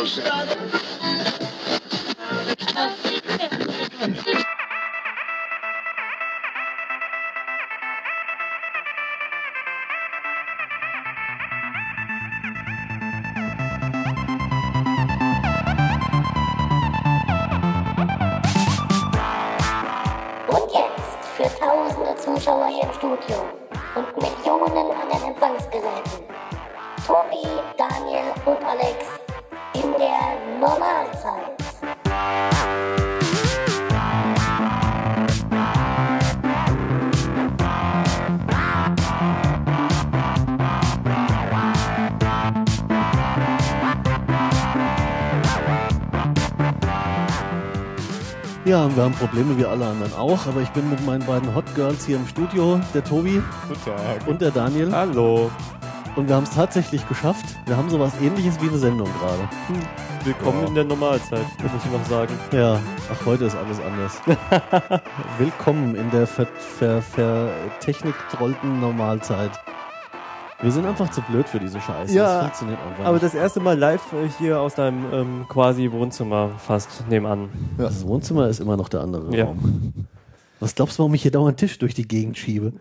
Und Ja, wir haben Probleme wie alle anderen auch, aber ich bin mit meinen beiden Hot Girls hier im Studio, der Tobi Guten Tag. und der Daniel. Hallo. Und wir haben es tatsächlich geschafft. Wir haben sowas ähnliches wie eine Sendung gerade. Willkommen Ja. in der Normalzeit, muss ich noch sagen. Ja, ach, heute ist alles anders. Willkommen in der ver, ver, ver techniktrollten Normalzeit. Wir sind einfach zu blöd für diese Scheiße. Ja, das funktioniert einfach Aber nicht. das erste Mal live äh, hier aus deinem ähm, quasi Wohnzimmer fast nebenan. das Wohnzimmer ist immer noch der andere Ja. Raum. Was glaubst du, warum ich hier dauernd Tisch durch die Gegend schiebe?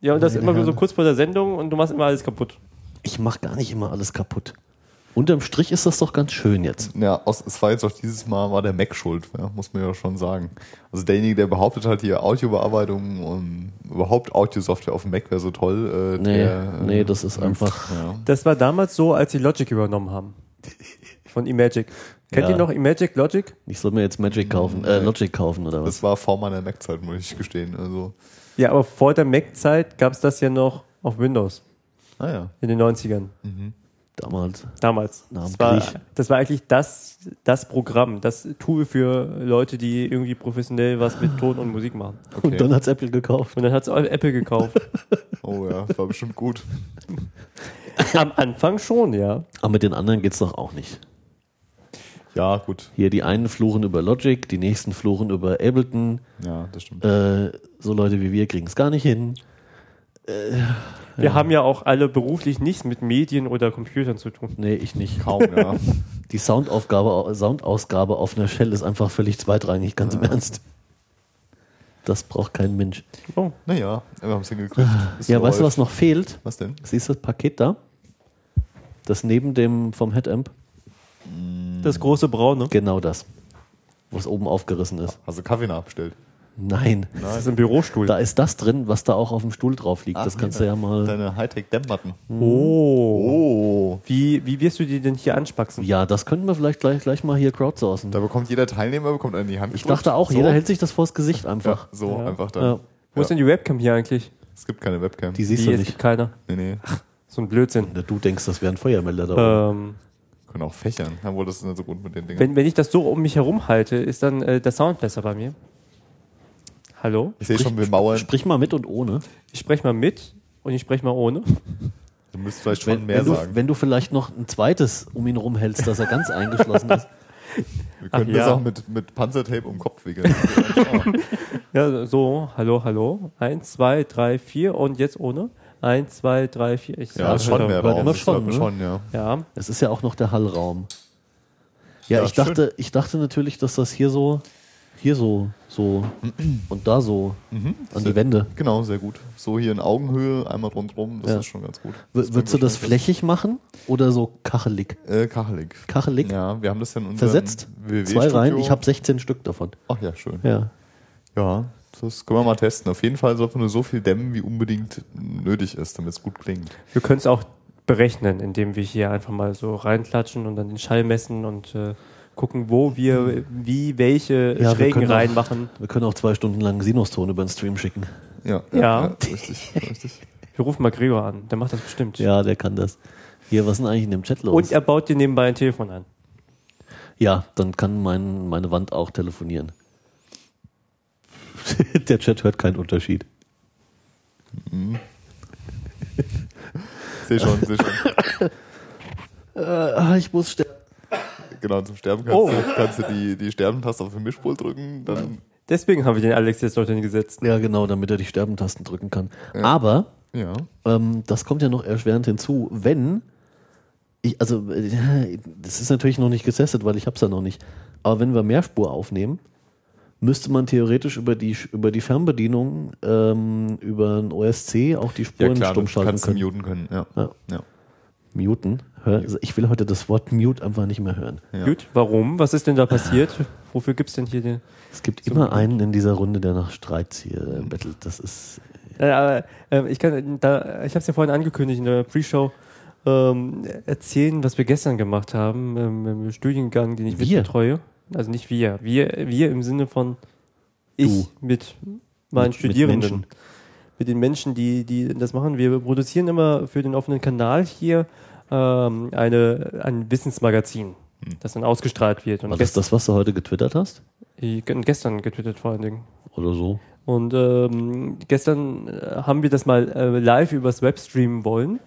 Ja, und das Meine immer so Herren. kurz vor der Sendung und du machst immer alles kaputt. Ich mache gar nicht immer alles kaputt. Unterm Strich ist das doch ganz schön jetzt. Ja, aus, es war jetzt auch dieses Mal war der Mac schuld, ja, muss man ja schon sagen. Also derjenige, der behauptet hat, hier Audiobearbeitung und überhaupt Audiosoftware auf dem Mac wäre so toll. Äh, Nee, der, äh, nee, das ist einfach- Ja. Das war damals so, als sie Logic übernommen haben. Von Imagic. Kennt Ja. ihr noch Imagic, Logic? Ich soll mir jetzt Magic kaufen, äh, Logic kaufen oder was? Das war vor meiner Mac-Zeit, muss ich gestehen. Also, Ja, aber vor der Mac-Zeit gab es das ja noch auf Windows ah ja. in den 90ern. Damals. Damals. Das war, das war eigentlich das, das Programm, das Tool für Leute, die irgendwie professionell was mit Ton und Musik machen. Okay. Und dann hat's Apple gekauft. Und dann hat es Apple gekauft. oh ja, war bestimmt gut. Am Anfang schon, ja. Aber mit den anderen geht's doch auch nicht. Ja, gut. Hier die einen fluchen über Logic, die nächsten fluchen über Ableton. Ja, das stimmt. Äh, so Leute wie wir kriegen's gar nicht hin. Wir haben ja auch alle beruflich nichts mit Medien oder Computern zu tun. Nee, ich nicht. Kaum, ja. Die Soundaufgabe, Soundausgabe auf einer Shell ist einfach völlig zweitrangig, ganz im Ernst. Das braucht kein Mensch. Oh, naja, wir haben es hingekriegt. Ja, weißt du, was noch fehlt? Was denn? Siehst du das Paket da? Das neben dem vom Headamp? das große Braune. Genau das. Wo es oben aufgerissen ist. Hast du Kaffee nachbestellt? Nein. Das ist ein Bürostuhl. Da ist das drin, was da auch auf dem Stuhl drauf liegt. das Ach, kannst ja. du ja mal. Deine Hightech-Dämmmatten. Oh. Oh. Wie, wie wirst du die denn hier anspaxen? Ja, das könnten wir vielleicht gleich, gleich mal hier crowdsourcen. Da bekommt jeder Teilnehmer bekommt einen in die Hand Ich dachte auch, so. jeder hält sich das vors Gesicht ja, einfach. so Ja. einfach dann. Ja. Wo ist denn die Webcam hier eigentlich? Es gibt keine Webcam. Die siehst Die, du es nicht. gibt keiner. nee, nee. So ein Blödsinn. Du denkst, das wäre ein Feuermelder da oben. Ähm, Können auch fächern. Ja, wohl, das ist nicht so gut mit den Dingen. wenn, wenn ich das so um mich herum halte, ist dann äh, der Sound besser bei mir. Hallo? ich sehe schon, wir mauern. Sprich mal mit und ohne. Ich spreche mal mit und ich spreche mal ohne. Du müsst vielleicht schon Wenn, mehr wenn, du, sagen. wenn du vielleicht noch ein zweites um ihn rumhältst, dass er ganz eingeschlossen ist. wir können Ach, das ja. auch mit, mit Panzertape um den Kopf wickeln. Ja, so, hallo, hallo. Eins, zwei, drei, vier und jetzt ohne. Eins, zwei, drei, vier. Ich ja, schon mehr Raum. immer schon, ne? schon, ja. Ja, Es ist ja auch noch der Hallraum. Ja, Ja, ich dachte, ich dachte natürlich, dass das hier so, hier so, so und da so an die Wände. Genau, sehr gut. So hier in Augenhöhe, einmal rundherum, das Ja. ist schon ganz gut. W Das würdest du das flächig machen oder so kachelig? Äh, kachelig. Kachelig? Ja, wir haben das ja in unserem Versetzt? WW Zwei Reihen. Studio. Ich habe 16 Stück davon. Ach ja, schön. Ja. Ja, das können wir mal testen. Auf jeden Fall sollte man nur so viel dämmen, wie unbedingt nötig ist, damit es gut klingt. wir können es auch berechnen, indem wir hier einfach mal so reinklatschen und dann den Schall messen und äh, gucken, wo wir wie welche Ja, wir Schrägen auch- reinmachen. Wir können auch zwei Stunden lang Sinuston über den Stream schicken. Ja, Ja. richtig, richtig. Wir rufen mal Gregor an, der macht das bestimmt. Ja, der kann das. Hier, was ist denn eigentlich in dem Chat los? Und er baut dir nebenbei ein Telefon an. ja, dann kann mein, meine Wand auch telefonieren. der Chat hört keinen Unterschied. Seh schon, seh schon. Äh, ich muss sterben. Genau, zum Sterben kannst, Oh. du, kannst du die, die Sterbentaste auf dem Mischpult drücken, dann Deswegen haben wir den Alex jetzt dorthin gesetzt. Ja, genau, damit er die Sterbentasten drücken kann. Aber ja. ähm, das kommt ja noch erschwerend hinzu, wenn Ich, also, äh, ja, das ist natürlich noch nicht getestet, weil ich habe es ja noch nicht. Aber wenn wir Mehrspur aufnehmen, müsste man theoretisch über die, über die Fernbedienung, ähm, über ein OSC auch die Ja Spuren klar, stumm schalten kannst können. muten können. Ja. Ja. Ja. Muten. Hör, ich will heute das Wort Mute einfach nicht mehr hören. Ja. Gut, warum? Was ist denn da passiert? Wofür gibt es denn hier den. Es gibt immer einen in dieser Runde, der nach Streit hier äh, bettelt. Das ist. Äh, aber, äh, ich kann da, ich habe es ja vorhin angekündigt in der Pre-Show, ähm, erzählen, was wir gestern gemacht haben ähm, im Studiengang, den ich Wir? mitbetreue. Also nicht wir. Wir, wir im Sinne von ich mit meinen Mit- mit Studierenden. Menschen. Mit den Menschen, die, die das machen. Wir produzieren immer für den offenen Kanal hier ähm, eine, ein Wissensmagazin, das dann ausgestrahlt wird. Und War das das, was du heute getwittert hast? gestern getwittert vor allen Dingen. Oder so? Und ähm, gestern äh, haben wir das mal äh, live übers Web streamen wollen.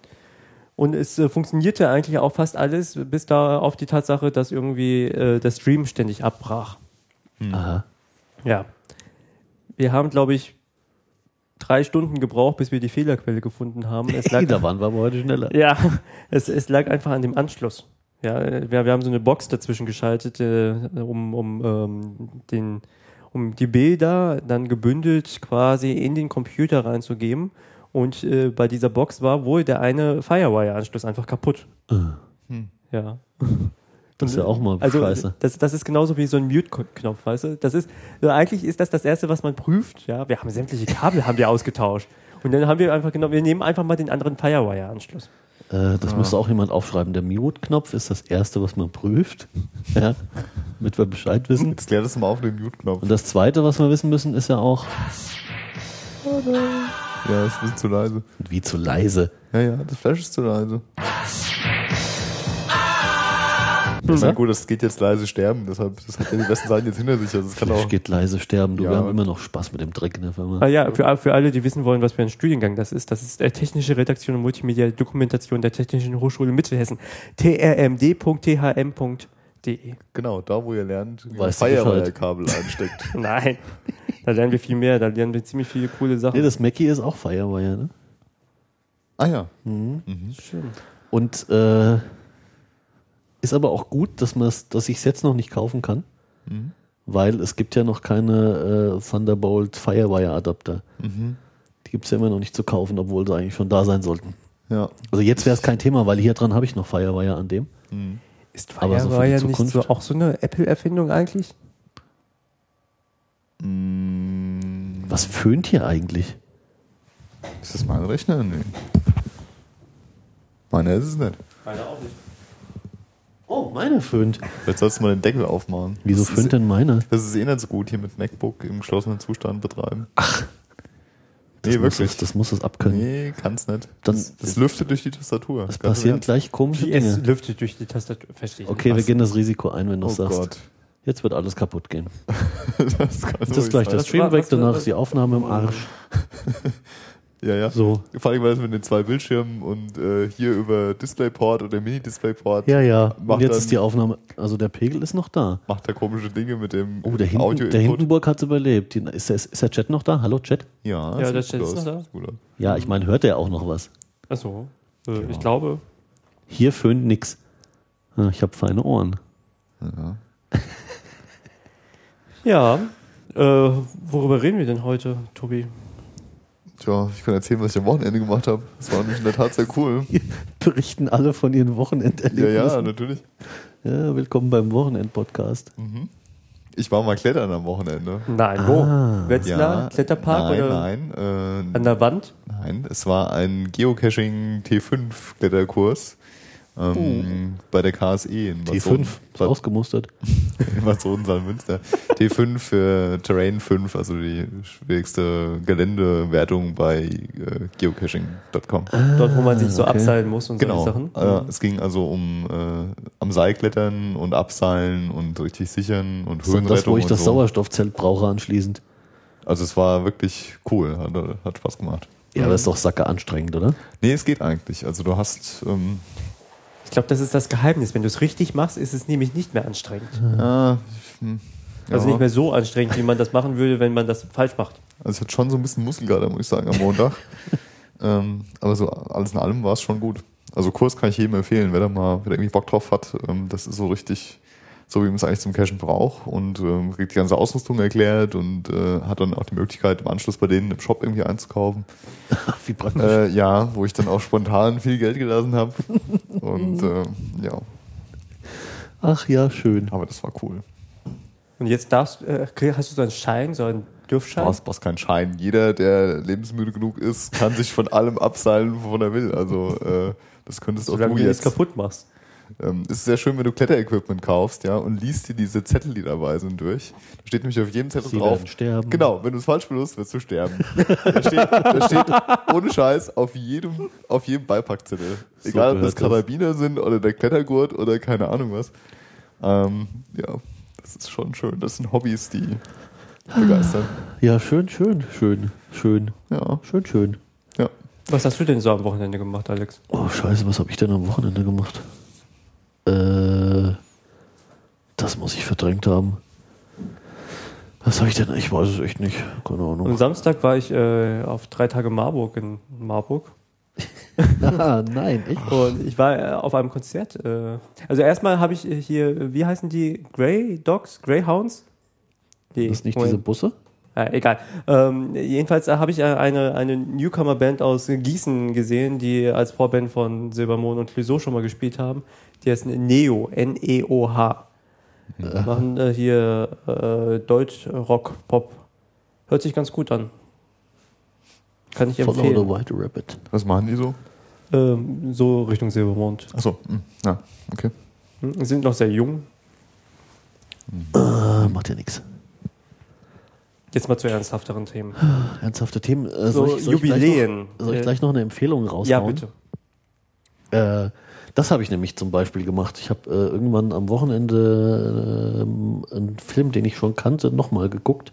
Und es äh, funktionierte eigentlich auch fast alles, bis da auf die Tatsache, dass irgendwie äh, der Stream ständig abbrach. Aha. Ja. Wir haben, glaube ich, drei Stunden gebraucht, bis wir die Fehlerquelle gefunden haben. Es lag, da waren wir aber heute schneller. ja, es, es lag einfach an dem Anschluss. Ja, wir, wir haben so eine Box dazwischen geschaltet, äh, um, um, ähm, den, um die Bilder dann gebündelt quasi in den Computer reinzugeben. Und äh, bei dieser Box war wohl der eine Firewire-Anschluss einfach kaputt. Ja. Das ist ja auch mal Also scheiße. das, das ist genauso wie so ein Mute-Knopf, weißt du? Das ist, also eigentlich ist das das Erste, was man prüft. Ja, wir haben sämtliche Kabel haben wir ausgetauscht. Und dann haben wir einfach genau, wir nehmen einfach mal den anderen Firewire-Anschluss. Äh, das müsste auch jemand aufschreiben. Der Mute-Knopf ist das Erste, was man prüft. ja, damit wir Bescheid wissen. Jetzt klär das mal auf den Mute-Knopf. Und das Zweite, was wir wissen müssen, ist ja auch, Ja, ist ein bisschen zu leise. wie zu leise. Ja, ja, das Flash ist zu leise. Ich meine, gut, das geht jetzt leise sterben, deshalb das hat ja die besten Seiten jetzt hinter sich. Also es kann Flash auch. geht leise sterben. Du, Ja. wir haben immer noch Spaß mit dem Dreck in der Firma. Ah ja, für, für alle, die wissen wollen, was für ein Studiengang das ist, das ist äh, Technische Redaktion und Multimedia Dokumentation der Technischen Hochschule Mittelhessen. trmd.thm.de. Genau, da wo ihr lernt, wie man Weißt du Bescheid. Firewire-Kabel einsteckt. Nein, da lernen wir viel mehr, da lernen wir ziemlich viele coole Sachen. Nee, das Mackie ist auch Firewire, ne? Ah ja. Schön. Und äh, ist aber auch gut, dass, dass ich es jetzt noch nicht kaufen kann, Mhm. weil es gibt ja noch keine äh, Thunderbolt Firewire Adapter. Mhm. Die gibt es ja immer noch nicht zu kaufen, obwohl sie eigentlich schon da sein sollten. Ja. Also jetzt wäre es kein Thema, weil hier dran habe ich noch Firewire an dem. Ist Aber so Firewire nicht Zukunft? so, auch so eine Apple-Erfindung eigentlich? Mm, Was föhnt hier eigentlich? Ist das mein Rechner? Nee. Meiner ist es nicht. Meine auch nicht. Oh, meine föhnt. Jetzt sollst du mal den Deckel aufmachen. Wieso das föhnt denn meine? Das ist eh nicht so gut hier mit MacBook im geschlossenen Zustand betreiben. Das nee, muss wirklich. es, das muss es abkönnen. Nee, kann's nicht. Dann- das, das lüftet durch die Tastatur. Es passieren gleich komische es Dinge. lüftet durch die Tastatur. Verstehe ich. Okay, wir nicht. gehen das Risiko ein, wenn du. Oh sagst. Gott. Jetzt wird alles kaputt gehen. das kann Jetzt ist gleich sein. Stream war- weg, was danach was- ist die Aufnahme im Arsch. Ja, ja. So. Vor allem, weil es mit den zwei Bildschirmen und äh, hier über DisplayPort oder Mini-DisplayPort Ja, ja. Und jetzt dann, ist die Aufnahme, also der Pegel ist noch da. macht er komische Dinge mit dem Oh, der, Hinten, der Audio-Input. Hindenburg hat überlebt. Die, ist, der, ist der Chat noch da? Hallo, Chat? Ja, Ja, der Chat ist noch da. Ja, ich meine, hört der auch noch was? Achso. Äh, Ich glaube. Hier föhnt nix. Ah, Ich habe feine Ohren. Ja. Ja. Äh, worüber reden wir denn heute, Tobi? Tja, ich kann erzählen, was ich am Wochenende gemacht habe. Das war nämlich in der Tat sehr cool. Berichten alle von ihren Ja, Wochenenderlebnissen. ja, natürlich. Ja, willkommen beim Wochenend-Podcast. Ich war mal klettern am Wochenende. Nein, wo? Ah. Wetzlar? Kletterpark nein, oder nein, äh, an der Wand? nein. Es war ein Geocaching T5 Ähm, bei der KSE in Bad T5, Soden- ist ausgemustert. in Bad Sodensalm-Münster. T5 für Terrain 5, also die schwierigste Geländewertung bei äh, geocaching.com. Dort, wo man sich so okay. abseilen muss und Genau. solche Sachen. Äh, es ging also um äh, am Seilklettern und Abseilen und richtig sichern und Höhenrettung das, wo ich und das so. Sauerstoffzelt brauche anschließend. Also es war wirklich cool, hat, hat Spaß gemacht. Ja, aber ist doch sacke anstrengend, oder? Nee, es geht eigentlich. Also du hast ähm, Ich glaube, das ist das Geheimnis. Wenn du es richtig machst, ist es nämlich nicht mehr anstrengend. äh, hm, Also ja. nicht mehr so anstrengend, wie man das machen würde, wenn man das falsch macht. Also es hat schon so ein bisschen Muskelkater, muss ich sagen, am Montag. ähm, aber so alles in allem war es schon gut. Also Kurs kann ich jedem empfehlen, wer da mal wer da irgendwie Bock drauf hat. Ähm, das ist so richtig, so wie man es eigentlich zum Cashen braucht und ähm, kriegt die ganze Ausrüstung erklärt und äh, hat dann auch die Möglichkeit, im Anschluss bei denen im Shop irgendwie einzukaufen. Wie praktisch. Äh, ja, wo ich dann auch spontan viel Geld gelassen habe. Und äh, ja, Ach ja, schön. aber das war cool. Und jetzt darfst äh, hast du so einen Schein, so einen Du Dürfschein? brauchst, brauchst keinen Schein. Jeder, der lebensmüde genug ist, kann sich von allem abseilen, wovon er will. Also äh, das könntest auch Solange du du jetzt. kaputt machst. Ähm, ist sehr schön, wenn du Kletterequipment kaufst, ja, und liest dir diese Zettel, die dabei sind, durch. Da steht nämlich auf jedem Zettel Sie drauf. werden sterben. Genau, wenn du es falsch benutzt, wirst du sterben. da, steht, da steht ohne Scheiß auf jedem, auf jedem Beipackzettel. So Egal, ob das. Karabiner sind oder der Klettergurt oder keine Ahnung was. Ähm, ja, das ist schon schön. Das sind Hobbys, die begeistern. Ja, schön, schön, schön, schön, Ja, schön, schön. ja. Was hast du denn so am Wochenende gemacht, Alex? Oh, scheiße, was habe ich denn am Wochenende gemacht? Äh, das muss ich verdrängt haben. Was habe ich denn? Ich weiß es echt nicht. Keine Am Ahnung. Samstag war ich äh, auf drei Tage Marburg in Marburg. ah, nein, echt? Und ich war äh, auf einem Konzert. Äh, also erstmal habe ich hier, wie heißen die? Grey Dogs? Greyhounds? Die, Das ist nicht Moment. diese Busse? Ja, egal. Ähm, jedenfalls äh, habe ich äh, eine, eine Newcomer-Band aus Gießen gesehen, die als Vorband von Silbermond und Clouseau schon mal gespielt haben. Die heißen Neo, N-E-O-H. Machen äh, hier äh, Deutsch, Rock, Pop. Hört sich ganz gut an. Kann ich Follow the empfehlen. White Rabbit. Was machen die so? Ähm, so Richtung Silbermond. Achso, hm, ja, okay. Hm, Sind noch sehr jung. Äh, macht ja nichts. Jetzt mal zu ernsthafteren Themen. Ernsthafte Themen. Äh, So soll ich, soll ich gleich Jubiläen. noch, soll ich gleich noch eine Empfehlung raushauen? Ja, bitte. Äh, das habe ich nämlich zum Beispiel gemacht. Ich habe äh, irgendwann am Wochenende ähm, einen Film, den ich schon kannte, nochmal geguckt,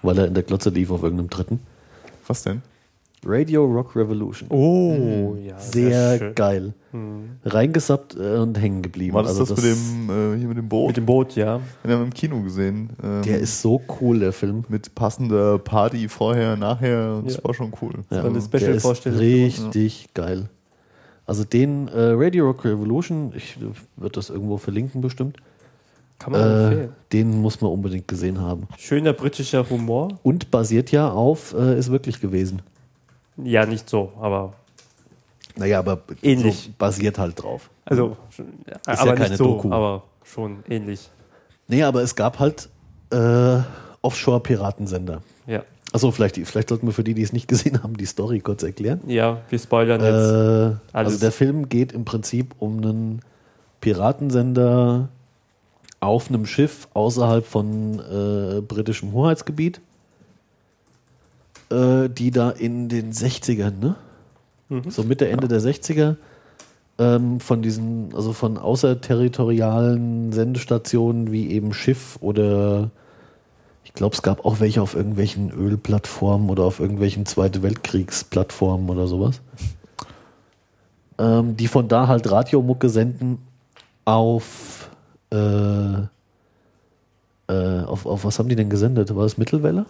weil er in der Glotze lief auf irgendeinem dritten. Was denn? Radio Rock Revolution. Oh, ja. Sehr schön. geil. Reingesappt äh, und hängen geblieben. War das Also das, mit dem, äh, hier mit dem Boot? Mit dem Boot, ja. Den haben wir im Kino gesehen. Ähm, Der ist so cool, der Film. mit passender Party vorher, nachher. Und das Ja. war schon cool. Ja, war eine der Special-Vorstellung. ist richtig geil. Also den äh, Radio Rock Revolution, ich äh, würde das irgendwo verlinken bestimmt, Kann man äh, empfehlen. den muss man unbedingt gesehen haben. Schöner britischer Humor. Und basiert ja auf, äh, ist wirklich gewesen. Ja, nicht so, aber Naja, aber Ähnlich. So basiert halt drauf. also ja aber keine nicht so, Doku. aber schon ähnlich. Nee, aber es gab halt äh, Offshore-Piratensender. Ja. Achso, vielleicht, vielleicht sollten wir für die, die es nicht gesehen haben, die Story kurz erklären. Ja, wir spoilern jetzt. Äh, Alles. also der Film geht im Prinzip um einen Piratensender auf einem Schiff außerhalb von äh, britischem Hoheitsgebiet, äh, die da in den 60ern, ne? So Mitte, Ende der 60er ähm, von diesen, also von außerterritorialen Sendestationen wie eben Schiff oder ich glaube, es gab auch welche auf irgendwelchen Ölplattformen oder auf irgendwelchen Zweite Weltkriegsplattformen oder sowas. Ähm, die von da halt Radiomucke senden auf, äh, äh, auf, auf was haben die denn gesendet? War das Mittelwelle?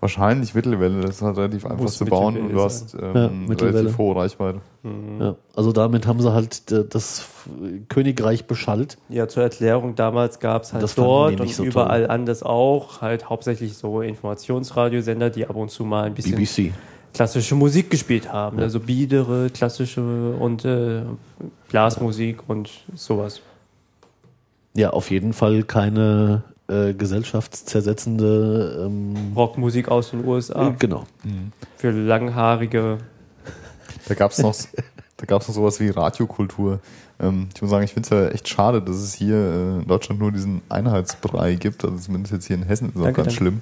Wahrscheinlich Mittelwelle, das ist halt relativ einfach Muss zu bauen und du hast ähm, Ja, relativ hohe Reichweite. Ja, also damit haben sie halt d- das Königreich beschallt. ja, zur Erklärung, damals gab es halt Das dort und so überall toll. anders auch, halt hauptsächlich so Informationsradiosender, die ab und zu mal ein bisschen BBC. klassische Musik gespielt haben. Also biedere, klassische und äh, Blasmusik und sowas. Ja, auf jeden Fall keine äh, gesellschaftszersetzende. Ähm, Rockmusik aus den USA. äh, genau. Für langhaarige. Da gab es noch, da gab's noch sowas wie Radiokultur. Ähm, ich muss sagen, ich finde es ja echt schade, dass es hier äh, in Deutschland nur diesen Einheitsbrei gibt. Also zumindest jetzt hier in Hessen ist es auch Danke, ganz danke. schlimm.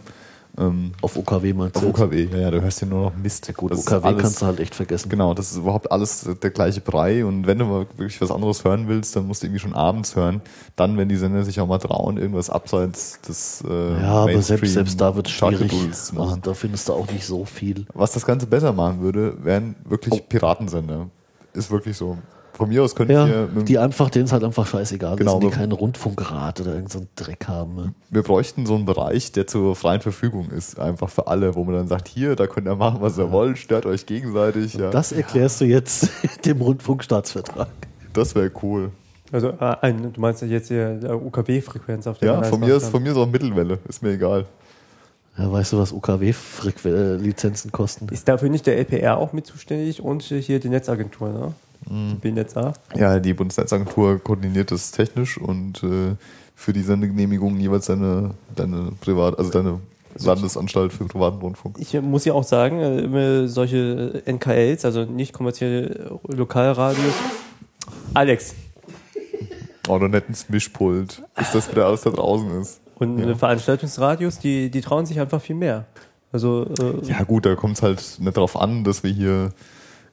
Ähm, Auf OKW meinst auf du? UKW, ja, ja, du hörst ja nur noch Mist. Gut, Das OKW alles- kannst du halt echt vergessen. Genau, das ist überhaupt alles der gleiche Brei und wenn du mal wirklich was anderes hören willst, dann musst du irgendwie schon abends hören. Dann, wenn die Sender sich auch mal trauen, irgendwas abseits des äh, Ja, aber selbst, selbst da wird es schwierig. Also, machen. da findest du auch nicht so viel. Was das Ganze besser machen würde, wären wirklich Oh. Piratensender. Ist wirklich so. Von mir aus könnt Ja, ihr, die einfach, denen ist halt einfach scheißegal, Genau, dass die keinen Rundfunkrat oder irgendeinen so einen Dreck haben. Ne? wir bräuchten so einen Bereich, der zur freien Verfügung ist, einfach für alle, wo man dann sagt, hier, da könnt ihr machen, was ihr wollt, stört euch gegenseitig. Ja, Das erklärst du jetzt dem Rundfunkstaatsvertrag. das wäre cool. Also äh, ein, du meinst jetzt hier äh, UKW-Frequenz auf der Ja, von mir, ist, von mir ist auch Mittelwelle, ist mir egal. Ja, weißt du, was UKW-Lizenzen kosten? Ist dafür nicht der LPR auch mit zuständig und hier die Netzagentur, ne? Die BNetz A. Ja, die Bundesnetzagentur koordiniert das technisch und äh, für die Sendegenehmigung jeweils deine, deine Privat, also deine Landesanstalt für privaten Rundfunk. Ich muss ja auch sagen, äh, solche NKLs, also nicht kommerzielle äh, Lokalradios. Alex, Oh, hätten ein Mischpult, bis das wieder alles da draußen ist. und äh, Veranstaltungsradios, die, die trauen sich einfach viel mehr. Also, äh, Ja gut, da kommt es halt nicht darauf an, dass wir hier,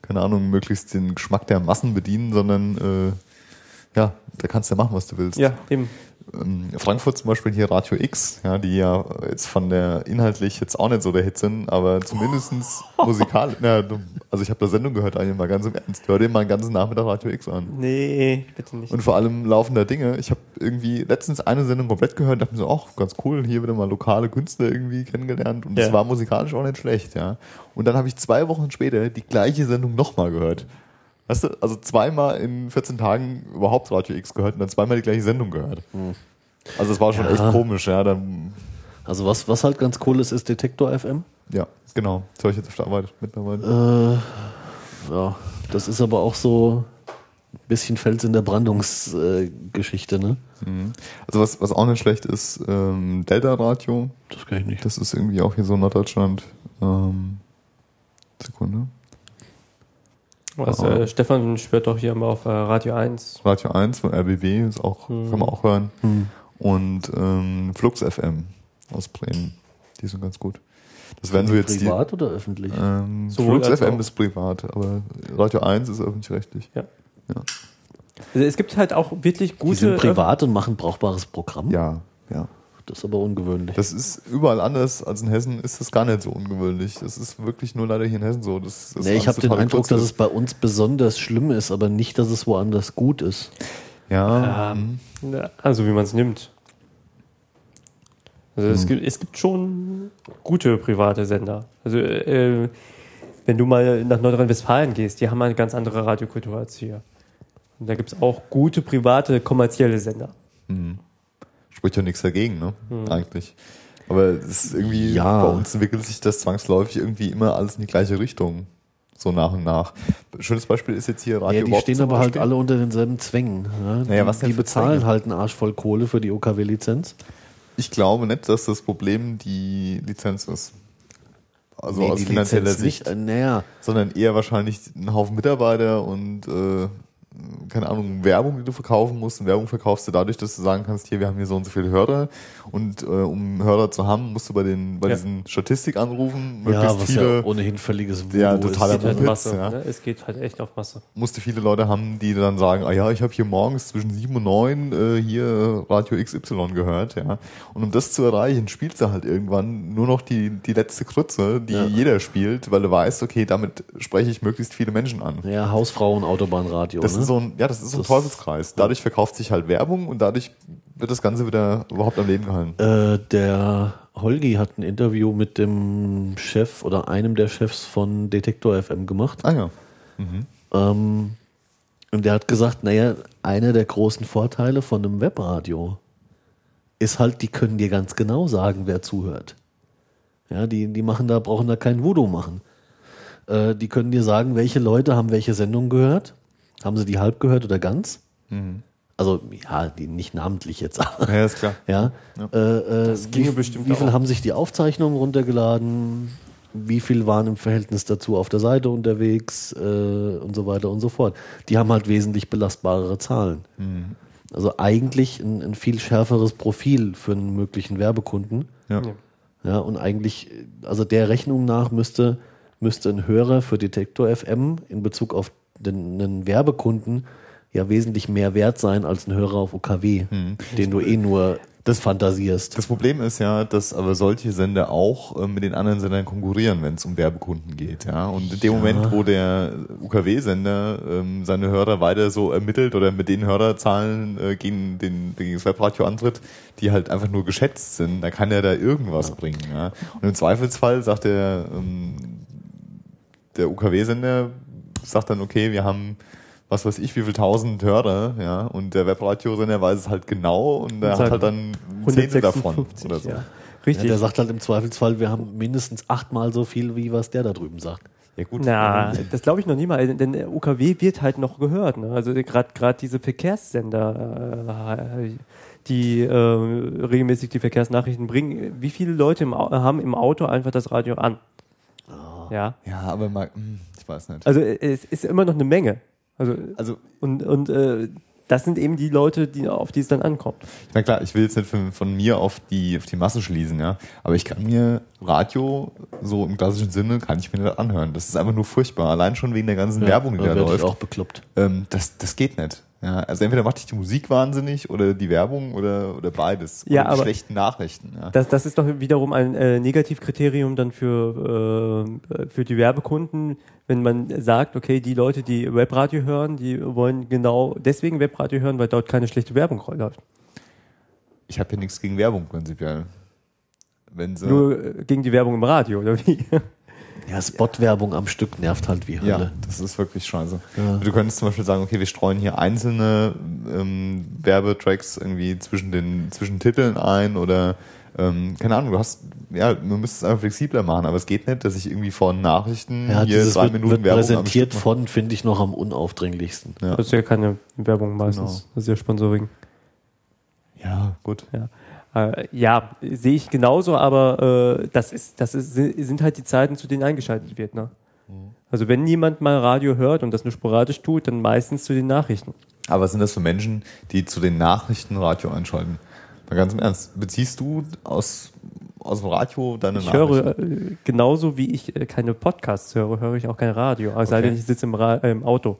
keine Ahnung, möglichst den Geschmack der Massen bedienen, sondern äh, ja, da kannst du ja machen, was du willst. ja, eben. Ähm, Frankfurt zum Beispiel hier Radio X, ja, die ja jetzt von der inhaltlich jetzt auch nicht so der Hit sind, aber zumindestens musikal, ja, also ich habe da Sendung gehört, eigentlich mal ganz im Ernst, hör dir mal einen ganzen Nachmittag Radio X an. Nee, bitte nicht. Und vor allem laufender Dinge. Ich habe irgendwie letztens eine Sendung komplett gehört und dachte mir so, ach, ganz cool, hier wieder mal lokale Künstler irgendwie kennengelernt und es Ja. war musikalisch auch nicht schlecht, ja. Und dann habe ich zwei Wochen später die gleiche Sendung nochmal gehört. Weißt du, also zweimal in 14 Tagen überhaupt Radio X gehört und dann zweimal die gleiche Sendung gehört. Also es war schon Ja. echt komisch, ja. Dann, Also was, was halt ganz cool ist, ist Detektor FM. ja, genau. Das höre ich jetzt auf mittlerweile. Äh, ja, das ist aber auch so ein bisschen Fels in der Brandungsgeschichte, äh, ne? Mhm. Also was, was auch nicht schlecht ist, ähm, Delta Radio, Das kann ich nicht. das ist irgendwie auch hier so Norddeutschland. Ähm, Sekunde. Was, äh, Stefan schwört doch hier immer auf äh, Radio 1. Radio 1 von RBW ist auch, Mhm. kann man auch hören. Hm. Und ähm, Flux FM aus Bremen. Die sind ganz gut. Das werden so jetzt Privat oder öffentlich? die. Ähm, Sowohl Flux FM auch. ist privat, aber Radio 1 ist öffentlich-rechtlich. Ja. Ja. Also es gibt halt auch wirklich Die gute. sind privat und machen brauchbares Programm. Ja, ja. Das ist aber ungewöhnlich. Das ist überall anders als in Hessen, ist das gar nicht so ungewöhnlich. Das ist wirklich nur leider hier in Hessen so. Das, das nee, ich habe den Eindruck, dass es bei uns besonders schlimm ist, aber nicht, dass es woanders gut ist. Ja, Ähm, also wie man es nimmt. Also Hm. es, gibt, es gibt schon gute private Sender. Also äh, wenn du mal nach Nordrhein-Westfalen gehst, die haben eine ganz andere Radiokultur als hier. Und da gibt es auch gute private kommerzielle Sender. Spricht ja nichts dagegen, ne? Eigentlich. Aber es ist irgendwie, Ja. bei uns entwickelt sich das zwangsläufig irgendwie immer alles in die gleiche Richtung. So nach und nach. Schönes Beispiel ist jetzt hier Radio Ja, die Bob stehen aber halt Beispiel. alle unter denselben Zwängen. Ja? Naja, die, was denn die bezahlen Zwänge? halt einen Arsch voll Kohle für die OKW-Lizenz. Ich glaube nicht, dass das Problem die Lizenz ist. Also Nee, aus finanzieller Lizenz Sicht. Nicht, äh, naja, sondern eher wahrscheinlich ein Haufen Mitarbeiter und äh, keine Ahnung, Werbung, die du verkaufen musst. Und Werbung verkaufst du dadurch, dass du sagen kannst, hier, wir haben hier so und so viele Hörer und äh, um Hörer zu haben, musst du bei den bei Ja. diesen Statistik anrufen, ja, möglichst was viele, ja ohnehin völliges Voodoo Ja, totaler Es geht halt Masse. ja. Ne? Es geht halt echt auf Masse. musst du viele Leute haben, die dann sagen, ah ja, ich habe hier morgens zwischen 7 und 9 äh, hier Radio XY gehört, ja. Und um das zu erreichen, spielst du halt irgendwann nur noch die, die letzte Krütze, die Ja. jeder spielt, weil du weißt, okay, damit spreche ich möglichst viele Menschen an. Ja, Hausfrauen, Autobahnradio. Das ne? ist so ein, ja, das ist so ein Teufelskreis. Dadurch verkauft sich halt Werbung und dadurch wird das Ganze wieder überhaupt am Leben gehalten. Äh, der Holgi hat ein Interview mit dem Chef oder einem der Chefs von Detektor FM gemacht. Ah ja. Ähm, und der hat gesagt, naja, einer der großen Vorteile von einem Webradio ist halt, die können dir ganz genau sagen, wer zuhört. Ja, die, die machen da, brauchen da kein Voodoo machen. Äh, die können dir sagen, welche Leute haben welche Sendung gehört. Haben sie die halb gehört oder ganz? Also, ja, die nicht namentlich jetzt, aber Ja, ist klar. ja. Äh, äh, Das ginge wie, bestimmt wie viel auch. haben sich die Aufzeichnungen runtergeladen? Wie viel waren im Verhältnis dazu auf der Seite unterwegs äh, und so weiter und so fort? Die haben halt wesentlich belastbarere Zahlen. Mhm. Also eigentlich ein, ein viel schärferes Profil für einen möglichen Werbekunden. Ja. Ja. Ja, und eigentlich, also der Rechnung nach müsste, müsste ein Hörer für Detektor FM in Bezug auf einen Werbekunden ja wesentlich mehr wert sein als ein Hörer auf OKW, den du eh nur das fantasierst. Das Problem ist ja, dass aber solche Sender auch äh, mit den anderen Sendern konkurrieren, wenn es um Werbekunden geht. Ja? Und in dem Moment, wo der UKW-Sender ähm, seine Hörer weiter so ermittelt oder mit den Hörerzahlen äh, gegen, den, gegen das Webradio antritt, die halt einfach nur geschätzt sind, da kann er da irgendwas bringen. Ja? Und im Zweifelsfall sagt der, ähm, der UKW-Sender, sagt dann, okay, wir haben was weiß ich, wie viel tausend Hörer, ja, und der Webradiosender weiß es halt genau und der hat sagt halt dann Zehntel davon 156, oder so. Ja. Ja, Richtig. der sagt halt im Zweifelsfall, wir haben mindestens achtmal so viel, wie was der da drüben sagt. Ja gut. Na, das glaube ich noch nie mal, denn der UKW wird halt noch gehört. Ne? Also gerade gerade diese Verkehrssender, äh, die äh, regelmäßig die Verkehrsnachrichten bringen, wie viele Leute im, haben im Auto einfach das Radio an? Ja, Ja, aber mal, hm, weiß nicht. also äh, es ist immer noch eine Menge. Also Also, und und äh, das sind eben die Leute, die auf die es dann ankommt. na klar, ich will jetzt nicht von, von mir auf die, auf die Masse schließen, ja. Aber ich kann mir Radio, so im klassischen Sinne, kann ich mir nicht anhören. Das ist einfach nur furchtbar. Allein schon wegen der ganzen Werbung, die da werd ich läuft. auch bekloppt. Ähm, das, das geht nicht. Ja, also entweder macht dich die Musik wahnsinnig oder die Werbung oder, oder beides. Ja, oder die aber- schlechten Nachrichten. Ja. Das, das ist doch wiederum ein äh, Negativkriterium dann für, äh, für die Werbekunden, wenn man sagt, okay, die Leute, die Webradio hören, die wollen genau deswegen Webradio hören, weil dort keine schlechte Werbung läuft. Ich habe ja nichts gegen Werbung prinzipiell. Wenn sie, Nur äh, gegen die Werbung im Radio, oder wie? Ja, Spot-Werbung am Stück nervt halt wie Ja, Hölle. das ist wirklich scheiße. Ja. Du könntest zum Beispiel sagen, okay, wir streuen hier einzelne ähm, Werbetracks irgendwie zwischen den zwischen Titeln ein oder ähm, keine Ahnung, du hast, ja, man müsste es einfach flexibler machen, aber es geht nicht, dass ich irgendwie von Nachrichten Ja, hier drei wird, Minuten wird Werbung präsentiert von, finde ich, noch am unaufdringlichsten. Ja. Das ist ja keine Werbung meistens, das ist ja Sponsoring. Ja, gut. Ja, äh, ja sehe ich genauso, aber äh, das, ist, das ist, sind halt die Zeiten, zu denen eingeschaltet wird. Ne? Also wenn jemand mal Radio hört und das nur sporadisch tut, dann meistens zu den Nachrichten. Aber was sind das für Menschen, die zu den Nachrichten Radio einschalten? Mal ganz im Ernst, beziehst du aus, aus dem Radio deine Ich Nachrichten? höre äh, genauso wie ich äh, keine Podcasts höre, höre ich auch kein Radio. Sei Okay. denn, ich sitze im, Ra im Auto.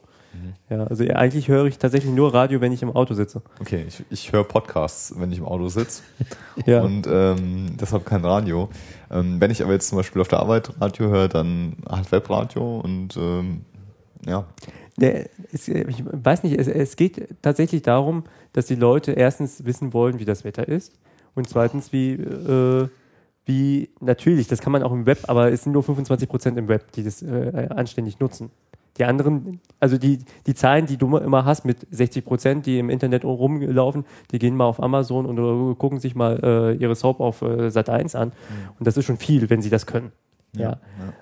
Ja, also eigentlich höre ich tatsächlich nur Radio, wenn ich im Auto sitze. Okay, ich, ich höre Podcasts, wenn ich im Auto sitze. Ja. und ähm, deshalb kein Radio. Ähm, wenn ich aber jetzt zum Beispiel auf der Arbeit Radio höre, dann halt Webradio und ähm, ja, es, ich weiß nicht, es, es geht tatsächlich darum, dass die Leute erstens wissen wollen, wie das Wetter ist und zweitens, wie, äh, wie natürlich, das kann man auch im Web, aber es sind nur 25 Prozent im Web, die das äh, anständig nutzen. Die anderen, also die, die Zahlen, die du immer hast mit 60 Prozent, die im Internet rumlaufen, die gehen mal auf Amazon und äh, gucken sich mal äh, ihre Soap auf äh, Sat 1 an. Und das ist schon viel, wenn sie das können. Ja.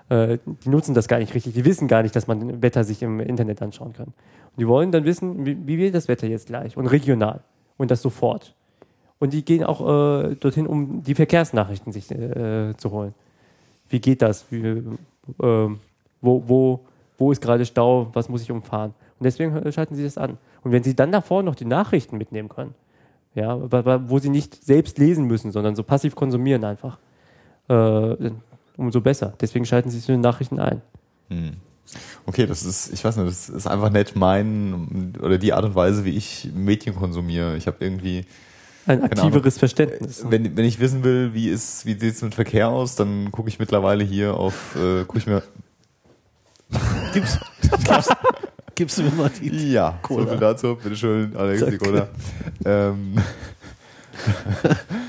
Äh, die nutzen das gar nicht richtig. Die wissen gar nicht, dass man Wetter sich im Internet anschauen kann. Und die wollen dann wissen, wie, wie wird das Wetter jetzt gleich und regional und das sofort. Und die gehen auch äh, dorthin, um die Verkehrsnachrichten sich äh, zu holen. Wie geht das? Wie, äh, wo, wo, wo ist gerade Stau? Was muss ich umfahren? Und deswegen äh, schalten sie das an. Und wenn sie dann davor noch die Nachrichten mitnehmen können, ja, wo sie nicht selbst lesen müssen, sondern so passiv konsumieren einfach, äh, umso besser. Deswegen schalten sie den Nachrichten ein. hm. okay, das ist, ich weiß nicht, das ist einfach nicht mein oder die Art und Weise, wie ich Medien konsumiere. Ich habe irgendwie, Ein aktiveres Verständnis. wenn, wenn ich wissen will, wie ist, wie sieht es mit Verkehr aus, dann gucke ich mittlerweile hier auf, äh, gucke ich mir, Gib's, gibst du mir mal die. ja, so Cola. viel dazu, bitteschön, Alex, die. Cola. Ähm,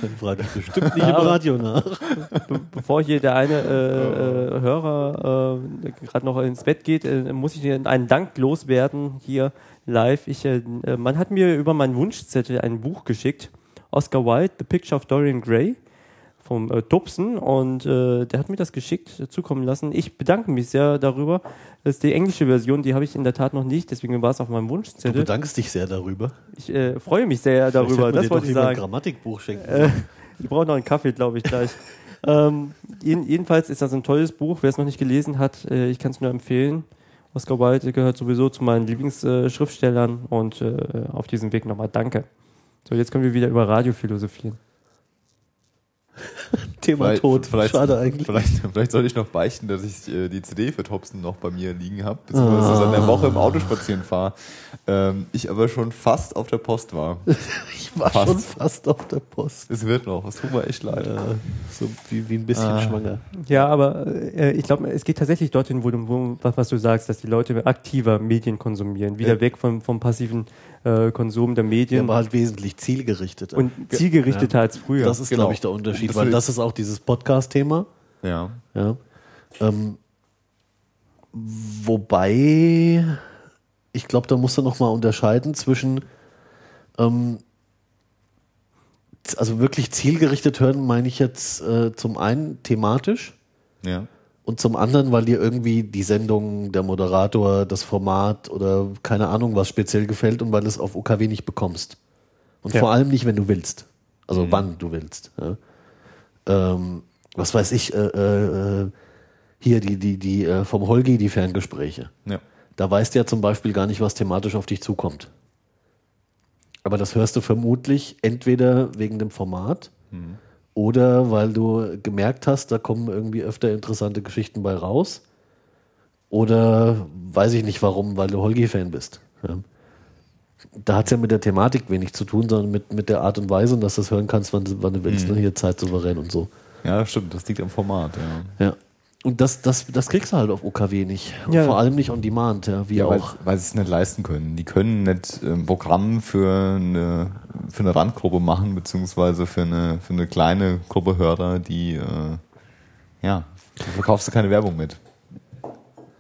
Dann frage ich bestimmt nicht im Radio nach. Be bevor hier der eine äh, äh, Hörer äh, gerade noch ins Bett geht, äh, muss ich dir einen Dank loswerden hier live. Ich, äh, äh, man hat mir über meinen Wunschzettel ein Buch geschickt, Oscar Wilde, The Picture of Dorian Gray vom äh, Dubson und äh, der hat mir das geschickt äh, zukommen lassen. Ich bedanke mich sehr darüber. Das ist die englische Version, die habe ich in der Tat noch nicht, deswegen war es auf meinem Du Wunschzettel. bedankst dich sehr darüber. Ich äh, freue mich sehr darüber, das wollte ich lieber ein sagen. Grammatikbuch schenken. Äh, ich brauche noch einen Kaffee, glaube ich, gleich. ähm, jeden, jedenfalls ist das ein tolles Buch. Wer es noch nicht gelesen hat, äh, ich kann es nur empfehlen. Oscar Wilde gehört sowieso zu meinen Lieblingsschriftstellern und auf diesem Weg nochmal danke. So, jetzt können wir wieder über Radio philosophieren. Thema Vielleicht- tot. Vielleicht, Schade eigentlich. Vielleicht, vielleicht sollte ich noch beichten, dass ich äh, die CD für Thompson noch bei mir liegen habe, beziehungsweise seit einer Woche im Auto spazieren fahre. Ähm, ich aber schon fast auf der Post war. Ich war Fast. schon fast auf der Post. Es wird noch, es tut mir echt leid. Äh, so wie, wie ein bisschen Ah. schwanger. Ja, aber äh, ich glaube, es geht tatsächlich dorthin, wo du, wo, was, was du sagst, dass die Leute aktiver Medien konsumieren, wieder Ja. weg vom, vom passiven äh, Konsum der Ja, Medien aber halt wesentlich zielgerichteter. und zielgerichteter als früher. das ist, genau. glaube ich, der Unterschied, Das weil das ist auch dieses Podcast-Thema. Ja. Ja. Ähm, wobei, ich glaube, da musst du noch mal unterscheiden zwischen, ähm, also wirklich zielgerichtet hören, meine ich jetzt äh, zum einen thematisch Ja. Und zum anderen, weil dir irgendwie die Sendung, der Moderator, das Format oder keine Ahnung was speziell gefällt und weil du es auf OKW nicht bekommst. Und Ja. vor allem nicht, wenn du willst. Also wann du willst. Ja. Ähm, was weiß ich, äh, äh, äh, hier die, die, die äh, vom Holgi, die Ferngespräche. Ja. Da weißt du ja zum Beispiel gar nicht, was thematisch auf dich zukommt. Aber das hörst du vermutlich entweder wegen dem Format oder weil du gemerkt hast, da kommen irgendwie öfter interessante Geschichten bei raus. Oder weiß ich nicht warum, weil du Holgi-Fan bist. Ja. Da hat es ja mit der Thematik wenig zu tun, sondern mit, mit der Art und Weise, und dass du das hören kannst, wann, du- wann du willst. Ne? Hier zeitsouverän und so. Ja, stimmt, das liegt am Format, ja. Ja. Und das, das, das kriegst du halt auf OKW nicht. Und Ja. vor allem nicht on demand, ja, wie Ja, weil, auch. weil sie es nicht leisten können. Die können nicht ein Programm für eine, für eine Randgruppe machen, beziehungsweise für eine, für eine kleine Gruppe Hörer, die, äh, ja, da verkaufst du keine Werbung mit.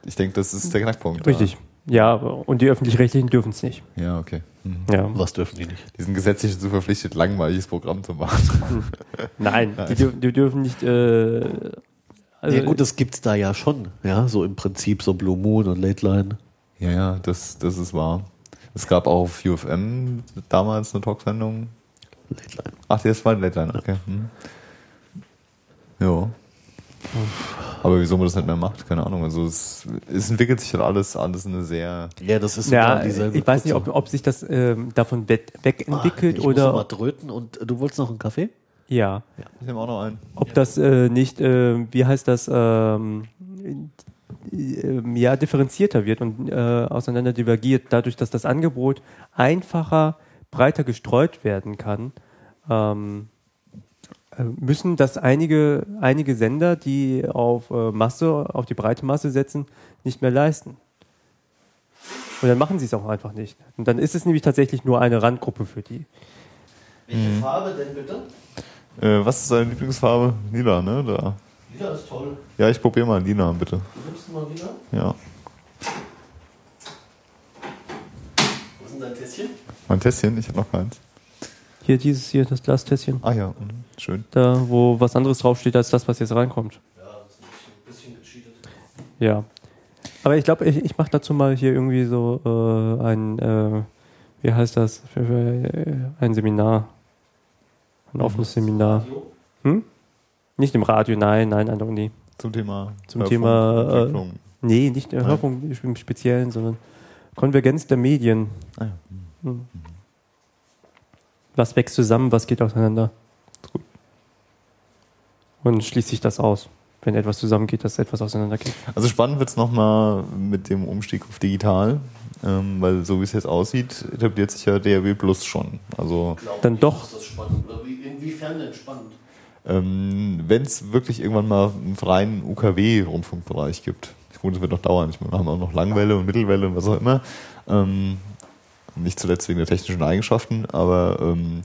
Ich denke, das ist der Knackpunkt. Richtig. Ja, aber- und die Öffentlich-Rechtlichen dürfen es nicht. Ja, okay. Mhm. Ja. Was dürfen die nicht? Die sind gesetzlich dazu verpflichtet, langweiliges Programm zu machen. Nein, die, dür die dürfen nicht. Äh, also, ja, gut, das gibt's da ja schon. Ja, so im Prinzip so Blue Moon und Late Line. Ja, ja, das, das ist wahr. Es gab auch auf UFM damals eine Talksendung. Late Line. Ach, das war ein Late Line, okay. Hm. Ja. Aber wieso man das nicht mehr macht, keine Ahnung. Also es, es entwickelt sich halt alles, alles in eine sehr. Ja, das ist ja, dieselbe ich weiß nicht, ob, ob sich das ähm, davon we wegentwickelt Ah, ich Muss noch mal oder. dröten und äh, du wolltest noch einen Kaffee? Ja. Ich nehme auch noch einen. Ob das äh, nicht, äh, wie heißt das, ähm, äh, ja, differenzierter wird und äh, auseinander divergiert, dadurch, dass das Angebot einfacher, breiter gestreut werden kann, ähm, äh, müssen das einige, einige Sender, die auf äh, Masse, auf die breite Masse setzen, nicht mehr leisten. Und dann machen sie es auch einfach nicht. Und dann ist es nämlich tatsächlich nur eine Randgruppe für die. Welche Farbe denn bitte? Äh, was ist deine Lieblingsfarbe? Lila, ne? Da. Lila ist toll. Ja, ich probiere mal lila, bitte. Du nimmst mal lila? Ja. Was ist denn dein Tässchen? Mein Tässchen, ich habe noch keins. Hier dieses hier, das Glastässchen. Ah ja, mhm, schön. Da, wo was anderes draufsteht als das, was jetzt reinkommt. Ja, das ist ein bisschen, bisschen gecheatet. Ja. Aber ich glaube, ich, ich mache dazu mal hier irgendwie so äh, ein, äh, wie heißt das, für, für, äh, ein Seminar. Ein offenes Seminar. Hm? Nicht im Radio, nein, nein, an der Uni. Zum Thema. Zum Hörfunk, Thema, äh, Entwicklung. Nee, nicht der Hörfunk im Speziellen, sondern Konvergenz der Medien. Ah, ja. Was wächst zusammen, was geht auseinander? Gut. Und schließt sich das aus, wenn etwas zusammengeht, dass etwas auseinandergeht. Also spannend wird's noch nochmal mit dem Umstieg auf digital, ähm, weil so wie es jetzt aussieht, etabliert sich ja DRW Plus schon. Also Dann doch. Ist das spannend? Oder wie, inwiefern denn spannend? ähm, wenn es wirklich irgendwann mal einen freien UKW-Rundfunkbereich gibt, ich gut, das wird noch dauern, ich meine, wir haben auch noch Langwelle und Mittelwelle und was auch immer, ähm, nicht zuletzt wegen der technischen Eigenschaften, aber ähm,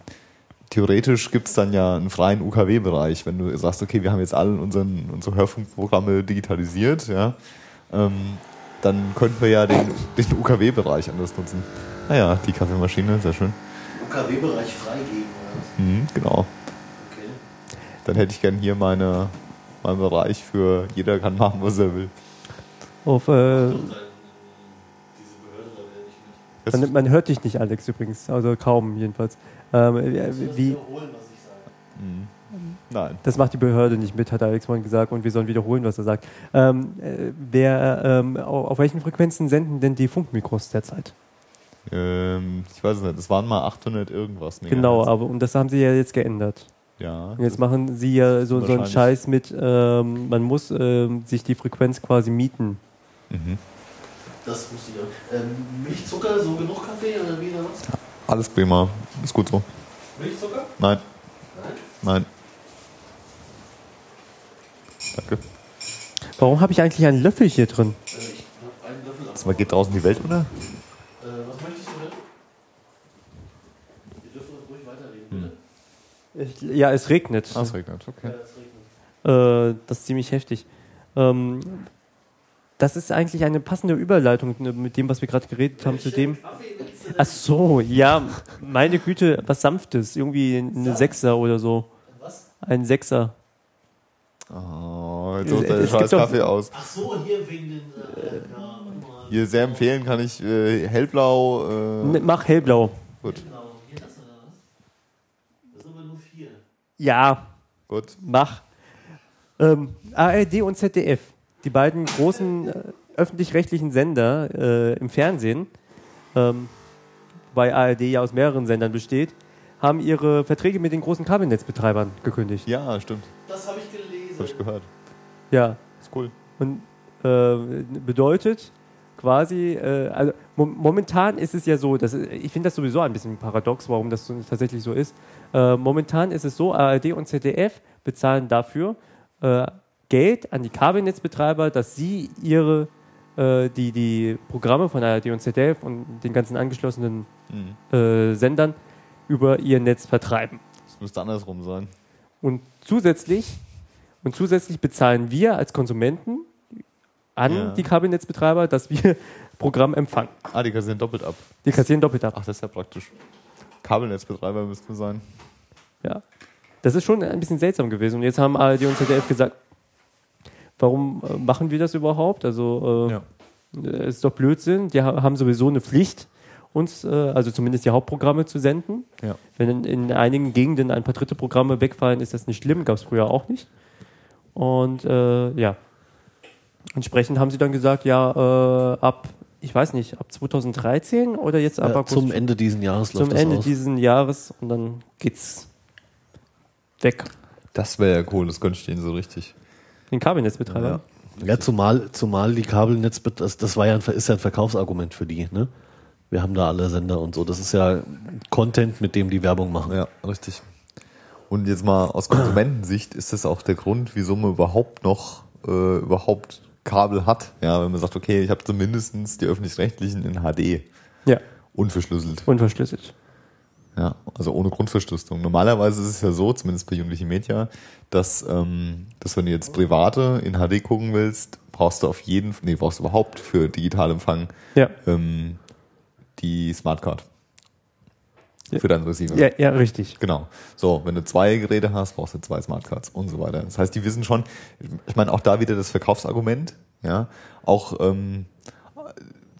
theoretisch gibt es dann ja einen freien UKW-Bereich, wenn du sagst, okay, wir haben jetzt alle unsere Hörfunkprogramme digitalisiert, ja, ähm, dann könnten wir ja den, den UKW-Bereich anders nutzen. Naja, die Kaffeemaschine, sehr schön. UKW-Bereich freigeben oder was? Mhm, genau. Okay. Dann hätte ich gern hier meine, meinen Bereich für jeder kann machen, was er will. Auf, äh, man, man hört dich nicht, Alex, übrigens. Also kaum, jedenfalls. Ähm, äh, wie, Nein. das macht die Behörde nicht mit, hat Alex vorhin gesagt, und wir sollen wiederholen, was er sagt. Ähm, äh, wer, ähm, auf welchen Frequenzen senden denn die Funkmikros derzeit? Ähm, ich weiß es nicht, es waren mal 800 irgendwas. Genau, Megahertz. aber und das haben sie ja jetzt geändert. Ja. Und jetzt machen sie ja so, so einen. Scheiß mit, ähm, man muss ähm, sich die Frequenz quasi mieten. Das wusste ich auch. Ähm, Milch, Zucker, so genug Kaffee oder wie oder was? Alles prima. Ist gut so. Milchzucker? Nein. Nein. Nein. Danke. Warum habe ich eigentlich einen Löffel hier drin? Äh, ich hab einen Löffel ab. Mal, geht draußen die Welt unter? Äh, was möchtest du denn? Wir dürfen ruhig weiterreden, bitte. Ich, ja, es regnet. Ah, es regnet. Okay. Ja, es regnet. Äh, das ist ziemlich heftig. Ähm, das ist eigentlich eine passende Überleitung ne, mit dem, was wir gerade geredet haben, zu dem. Ach so, ja, meine Güte, was Sanftes. Irgendwie eine Sechser oder so. Was? Ein Sechser. Oh, jetzt er scheiß gibt doch- Kaffee aus. Ach so, hier wegen den. Äh, ja. Hier sehr empfehlen kann ich äh, hellblau. Äh, Ne, Mach hellblau. gut, Genau, hier das oder was? Das sind aber nur vier. Ja, gut. mach. Ähm, ARD und ZDF, die beiden großen äh, öffentlich-rechtlichen Sender äh, im Fernsehen, ähm, wobei ARD ja aus mehreren Sendern besteht, haben ihre Verträge mit den großen Kabelnetzbetreibern gekündigt. Ja, stimmt. Das habe ich gelesen. Hab ich gehört. Ja, Ist cool. und äh, bedeutet quasi, äh, also mo momentan ist es ja so, dass, ich finde das sowieso ein bisschen paradox, warum das so tatsächlich so ist. Äh, momentan ist es so, ARD und ZDF bezahlen dafür äh, Geld an die Kabelnetzbetreiber, dass sie ihre äh, die, die Programme von ARD und ZDF und den ganzen angeschlossenen Mhm. äh, Sendern über ihr Netz vertreiben. Das müsste andersrum sein. Und zusätzlich, und zusätzlich bezahlen wir als Konsumenten an Ja. die Kabelnetzbetreiber, dass wir Programm empfangen. Ah, die kassieren doppelt ab. Die kassieren doppelt ab. Ach, das ist ja praktisch. Kabelnetzbetreiber müssten wir sein. Ja. Das ist schon ein bisschen seltsam gewesen. Und jetzt haben ARD und ZDF gesagt, warum äh, machen wir das überhaupt? Also, äh, Ja. äh, ist doch Blödsinn. Die ha- haben sowieso eine Pflicht, uns, äh, also zumindest die Hauptprogramme zu senden. Ja. Wenn in, in einigen Gegenden ein paar dritte Programme wegfallen, ist das nicht schlimm. Gab es früher auch nicht. Und äh, ja, entsprechend haben sie dann gesagt, ja, äh, ab, ich weiß nicht, ab 2013 oder jetzt ab Ja, August zum Ende diesen Jahres zum Ende aus. dieses Jahres und dann geht's weg. Das wäre ja cool, das könnte ich denen so richtig. Den Kabelnetzbetreiber. Ja, zumal, zumal die Kabelnetz, das, das war ja ein, ist ja ein Verkaufsargument für die, ne? Wir haben da alle Sender und so. Das ist ja Content, mit dem die Werbung machen. Ja, richtig. Und jetzt mal aus Konsumentensicht ist das auch der Grund, wieso man überhaupt noch äh, überhaupt Kabel hat. Ja, wenn man sagt, okay, ich habe zumindest die öffentlich-rechtlichen in HD Ja, unverschlüsselt. unverschlüsselt. Ja, also ohne Grundverschlüsselung. Normalerweise ist es ja so, zumindest bei Jugendlichen Media, dass, ähm, dass wenn du jetzt private in HD gucken willst, brauchst du auf jeden, nee, brauchst du überhaupt für Digitalempfang Ja. ähm, die Smartcard. Ja. Für deinen Receiver. ja, ja, richtig. Genau. So, wenn du zwei Geräte hast, brauchst du zwei Smartcards und so weiter. Das heißt, die wissen schon, ich meine, auch da wieder das Verkaufsargument, ja, auch ähm,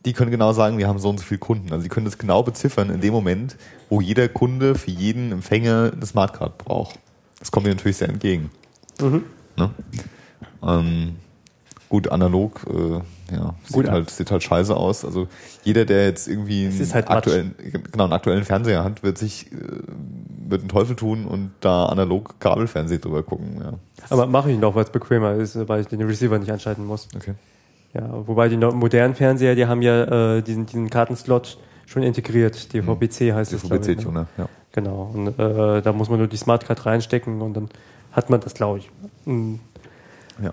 die können genau sagen, wir haben so und so viele Kunden. Also die können das genau beziffern in dem Moment, wo jeder Kunde für jeden Empfänger eine Smartcard braucht. Das kommt mir natürlich sehr entgegen. Mhm. Ne? Ähm, gut, analog, äh, ja, sieht Gut, halt, sieht halt scheiße aus. Also jeder, der jetzt irgendwie einen, halt Matsch. aktuellen, genau, einen aktuellen Fernseher hat, wird sich äh, wird einen Teufel tun und da analog Kabelfernsehen drüber gucken. Ja. Aber mache ich noch, weil es bequemer ist, weil ich den Receiver nicht anschalten muss. Okay. Ja, wobei die modernen Fernseher, die haben ja äh, diesen, diesen Kartenslot schon integriert. DVB-C heißt es. glaub ich, ne? DVB-C-Tuner, ja. Genau. Und äh, da muss man nur die Smartcard reinstecken und dann hat man das, glaube ich. Mhm. Ja.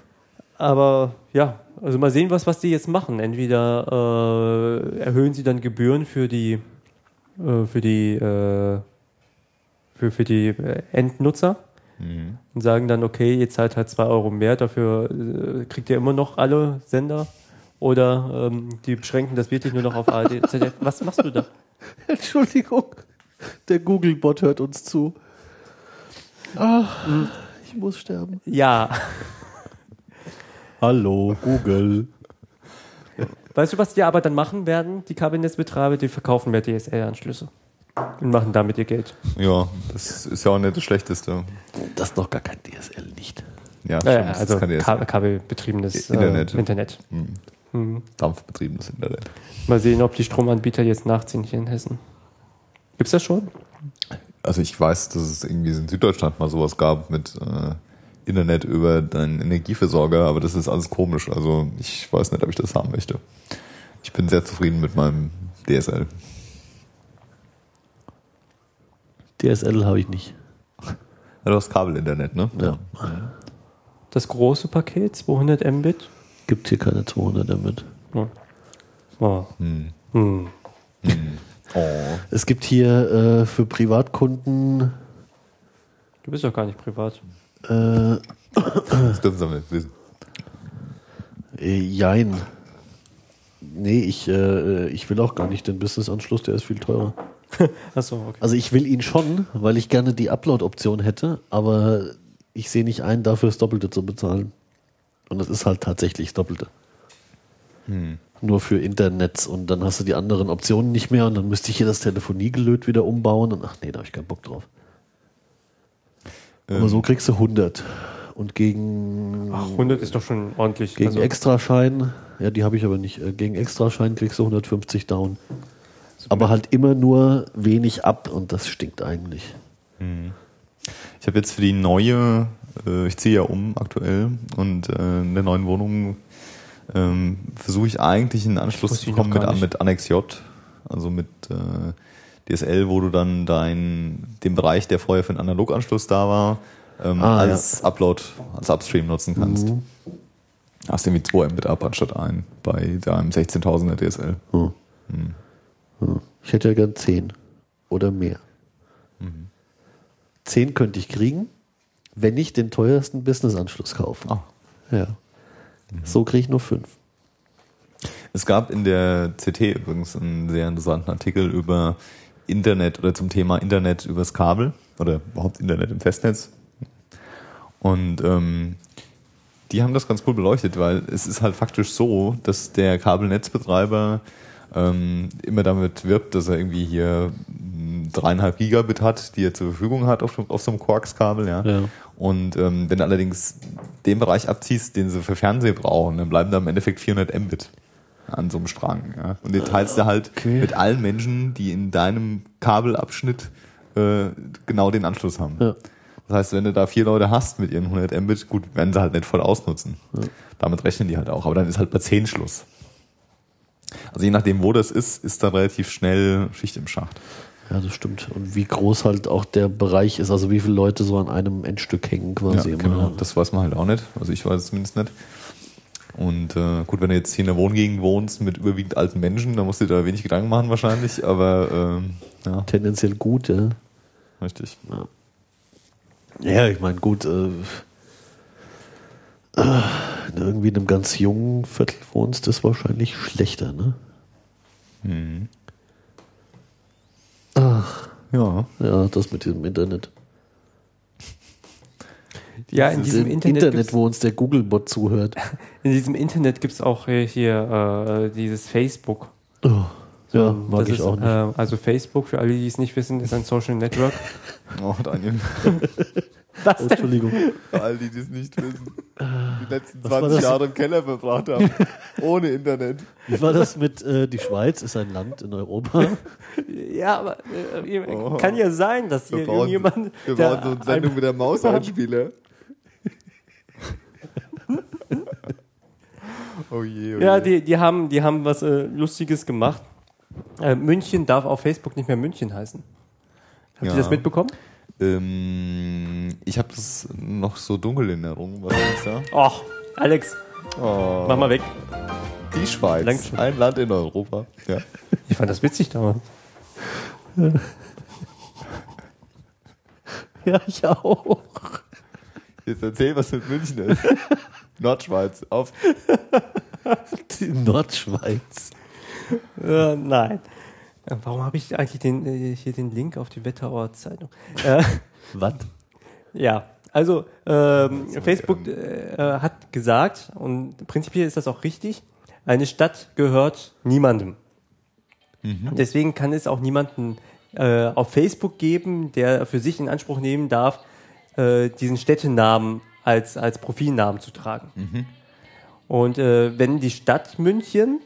Aber ja, also mal sehen, was, was die jetzt machen. Entweder äh, erhöhen sie dann Gebühren für die äh, für die äh, für, für die äh, Endnutzer Mhm. und sagen dann, okay, ihr zahlt halt zwei Euro mehr, dafür äh, kriegt ihr immer noch alle Sender. Oder ähm, die beschränken das wirklich nur noch auf ARD. ZDF. Was machst du da? Entschuldigung, der Google-Bot hört uns zu. Ah, ich muss sterben. Ja. Hallo, Google. Weißt du, was die aber dann machen werden, die Kabelnetzbetreiber? Die verkaufen mehr DSL-Anschlüsse und machen damit ihr Geld. ja, das ist ja auch nicht das Schlechteste. Das ist doch gar kein DSL, nicht. Ja, Ja, ja, stimmt, also Ka kabelbetriebenes äh, Internet. Internet. Mhm. Mhm. dampfbetriebenes Internet. Mal sehen, ob die Stromanbieter jetzt nachziehen hier in Hessen. Gibt's das schon? also ich weiß, dass es irgendwie in Süddeutschland mal sowas gab mit äh, Internet über deinen Energieversorger, aber das ist alles komisch. Also ich weiß nicht, ob ich das haben möchte. Ich bin sehr zufrieden mit meinem DSL. DSL habe ich nicht. Ja, du hast Kabelinternet, ne? Ja. Das große Paket, 200 Mbit. Gibt hier keine 200 damit. Oh. Hm. Hm. Oh. Es gibt hier äh, für Privatkunden Du bist doch gar nicht privat. Äh, Das dürfen sie aber nicht wissen. äh, Jein. Nee, ich, äh, ich will auch gar nicht den Business-Anschluss, der ist viel teurer. Achso, okay. Also ich will ihn schon, weil ich gerne die Upload-Option hätte, aber ich sehe nicht ein, dafür das Doppelte zu bezahlen. Und das ist halt tatsächlich das Doppelte. Nur für Internets und dann hast du die anderen Optionen nicht mehr und dann müsste ich hier das Telefoniegelöt wieder umbauen und ach nee, da habe ich keinen Bock drauf. Aber Ähm, so kriegst du 100. Und gegen, Ach, 100 ist doch schon ordentlich. gegen Also, Extraschein, ja, die habe ich aber nicht, äh, gegen Extraschein kriegst du 150 down. Aber halt immer nur wenig ab und das stinkt eigentlich. Ich habe jetzt für die neue, äh, ich ziehe ja um aktuell und äh, in der neuen Wohnung ähm, versuche ich eigentlich einen Anschluss zu bekommen mit, mit Annex J, also mit äh, DSL, wo du dann dein, den Bereich, der vorher für einen Analoganschluss da war, ähm, Ah, als Upload, als Upstream nutzen kannst. Hast irgendwie 2 Mbit ab anstatt ein bei deinem 16.000er DSL. Hm. Hm. Ich hätte ja gern 10 oder mehr. 10 könnte ich kriegen, wenn ich den teuersten Business-Anschluss kaufe. Ah. Ja. So kriege ich nur 5. Es gab in der CT übrigens einen sehr interessanten Artikel über Internet oder zum Thema Internet übers Kabel oder überhaupt Internet im Festnetz. Und ähm, die haben das ganz cool beleuchtet, weil es ist halt faktisch so, dass der Kabelnetzbetreiber ähm, immer damit wirbt, dass er irgendwie hier mh, dreieinhalb Gigabit hat, die er zur Verfügung hat auf, auf so einem Quarks-Kabel, ja. Ja. Und ähm, wenn du allerdings den Bereich abziehst, den sie für Fernsehen brauchen, dann bleiben da im Endeffekt 400 Mbit an so einem Strang. Ja. Und den teilst du halt Okay. mit allen Menschen, die in deinem Kabelabschnitt äh, genau den Anschluss haben. Ja. Das heißt, wenn du da vier Leute hast mit ihren 100 Mbit, gut, werden sie halt nicht voll ausnutzen. Damit rechnen die halt auch. Aber dann ist halt bei 10 Schluss. Also je nachdem, wo das ist, ist da relativ schnell Schicht im Schacht. Ja, das stimmt. Und wie groß halt auch der Bereich ist, also wie viele Leute so an einem Endstück hängen quasi. Ja, immer. genau. Das weiß man halt auch nicht. Also ich weiß es zumindest nicht. Und äh, gut, wenn du jetzt hier in der Wohngegend wohnst mit überwiegend alten Menschen, dann musst du dir da wenig Gedanken machen wahrscheinlich, aber ähm, ja, Tendenziell gut, ja. richtig. Ja, ich meine, gut, äh, äh, irgendwie in einem ganz jungen Viertel wohnst, ist wahrscheinlich schlechter, ne? Mhm. Ach, Ja. ja, das mit diesem Internet. ja, in diesem Internet, Internet wo uns der Google-Bot zuhört. in diesem Internet gibt es auch hier äh, dieses Facebook. Oh, ja, mag Das ich ist, auch nicht. Äh, also Facebook, für alle, die es nicht wissen, ist ein Social Network. Oh, Daniel. Was Oh, Entschuldigung. Für all die, die es nicht wissen. Die letzten Was war 20 das? Jahre im Keller verbracht haben. Ohne Internet. Wie war das mit, äh, die Schweiz ist ein Land in Europa? Ja, aber äh, Oh. kann ja sein, dass hier Wir irgendjemand. wir bauen so eine Sendung mit der Mauseinspieler. Oh je, oh Ja, je. die, die, haben, die haben was äh, Lustiges gemacht. Äh, München darf auf Facebook nicht mehr München heißen. Habt Ja. ihr das mitbekommen? Ähm, ich habe das noch so dunkel in Erinnerung. Was ist da? Och, Alex, Oh, mach mal weg. die Schweiz. Langt schon. Ein Land in Europa. Ja. Ich fand das witzig damals. ja, ich auch. Jetzt erzähl, was mit München ist. Nordschweiz. Auf. Die Nordschweiz. Äh, nein. Äh, Warum habe ich eigentlich den, äh, hier den Link auf die Wetterauer Zeitung? Äh, Was? ja, also ähm, Facebook äh, hat gesagt, und prinzipiell ist das auch richtig, eine Stadt gehört niemandem. Deswegen kann es auch niemanden äh, auf Facebook geben, der für sich in Anspruch nehmen darf, äh, diesen Städtenamen als, als Profilnamen zu tragen. Und äh, wenn die Stadt München,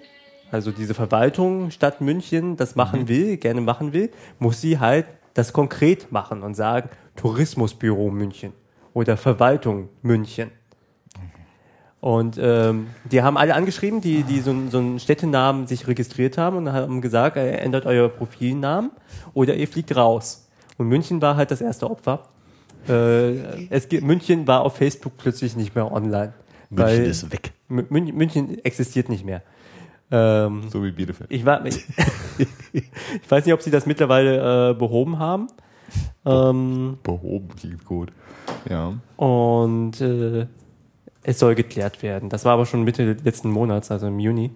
also diese Verwaltung Stadt München, das machen will, gerne machen will, muss sie halt das konkret machen und sagen Tourismusbüro München oder Verwaltung München. Und ähm, die haben alle angeschrieben, die, die so, einen- so einen Städtenamen sich registriert haben und haben gesagt, äh, ändert euer Profilnamen oder ihr fliegt raus. Und München war halt das erste Opfer. Äh, es, gibt- München war auf Facebook plötzlich nicht mehr online. München ist weg. Mün- München existiert nicht mehr. Ähm, So wie Bielefeld. ich, war, ich, ich weiß nicht, ob sie das mittlerweile äh, behoben haben. Ähm, Behoben klingt gut. Ja. und äh, es soll geklärt werden. Das war aber schon Mitte letzten Monats, also im Juni.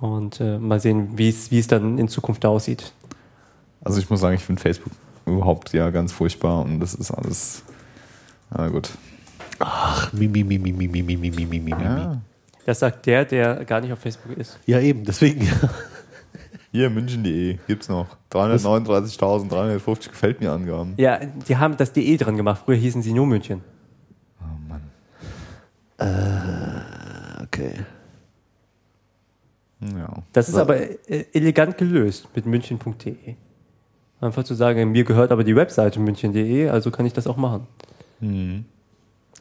Und äh, mal sehen, wie es dann in Zukunft aussieht. Also ich muss sagen, ich finde Facebook überhaupt ja ganz furchtbar und das ist alles. Na gut. Ach, mimi, mimi, mimi, mimi, mimi, mimi. Ja. Das sagt der, der gar nicht auf Facebook ist. Ja, eben, deswegen. Hier, münchen.de gibt's noch. 339.350 gefällt mir Angaben. Ja, die haben das DE dran gemacht. Früher hießen sie nur München. Oh Mann. Äh, okay. Ja. Das ist aber elegant gelöst mit münchen.de. Einfach zu sagen, mir gehört aber die Webseite münchen.de, also kann ich das auch machen.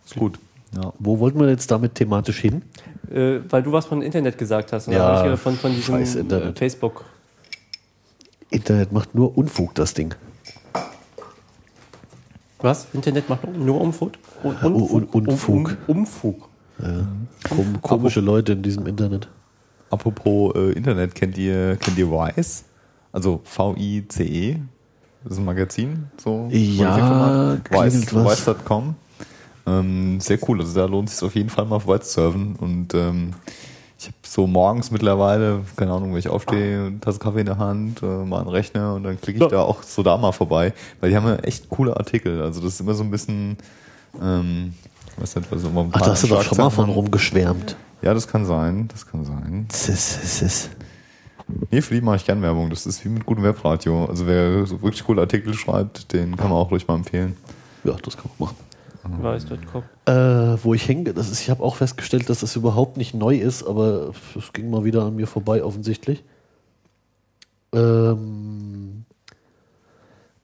Ist gut. Ja. Wo wollten wir jetzt damit thematisch hin? Äh, weil du was von Internet gesagt hast. Und Ja, ich ja von, von diesem scheiß Internet. äh, Facebook. Internet macht nur Unfug, das Ding. Was? Internet macht nur Umfug? Un Un- Unfug. Um, Umfug. Kom komische Leute in diesem Internet. Apropos äh, Internet, kennt ihr, kennt ihr Vice? Also V-I-C-E? Das ist ein Magazin, so Ja. Vice.com. Ähm, sehr cool, also da lohnt es sich auf jeden Fall mal auf Vice zu surfen. Und ähm, ich habe so morgens mittlerweile, keine Ahnung, wenn ich aufstehe, eine Tasse Kaffee in der Hand, äh, mal einen Rechner und dann klicke ich Ja. da auch so da mal vorbei, weil die haben ja echt coole Artikel. Also das ist immer so ein bisschen, ähm, ich weiß nicht, was so Ach, da hast du doch schon mal von Schlagzeilen- rumgeschwärmt. Ja, das kann sein, das kann sein. Sis, sis, sis. Nee, für die mache ich gern Werbung. Das ist wie mit gutem Webradio. Also wer so wirklich coole Artikel schreibt, den kann man auch ruhig mal empfehlen. Ja, das kann man machen. Weiß.com. Äh, wo ich hänge, das ist, ich habe auch festgestellt, dass das überhaupt nicht neu ist, aber es ging mal wieder an mir vorbei offensichtlich. Ähm,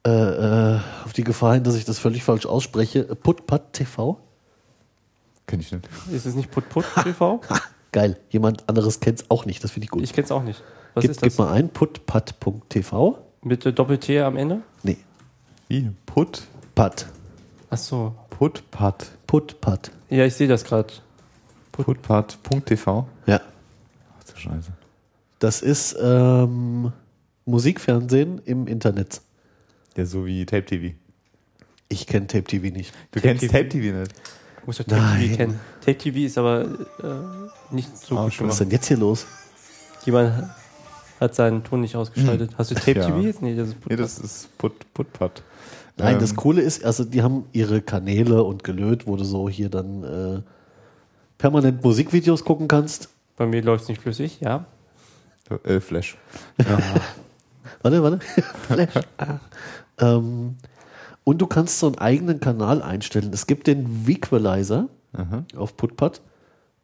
äh, äh, auf die Gefahr hin, dass ich das völlig falsch ausspreche. Putpat TV. Kenn ich nicht. Ist es nicht Put-Put TV? Geil. Jemand anderes kennt es auch nicht. Das finde ich gut. Ich kenne es auch nicht. Was gib, ist das? gib mal ein, putpat.tv. Mit äh, Doppel-T am Ende? Nee, Wie? Put? Pat. Ach so. Putpat. Putpat. Ja, ich sehe das gerade. Putpat.tv. Ja. Ach du Scheiße. Das ist ähm, Musikfernsehen im Internet. Ja, so wie Tape TV. Ich kenne Tape TV nicht. Du Tape kennst TV? Tape TV nicht? Du musst doch Tape Nein. TV kennen. Tape TV ist aber äh, nicht so Ah, gut. Was ist denn jetzt hier los? Jemand hat seinen Ton nicht ausgeschaltet. Hast du Tape Ja. TV? Nee, das ist Nee, das ist Put, Putpat. Nein, Ähm, das Coole ist, also die haben ihre Kanäle und gelöt, wo du so hier dann äh, permanent Musikvideos gucken kannst. Bei mir läuft es nicht flüssig, ja. Äh, Flash. Warte, warte. Flash. Ah. ähm, und du kannst so einen eigenen Kanal einstellen. Es gibt den Vequalizer auf Putpat.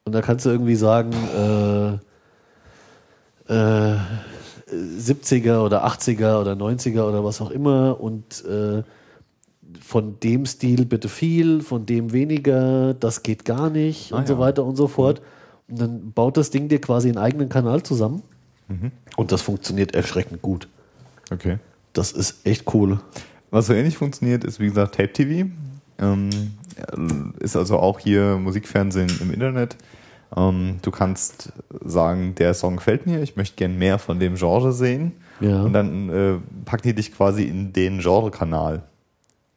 Und da kannst du irgendwie sagen, äh, äh, 70er oder 80er oder 90er oder was auch immer. Und äh, von dem Stil bitte viel, von dem weniger, das geht gar nicht Ah, und so ja. weiter und so fort. Und dann baut das Ding dir quasi einen eigenen Kanal zusammen. Und das funktioniert erschreckend gut. Okay. Das ist echt cool. Was so ähnlich funktioniert, ist wie gesagt Tape TV. Ähm, ist also auch hier Musikfernsehen im Internet. Ähm, du kannst sagen, der Song gefällt mir, ich möchte gern mehr von dem Genre sehen. Ja. Und dann äh, packen die dich quasi in den Genre-Kanal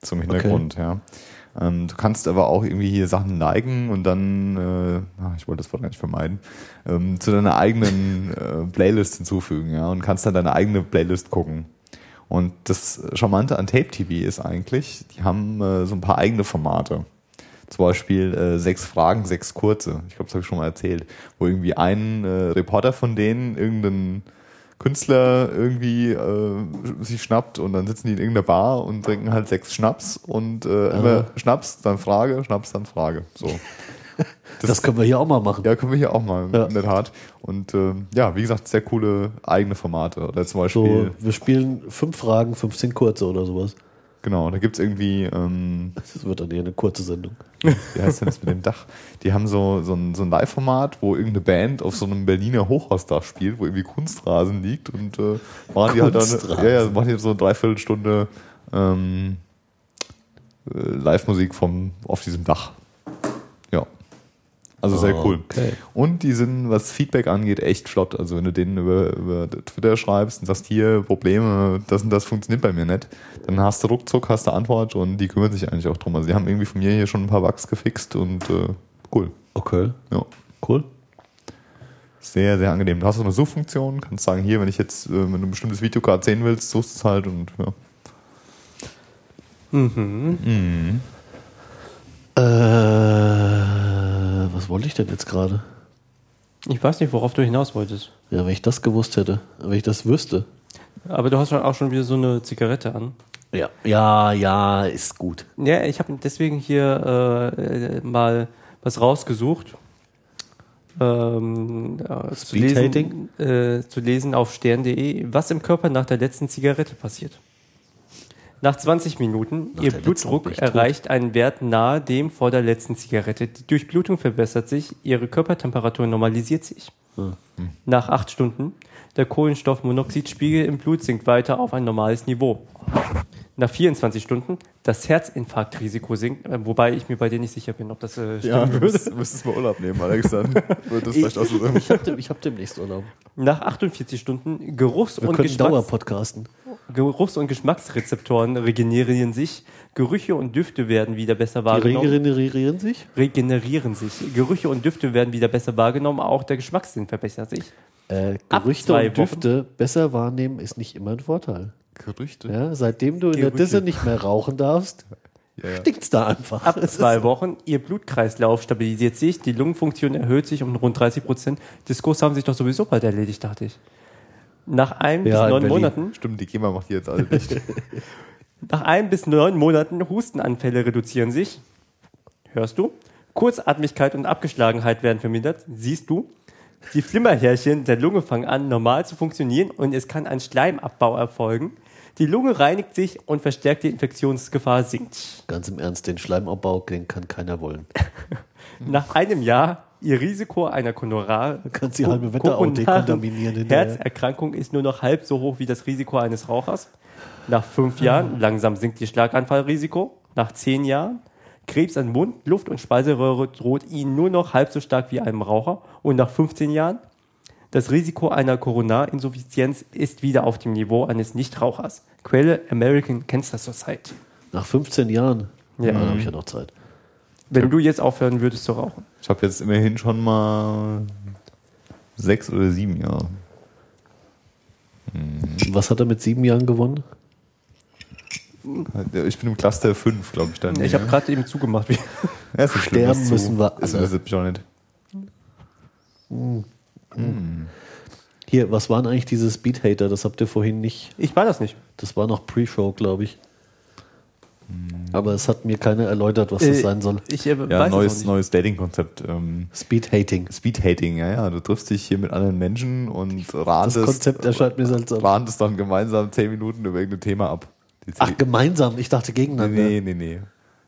zum Hintergrund. Ja. Ähm, du kannst aber auch irgendwie hier Sachen liken und dann, äh, ach, ich wollte das Wort gar nicht vermeiden, ähm, zu deiner eigenen äh, Playlist hinzufügen, ja, und kannst dann deine eigene Playlist gucken. Und das Charmante an Tape TV ist eigentlich, die haben äh, so ein paar eigene Formate. Zum Beispiel äh, sechs Fragen, sechs kurze. Ich glaube, das habe ich schon mal erzählt. Wo irgendwie ein äh, Reporter von denen irgendeinen Künstler irgendwie äh, sich schnappt und dann sitzen die in irgendeiner Bar und trinken halt sechs Schnaps und äh, immer Schnaps, dann Frage, Schnaps, dann Frage. So. Das, können wir hier auch mal machen. Ja, können wir hier auch mal, Ja. in der Tat. Und ähm, ja, wie gesagt, sehr coole eigene Formate. Oder zum So, Beispiel, wir spielen fünf Fragen, 15 kurze oder sowas. Genau, da gibt's irgendwie, ähm, Das wird dann eher eine kurze Sendung. wie heißt denn das mit dem Dach? Die haben so, so ein, so ein Live-Format, wo irgendeine Band auf so einem Berliner Hochhausdach spielt, wo irgendwie Kunstrasen liegt und äh, machen die halt dann, Kunstrasen. ja, ja, machen die so eine Dreiviertelstunde ähm, äh, Live-Musik vom, auf diesem Dach. Also sehr cool. Okay. Und die sind, was Feedback angeht, echt flott. Also wenn du denen über, über Twitter schreibst und sagst, hier Probleme, das und das funktioniert bei mir nicht, dann hast du ruckzuck, hast du Antwort und die kümmern sich eigentlich auch drum. Also die haben irgendwie von mir hier schon ein paar Bugs gefixt und äh, cool. Okay, Ja. cool. Sehr, sehr angenehm. Du hast auch eine Suchfunktion, kannst sagen, hier, wenn ich jetzt, äh, wenn du ein bestimmtes Video gerade sehen willst, suchst es halt und ja. Mhm. Äh, was wollte ich denn jetzt gerade? Ich weiß nicht, worauf du hinaus wolltest. Ja, wenn ich das gewusst hätte, wenn ich das wüsste. Aber du hast schon auch schon wieder so eine Zigarette an. Ja, ja, ja, ist gut. Ja, ich habe deswegen hier äh, mal was rausgesucht. Ähm, äh, zu, lesen, äh, zu lesen auf stern.de, was im Körper nach der letzten Zigarette passiert. Nach 20 Minuten, Nach Ihr Blutdruck tot. erreicht einen Wert nahe dem vor der letzten Zigarette. Die Durchblutung verbessert sich, Ihre Körpertemperatur normalisiert sich. Hm. Nach acht Stunden, der Kohlenstoffmonoxidspiegel im Blut sinkt weiter auf ein normales Niveau. Nach 24 Stunden, das Herzinfarktrisiko sinkt, äh, wobei ich mir bei dir nicht sicher bin, ob das äh, stimmen Ja, du würde. müsstest, müsstest mal Urlaub nehmen, Alex, dann wird das vielleicht auch so. Ich habe ich hab demnächst Urlaub. Nach 48 Stunden, Geruchs- Wir und können Geschmacks Dauerpodcasten. Geruchs- und Geschmacksrezeptoren regenerieren sich, Gerüche und Düfte werden wieder besser Die wahrgenommen. regenerieren sich? regenerieren sich. Gerüche und Düfte werden wieder besser wahrgenommen, auch der Geschmackssinn verbessert sich. Äh, Gerüchte und Wochen. Düfte besser wahrnehmen ist nicht immer ein Vorteil. Gerüchte. Ja, seitdem du in der Gerüche. Disse nicht mehr rauchen darfst, Ja, stinkt's da einfach. Ab zwei Wochen, ihr Blutkreislauf stabilisiert sich, die Lungenfunktion erhöht sich um rund 30 Prozent. Diskurs haben sich doch sowieso bald erledigt, dachte ich. Nach einem Ja, bis neun Berlin. Monaten, Stimmt, die GEMA macht die jetzt alle nicht. nach einem bis neun Monaten Hustenanfälle reduzieren sich. Hörst du? Kurzatmigkeit und Abgeschlagenheit werden vermindert. Siehst du? Die Flimmerhärchen der Lunge fangen an, normal zu funktionieren und es kann ein Schleimabbau erfolgen. Die Lunge reinigt sich und verstärkt die Infektionsgefahr sinkt. Ganz im Ernst, den Schleimabbau, den kann keiner wollen. Nach einem Jahr ihr Risiko einer Konorar kannst die halbe. Herzerkrankung ist nur noch halb so hoch wie das Risiko eines Rauchers. Nach fünf Jahren langsam sinkt ihr Schlaganfallrisiko. Nach zehn Jahren Krebs an Mund, Luft und Speiseröhre droht ihnen nur noch halb so stark wie einem Raucher. Und nach 15 Jahren das Risiko einer Koronarinsuffizienz ist wieder auf dem Niveau eines Nichtrauchers. Quelle American Cancer Society. Nach 15 Jahren, Ja. ja. da habe ich ja noch Zeit. Wenn du jetzt aufhören würdest zu rauchen. Ich habe jetzt immerhin schon mal sechs oder sieben Jahre. Was hat er mit sieben Jahren gewonnen? Ich bin im Cluster 5, glaube ich, dann. Ich habe gerade eben zugemacht. Wie ja, ist nicht schlimm, Sterben das zu- müssen wir Das alle. interessiert mich auch nicht. Hier, was waren eigentlich diese Speed-Hater? Das habt ihr vorhin nicht. Ich war das nicht. Das war noch Pre-Show, glaube ich. Aber es hat mir keiner erläutert, was das Äh, sein soll. Ich äh, Ja, neues, neues Dating-Konzept. Ähm, Speed-Hating. Speed-Hating, ja, ja. Du triffst dich hier mit anderen Menschen und Das rahdest, Konzept erscheint mir seltsam. rahdest dann gemeinsam zehn Minuten über irgendein Thema ab. Ach, gemeinsam. Ich dachte gegeneinander. nee, nee, nee.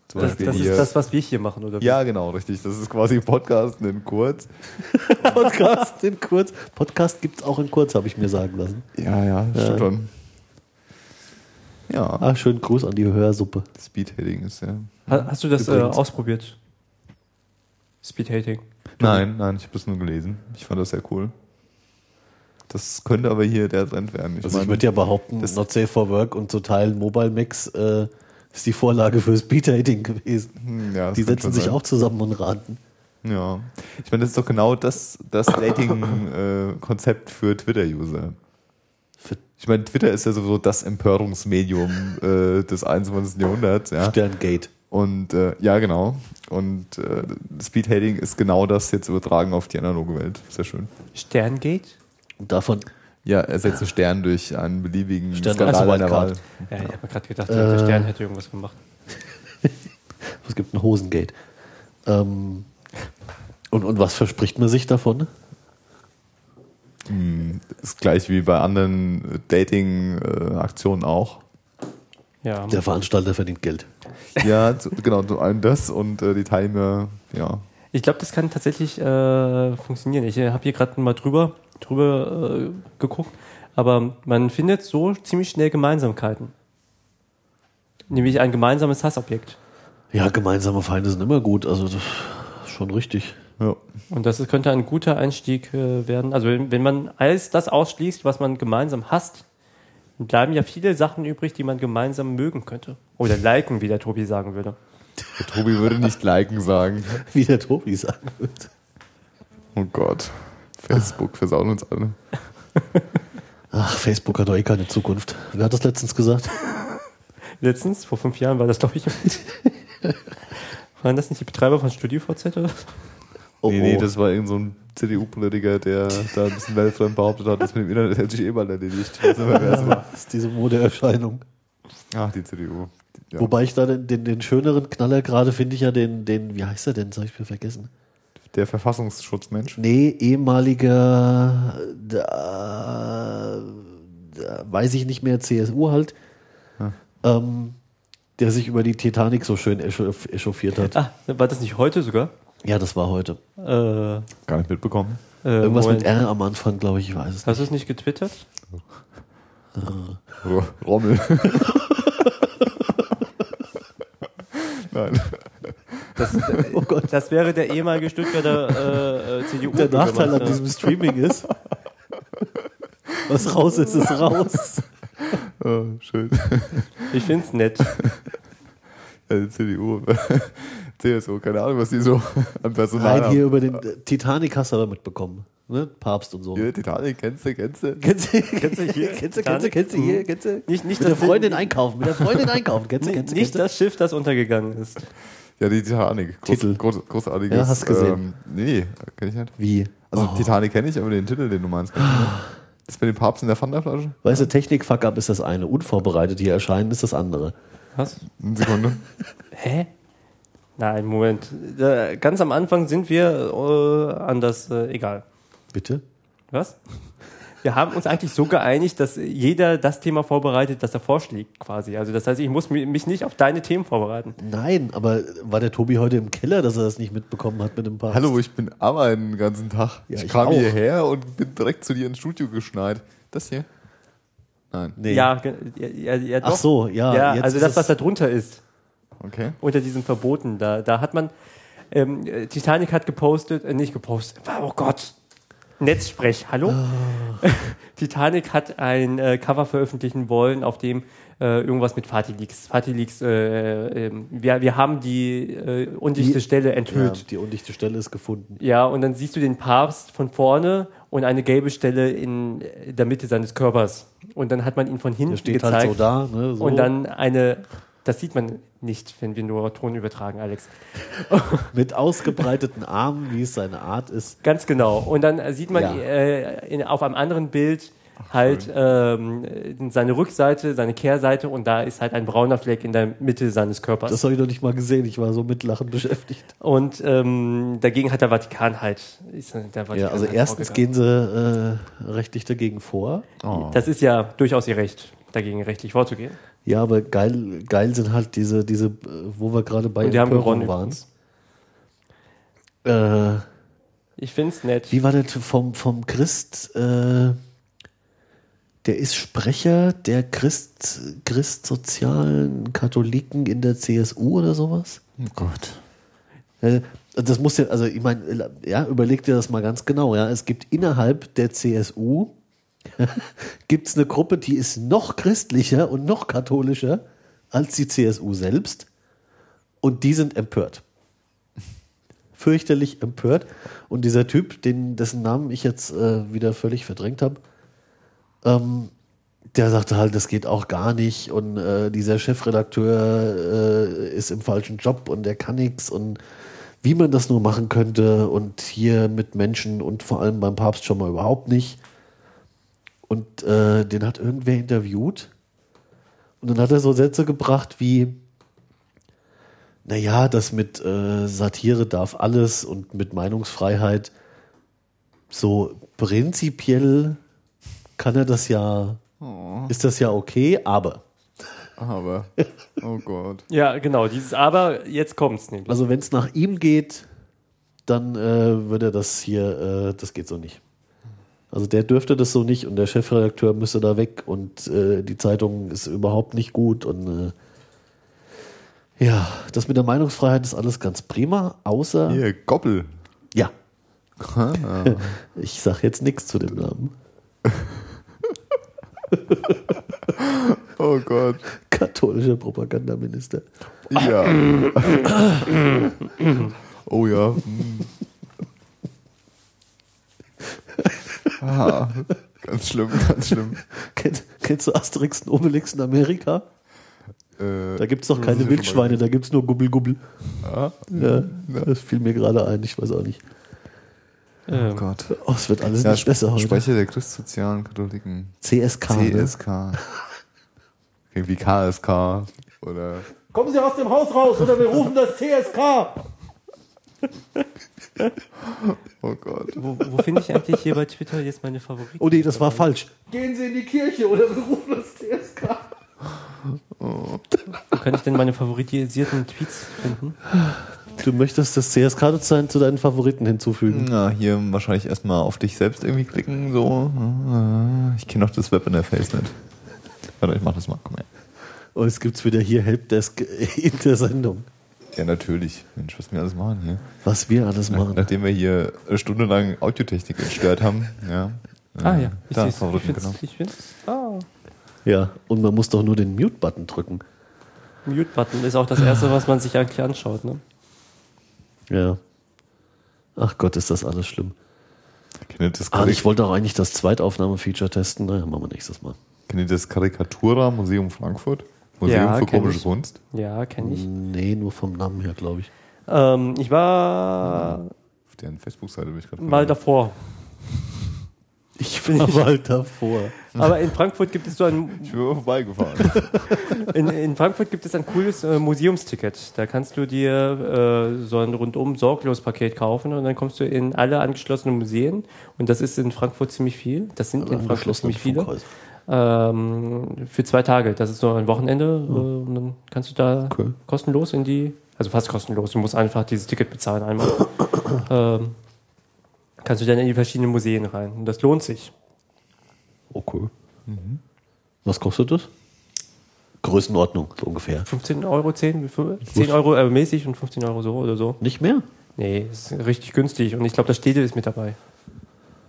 Zum Das, das ist das, was wir hier machen, oder? wie? ja, genau, richtig. Das ist quasi Podcast in kurz. Podcast in kurz. Podcast gibt es auch in kurz, habe ich mir sagen lassen. Ja, ja, stimmt schon. Ja, Ah, schönen Gruß an die Hörsuppe. Speed-Hating ist ja. Ha- Hast du das äh, ausprobiert? Speedhating. Nein, nein, ich habe es nur gelesen. Ich fand das sehr cool. Das könnte aber hier der Trend werden. Ich Also ich würde ja behaupten, das- Not Safe for Work und zu Teilen Mobile Max äh, ist die Vorlage für Speed-Hating gewesen. hm, ja, das Die setzen sich sein. auch zusammen und raten. Ja. Ich meine, das ist doch genau das, das Dating-Konzept für Twitter-User. Ich meine, Twitter ist ja sowieso das Empörungsmedium äh, des 21. Jahrhunderts, ja. Sterngate. Und äh, ja, genau. Und äh, Speedhating ist genau das jetzt übertragen auf die analoge Welt. Sehr schön. Sterngate? Und davon, Ja, ersetze Stern durch einen beliebigen Stern Skandal als deiner Wahl. Wildcard. Ja, ich habe mir gerade gedacht, der Stern hätte irgendwas gemacht. es gibt ein Hosengate. Ähm, Und, und was verspricht man sich davon? Ist gleich wie bei anderen Dating-Aktionen auch. Ja. Der Veranstalter verdient Geld. Ja, zu- genau, zum einen das und äh, die Teilnehmer, ja. Ich glaube, das kann tatsächlich äh, funktionieren. Ich habe hier gerade mal drüber, drüber äh, geguckt, aber man findet so ziemlich schnell Gemeinsamkeiten. Nämlich ein gemeinsames Hassobjekt. Ja, gemeinsame Feinde sind immer gut. Also das ist schon richtig. Ja. Und das könnte ein guter Einstieg äh, werden. Also wenn, wenn man alles das ausschließt, was man gemeinsam hasst, dann bleiben ja viele Sachen übrig, die man gemeinsam mögen könnte. Oder liken, wie der Tobi sagen würde. Der Tobi würde nicht liken sagen. Wie der Tobi sagen wird. Oh Gott. Facebook versauen uns alle. Ach, Facebook hat doch eh keine Zukunft. Wer hat das letztens gesagt? Letztens, vor fünf Jahren, war das, glaube ich. Waren das nicht die Betreiber von StudioVZ oder? Oh, nee, nee, oh. das war irgend so ein CDU-Politiker, der da ein bisschen weltfremd behauptet hat, das mit dem Internet hätte sich eh mal erledigt. Ich das ist diese Modeerscheinung. Ach, die CDU. Ja. Wobei ich da den, den, den schöneren Knaller gerade finde ich ja den, den, wie heißt er denn? Das habe ich mir vergessen. Der Verfassungsschutzmensch. Nee, ehemaliger, da, da weiß ich nicht mehr, CSU halt, ähm, der sich über die Titanic so schön echauf- echauffiert hat. Ah, war das nicht heute sogar? Ja, das war heute. Äh, Gar nicht mitbekommen. äh, Irgendwas Moment. mit R am Anfang, glaube ich, ich weiß es Hast du es nicht getwittert? R- Rommel. Nein. Das, oh Gott. das wäre der ehemalige Stuttgarter äh, äh, CDU. Der Nachteil an diesem Streaming ist, was raus ist, ist raus. Oh, schön. Ich finde es nett. Ja, die CDU. CSU, keine Ahnung, was die so an Personal Nein, hier haben. über den äh, Titanic hast du aber mitbekommen. Ne? Papst und so. Hier, Titanic, kennst du, kennst du? Kennst du, kennst du hier? Kennst du, kennst du, kennst du hier? Kennst du? Nicht- nicht mit der Freundin einkaufen, mit der Freundin einkaufen. Kennst du, Nicht, kennst du, nicht du? das Schiff, das untergegangen ist. Ja, die Titanic. Groß, Titel. Groß, großartiges. Ja, hast gesehen. Ähm, nee, kenn ich nicht. Wie? Also Oh. Titanic kenne ich, aber den Titel, den du meinst, kenn ich nicht. Das mit dem Papst in der Fanta-Flasche? Weißt du, Technik-Fuck-Up ist das eine, unvorbereitet hier erscheinen ist das andere. Was? Eine Sekunde. Hä? Nein, Moment. Ganz am Anfang sind wir äh, an das, äh, egal. Bitte? Was? Wir haben uns eigentlich so geeinigt, dass jeder das Thema vorbereitet, das er vorschlägt, quasi. Also das heißt, ich muss mi- mich nicht auf deine Themen vorbereiten. Nein, aber war der Tobi heute im Keller, dass er das nicht mitbekommen hat mit dem Papst? Hallo, ich bin arbeiten den ganzen Tag. Ja, ich, ich kam auch. hierher und bin direkt zu dir ins Studio geschneit. Das hier? Nein. Nee. Ja, ja, ja, ja doch. Ach so, ja. Ja, jetzt also das, was da drunter ist, Okay. unter diesen Verboten, da, da hat man, ähm, äh, Titanic hat gepostet, äh, nicht gepostet, oh Gott, Netzsprech, hallo? Ah. Titanic hat ein äh, Cover veröffentlichen wollen, auf dem äh, irgendwas mit Fatih Leaks. Fatih Leaks, äh, ähm, wir, wir haben die äh, undichte Die- Stelle Ja, enthüllt. die undichte Stelle ist gefunden. Ja, und dann siehst du den Papst von vorne und eine gelbe Stelle in der Mitte seines Körpers. Und dann hat man ihn von hinten Der steht gezeigt. halt so da. Ne, so. Und dann eine, das sieht man nicht, wenn wir nur Ton übertragen, Alex. mit ausgebreiteten Armen, wie es seine Art ist. Ganz genau. Und dann sieht man Ja. äh, in, auf einem anderen Bild halt ähm, seine Rückseite, seine Kehrseite und da ist halt ein brauner Fleck in der Mitte seines Körpers. Das habe ich noch nicht mal gesehen. Ich war so mit Lachen beschäftigt. und ähm, dagegen hat der Vatikan halt. Ist der Vatikan Ja, also halt erstens gehen sie äh, rechtlich dagegen vor. Oh. Das ist ja durchaus ihr Recht, dagegen rechtlich vorzugehen. Ja, aber geil, geil sind halt diese, diese, äh, wo wir gerade bei Und die haben gewonnen waren. Äh, Ich finde es nett. wie war das vom, vom Christ? Äh, der ist Sprecher der Christ, christsozialen Katholiken in der CSU oder sowas? Oh Gott. Äh, Das muss ja, also ich meine, ja, überleg dir das mal ganz genau. Ja, es gibt innerhalb der CSU gibt es eine Gruppe, die ist noch christlicher und noch katholischer als die CSU selbst, und die sind empört, fürchterlich empört. Und dieser Typ, den dessen Namen ich jetzt äh, wieder völlig verdrängt habe, ähm, der sagte halt, das geht auch gar nicht und äh, dieser Chefredakteur äh, ist im falschen Job und der kann nichts und wie man das nur machen könnte und hier mit Menschen und vor allem beim Papst schon mal überhaupt nicht. Und äh, den hat irgendwer interviewt und dann hat er so Sätze gebracht wie, naja, das mit äh, Satire darf alles und mit Meinungsfreiheit so prinzipiell kann er das ja, ist das ja okay, aber. Aber, oh Gott. Ja, genau, dieses Aber, jetzt kommt's nämlich. Also wenn es nach ihm geht, dann äh, würde er das hier, äh, das geht so nicht. Also der dürfte das so nicht und der Chefredakteur müsste da weg und äh, die Zeitung ist überhaupt nicht gut und äh, ja, das mit der Meinungsfreiheit ist alles ganz prima, außer Hier, Goppel. ja, Ah, ich sag jetzt nichts zu dem Namen. Oh Gott. Katholischer Propagandaminister. Ja. oh ja. Ah, ganz schlimm, ganz schlimm. Kennt, kennst du Asterix und Obelix in Amerika? Äh, Da gibt es doch keine ja Wildschweine, da gibt es nur Gubbel Gubbel. mal- Ja, das fiel mir gerade ein, ich weiß auch nicht. Oh Ähm, Gott. Oh, es wird alles Ja, nicht besser heute. Sprecher der christsozialen Katholiken. CSK. Ne? CSK. Irgendwie KSK oder Kommen Sie aus dem Haus raus oder wir rufen das CSK. oh Gott. wo, wo finde ich eigentlich hier bei Twitter jetzt meine Favoriten? Oh nee, das war falsch. Gehen Sie in die Kirche oder wir rufen das CSK. Wo kann ich denn meine favorisierten Tweets finden? Du möchtest das CSK zu deinen Favoriten hinzufügen. Na, hier wahrscheinlich erstmal auf dich selbst irgendwie klicken, so. Äh, Ich kenne doch das Webinterface nicht. Warte, ich mach das mal, komm her. Und es gibt's wieder hier Helpdesk in der Sendung. Ja, natürlich. Mensch, was wir alles machen hier. Was wir alles Nach, machen. nachdem wir hier eine Stunde lang Audiotechnik entstört haben, ja. Ah Äh, ja, ich da, sehe es. Ich genau. es. Ich find's. Ah. Ja, und man muss doch nur den Mute-Button drücken. Mute-Button ist auch das Erste, was man sich eigentlich anschaut. Ne? Ja. Ach Gott, ist das alles schlimm. Kennt ihr das, Ah, ich wollte auch eigentlich das Zweitaufnahme-Feature testen. Naja, machen wir nächstes Mal. kennt ihr das Karikatura Museum Frankfurt? Museum Ja, für komische ich. Kunst? Ja, kenne ich. Nee, nur vom Namen her, glaube ich. Ähm, ich war Auf deren Facebook-Seite bin ich gerade mal davor. Ich war mal davor. Aber in Frankfurt gibt es so ein Ich bin mal vorbeigefahren. In, in Frankfurt gibt es ein cooles äh, Museumsticket. Da kannst du dir äh, so ein rundum sorglos Paket kaufen und dann kommst du in alle angeschlossenen Museen. Und das ist in Frankfurt ziemlich viel. Das sind in Frankfurt ziemlich viele. Funkhäuser. Ähm, für zwei Tage. Das ist so ein Wochenende. Äh, und dann kannst du da Okay. kostenlos in die, also fast kostenlos. Du musst einfach dieses Ticket bezahlen einmal. ähm, kannst du dann in die verschiedenen Museen rein. Und das lohnt sich. Okay. Was kostet das? Größenordnung, so ungefähr. 15 Euro, 10, 10 Euro äh, mäßig und 15 Euro so oder so. Nicht mehr? Nee, ist richtig günstig. Und ich glaube, das Städel ist mit dabei.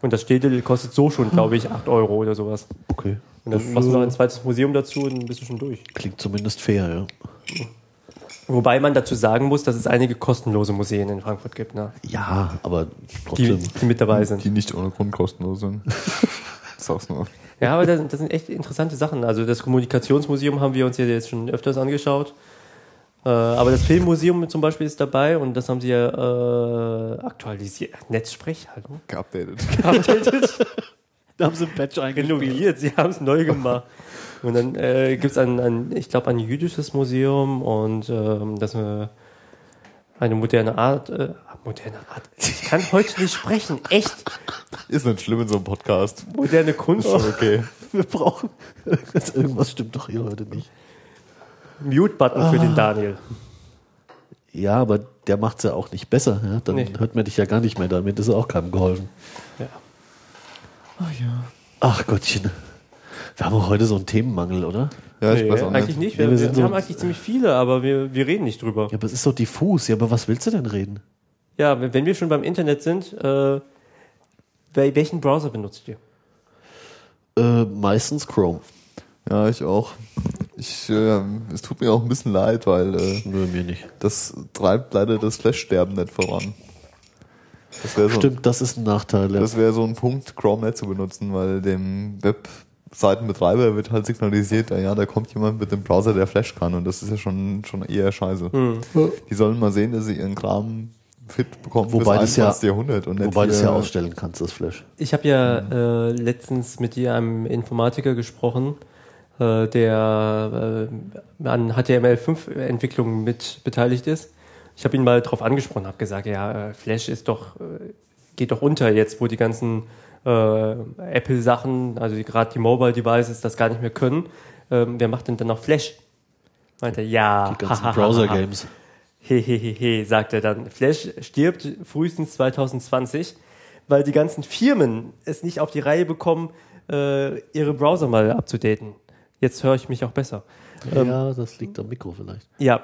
Und das Städel kostet so schon, glaube ich, 8 Euro oder sowas. Okay. Und dann machst du noch ein zweites Museum dazu und dann bist du schon durch. Klingt zumindest fair, ja. Wobei man dazu sagen muss, dass es einige kostenlose Museen in Frankfurt gibt, ne? Ja, aber die, trotzdem. die mit dabei sind. Die nicht ohne Grund kostenlos sind. Sag's nur. Ja, aber das, sind- das sind echt interessante Sachen. Also das Kommunikationsmuseum haben wir uns ja jetzt schon öfters angeschaut. Äh, aber das Filmmuseum zum Beispiel ist dabei und das haben sie ja äh, aktualisiert. Netzsprech, hallo? Geupdatet. Da haben sie ein Patch renoviert, sie haben es neu gemacht. Und dann äh, gibt es ein, ein, ich glaube, ein jüdisches Museum und ähm, das eine, eine moderne Art, äh, moderne Art. Ich kann heute nicht sprechen, echt. Ist nicht schlimm in so einem Podcast. Moderne Kunst. Ist schon okay. Wir brauchen. Irgendwas stimmt doch hier heute nicht. Mute-Button für den Daniel. Ja, aber der macht es ja auch nicht besser. Ja? Dann Nee. hört man dich ja gar nicht mehr. Damit ist auch keinem geholfen. Ja. Ach Gottchen. Wir haben auch heute so einen Themenmangel, oder? Ja, ich Nee, weiß auch eigentlich nicht. nicht. Wir, Ja, wir wir, sind wir so- haben eigentlich ziemlich viele, aber wir, wir reden nicht drüber. Ja, aber es ist so diffus. Ja, aber was willst du denn reden? Ja, wenn wir schon beim Internet sind, äh, wel- welchen Browser benutzt ihr? Äh, meistens Chrome. Ja, ich auch. Ich, äh, es tut mir auch ein bisschen leid, weil äh, Nö, mir nicht. das treibt leider das Flash-Sterben nicht voran. Das so, Stimmt, das ist ein Nachteil. Ja. das wäre so ein Punkt, Chrome nicht zu benutzen, weil dem Webseitenbetreiber wird halt signalisiert, ja, da kommt jemand mit dem Browser, der Flash kann und das ist ja schon, schon eher scheiße. Hm. Die sollen mal sehen, dass sie ihren Kram fit bekommen Wobei fürs das ja- 21. Jahrhundert und Wobei du es hier- ja ausstellen kannst, das Flash. Ich habe ja äh, letztens mit dir, einem Informatiker, gesprochen, äh, der äh, an HTML5-Entwicklung mit beteiligt ist. Ich habe ihn mal darauf angesprochen, habe gesagt, ja, äh, Flash ist doch, äh, geht doch unter jetzt, wo die ganzen äh, Apple-Sachen, also gerade die Mobile-Devices, das gar nicht mehr können. Ähm, wer macht denn dann noch Flash? Meinte er, ja. Die ganzen Browser-Games. Hehehe, sagt er dann. Flash stirbt frühestens 2020, weil die ganzen Firmen es nicht auf die Reihe bekommen, äh, ihre Browser mal abzudaten. Jetzt höre ich mich auch besser. Ähm, Ja, das liegt am Mikro vielleicht. ja,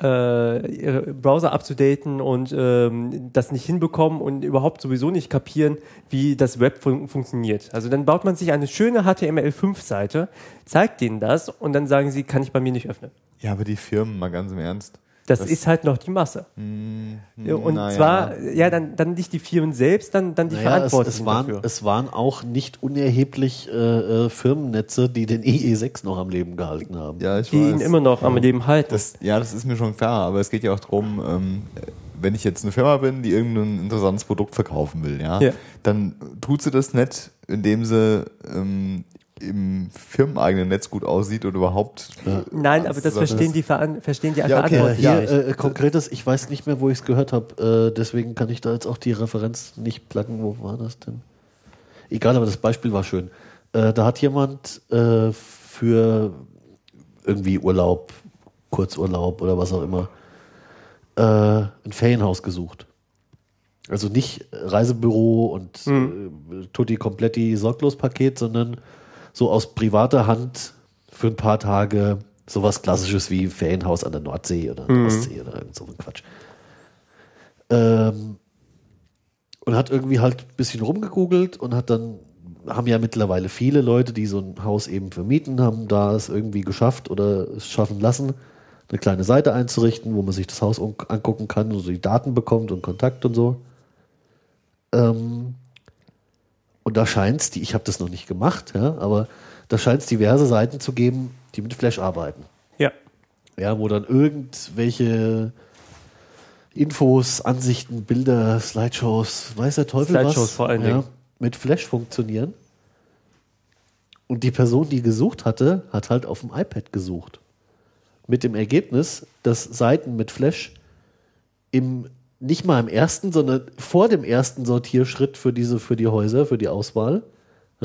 äh, ihre Browser abzudaten und ähm, das nicht hinbekommen und überhaupt sowieso nicht kapieren, wie das Web fun funktioniert. Also dann baut man sich eine schöne HTML5-Seite, zeigt denen das und dann sagen sie, kann ich bei mir nicht öffnen. Ja, aber die Firmen, mal ganz im Ernst. Das, Das- ist halt noch die Masse. Ja, und naja. zwar, ja, dann, dann nicht die Firmen selbst, dann, dann die Naja, es, Verantwortlichen es, waren, dafür. es waren auch nicht unerheblich äh, äh, Firmennetze, die den IE6 noch am Leben gehalten haben. Ja, ich die ihn weiß. immer noch am Leben halten. Das, ja, das ist mir schon klar, aber es geht ja auch darum, ähm, wenn ich jetzt eine Firma bin, die irgendein interessantes Produkt verkaufen will, ja, Ja. dann tut sie das nicht, indem sie ähm, im firmeneigenen Netz gut aussieht oder überhaupt. Nein, aber das verstehen die, Veran verstehen die Ja, okay, Ja, hier nicht. äh, konkretes, ich weiß nicht mehr, wo ich es gehört habe, äh, deswegen kann ich da jetzt auch die Referenz nicht pluggen. Wo war das denn? Egal, aber das Beispiel war schön. Äh, da hat jemand äh, für irgendwie Urlaub, Kurzurlaub oder was auch immer, äh, ein Ferienhaus gesucht. Also nicht Reisebüro und äh, Tutti Kompletti Sorglos-Paket, sondern so aus privater Hand für ein paar Tage sowas Klassisches wie Ferienhaus an der Nordsee oder an der Ostsee oder irgend so ein Quatsch. Ähm, und hat irgendwie halt ein bisschen rumgegoogelt und hat dann, haben ja mittlerweile viele Leute, die so ein Haus eben vermieten, haben da es irgendwie geschafft oder es schaffen lassen, eine kleine Seite einzurichten, wo man sich das Haus angucken kann und so die Daten bekommt und Kontakt und so. Ähm, und da scheint es, ich habe das noch nicht gemacht, ja, aber da scheint es diverse Seiten zu geben, die mit Flash arbeiten. Ja. Ja, wo dann irgendwelche Infos, Ansichten, Bilder, Slideshows, weiß der Teufel Slideshows was, vor allen ja, Dingen. mit Flash funktionieren. Und die Person, die gesucht hatte, hat halt auf dem iPad gesucht. Mit dem Ergebnis, dass Seiten mit Flash im nicht mal im ersten, sondern vor dem ersten Sortierschritt für diese, für die Häuser, für die Auswahl,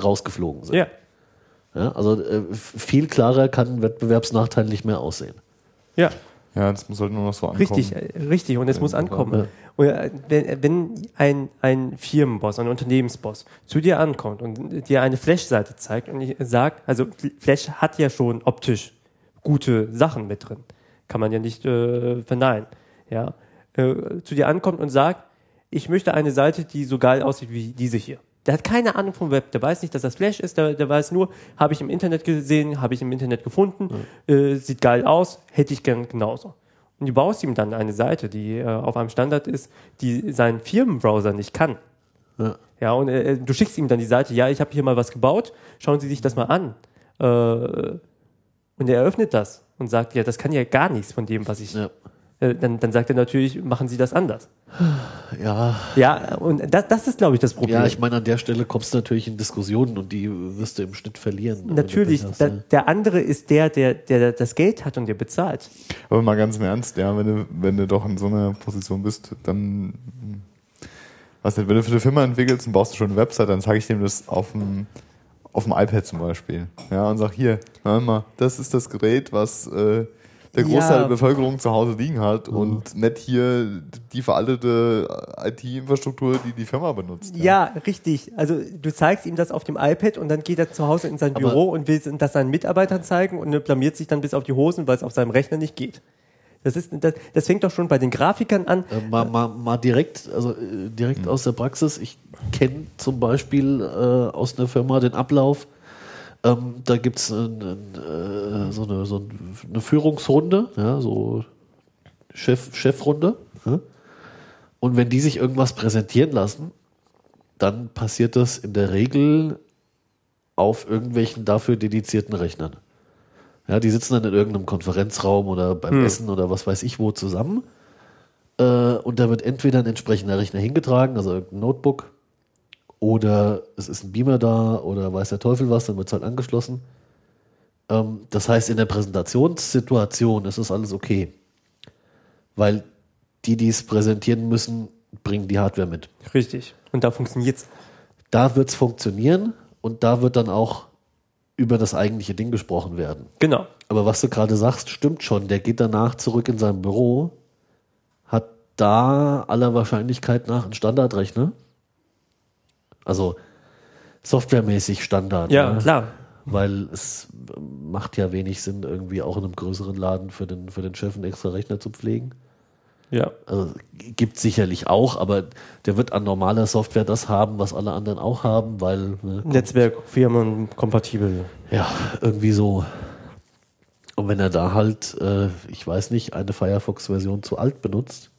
rausgeflogen sind. Ja. Ja, also äh, viel klarer kann ein Wettbewerbsnachteil nicht mehr aussehen. Ja. Ja, das muss halt nur noch so ankommen. Richtig, äh, richtig. Und es muss ankommen. Ja. Und äh, wenn, wenn ein, ein Firmenboss, ein Unternehmensboss zu dir ankommt und dir eine Flash-Seite zeigt und ich sagt, also Flash hat ja schon optisch gute Sachen mit drin. Kann man ja nicht äh, verneinen. Ja. Äh, zu dir ankommt und sagt, ich möchte eine Seite, die so geil aussieht wie diese hier. Der hat keine Ahnung vom Web, der weiß nicht, dass das Flash ist, der, der weiß nur, habe ich im Internet gesehen, habe ich im Internet gefunden, äh, sieht geil aus, hätte ich gern genauso. Und du baust ihm dann eine Seite, die äh, auf einem Standard ist, die seinen Firmenbrowser nicht kann. Ja. Ja, und äh, du schickst ihm dann die Seite, ja, ich habe hier mal was gebaut, schauen Sie sich das mal an. Äh, und er eröffnet das und sagt, ja, das kann ja gar nichts von dem, was ich. Ja. Äh, dann, dann sagt er natürlich, machen Sie das anders. Ja, Ja, und das, das ist, glaube ich, das Problem. ja, ich meine, an der Stelle kommst du natürlich in Diskussionen und die wirst du im Schnitt verlieren. Natürlich, hast, da, ja. der andere ist der, der, der das Geld hat und dir bezahlt. Aber mal ganz im Ernst, ja, wenn du, wenn du doch in so einer Position bist, dann, was nicht, wenn du für eine Firma entwickelst und baust du schon eine Website, dann zeige ich dem das auf dem, auf dem iPad zum Beispiel. Ja, und sag hier, hör mal, das ist das Gerät, was äh, der Großteil Ja. der Bevölkerung zu Hause liegen hat und nicht hier die veraltete IT-Infrastruktur, die die Firma benutzt. Ja, richtig. Also du zeigst ihm das auf dem iPad und dann geht er zu Hause in sein Aber- Büro und will das seinen Mitarbeitern zeigen und blamiert sich dann bis auf die Hosen, weil es auf seinem Rechner nicht geht. Das, ist, das, das fängt doch schon bei den Grafikern an. Äh, mal, mal, mal direkt, also äh, direkt aus der Praxis. Ich kenne zum Beispiel äh, aus einer Firma den Ablauf. Ähm, da gibt es ein, ein, äh, so, eine, so eine Führungsrunde, ja, so Chef, Chefrunde. Ja? Und wenn die sich irgendwas präsentieren lassen, dann passiert das in der Regel auf irgendwelchen dafür dedizierten Rechnern. Ja, die sitzen dann in irgendeinem Konferenzraum oder beim Essen oder was weiß ich wo zusammen. Äh, und da wird entweder ein entsprechender Rechner hingetragen, also irgendein Notebook, oder es ist ein Beamer da oder weiß der Teufel was, dann wird es halt angeschlossen. Ähm, das heißt, in der Präsentationssituation ist es alles okay. Weil die, die es präsentieren müssen, bringen die Hardware mit. Richtig. Und da funktioniert's. Da wird es funktionieren und da wird dann auch über das eigentliche Ding gesprochen werden. Genau. Aber was du gerade sagst, stimmt schon. Der geht danach zurück in sein Büro, hat da aller Wahrscheinlichkeit nach einen Standardrechner. Also softwaremäßig Standard. Ja, ne? klar. Weil es macht ja wenig Sinn, irgendwie auch in einem größeren Laden für den, für den Chef einen extra Rechner zu pflegen. Ja. Also gibt sicherlich auch, aber der wird an normaler Software das haben, was alle anderen auch haben, weil ne, Netzwerk, Firmen, kompatibel. ja, irgendwie so. Und wenn er da halt, äh, ich weiß nicht, eine Firefox-Version zu alt benutzt,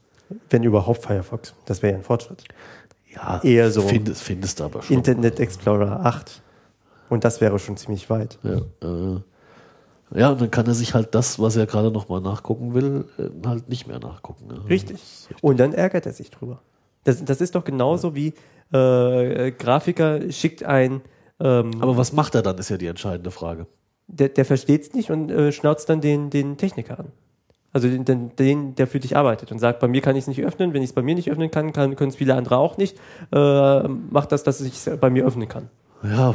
Wenn überhaupt Firefox. Das wäre ja ein Fortschritt. Ja, Eher so. Findest, findest du aber schon. Internet Explorer 8. Und das wäre schon ziemlich weit. Ja, äh, ja, und dann kann er sich halt das, was er gerade nochmal nachgucken will, äh, halt nicht mehr nachgucken. ne? Richtig. Und dann ärgert er sich drüber. Das, das ist doch genauso wie äh, Grafiker schickt ein, ähm, Aber was macht er dann, ist ja die entscheidende Frage. der, der versteht es nicht und äh, schnauzt dann den, den Techniker an. Also den, den, der für dich arbeitet und sagt, bei mir kann ich es nicht öffnen, wenn ich es bei mir nicht öffnen kann, kann können es viele andere auch nicht. Äh, mach das, dass ich es bei mir öffnen kann. Ja,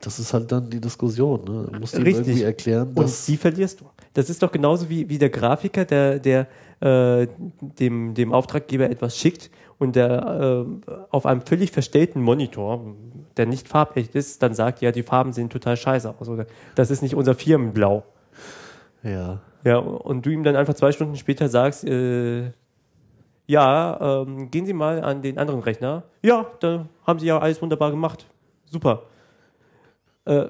das ist halt dann die Diskussion. Ne? Du musst Richtig. irgendwie erklären, Und dass die verlierst du. Das ist doch genauso wie, wie der Grafiker, der, der äh, dem, dem Auftraggeber etwas schickt und der äh, auf einem völlig verstellten Monitor, der nicht farbecht ist, dann sagt, ja, die Farben sehen total scheiße aus. Oder das ist nicht unser Firmenblau. ja, Ja, und du ihm dann einfach zwei Stunden später sagst, äh, ja, ähm, gehen Sie mal an den anderen Rechner. Ja, da haben Sie ja alles wunderbar gemacht. Super. Äh,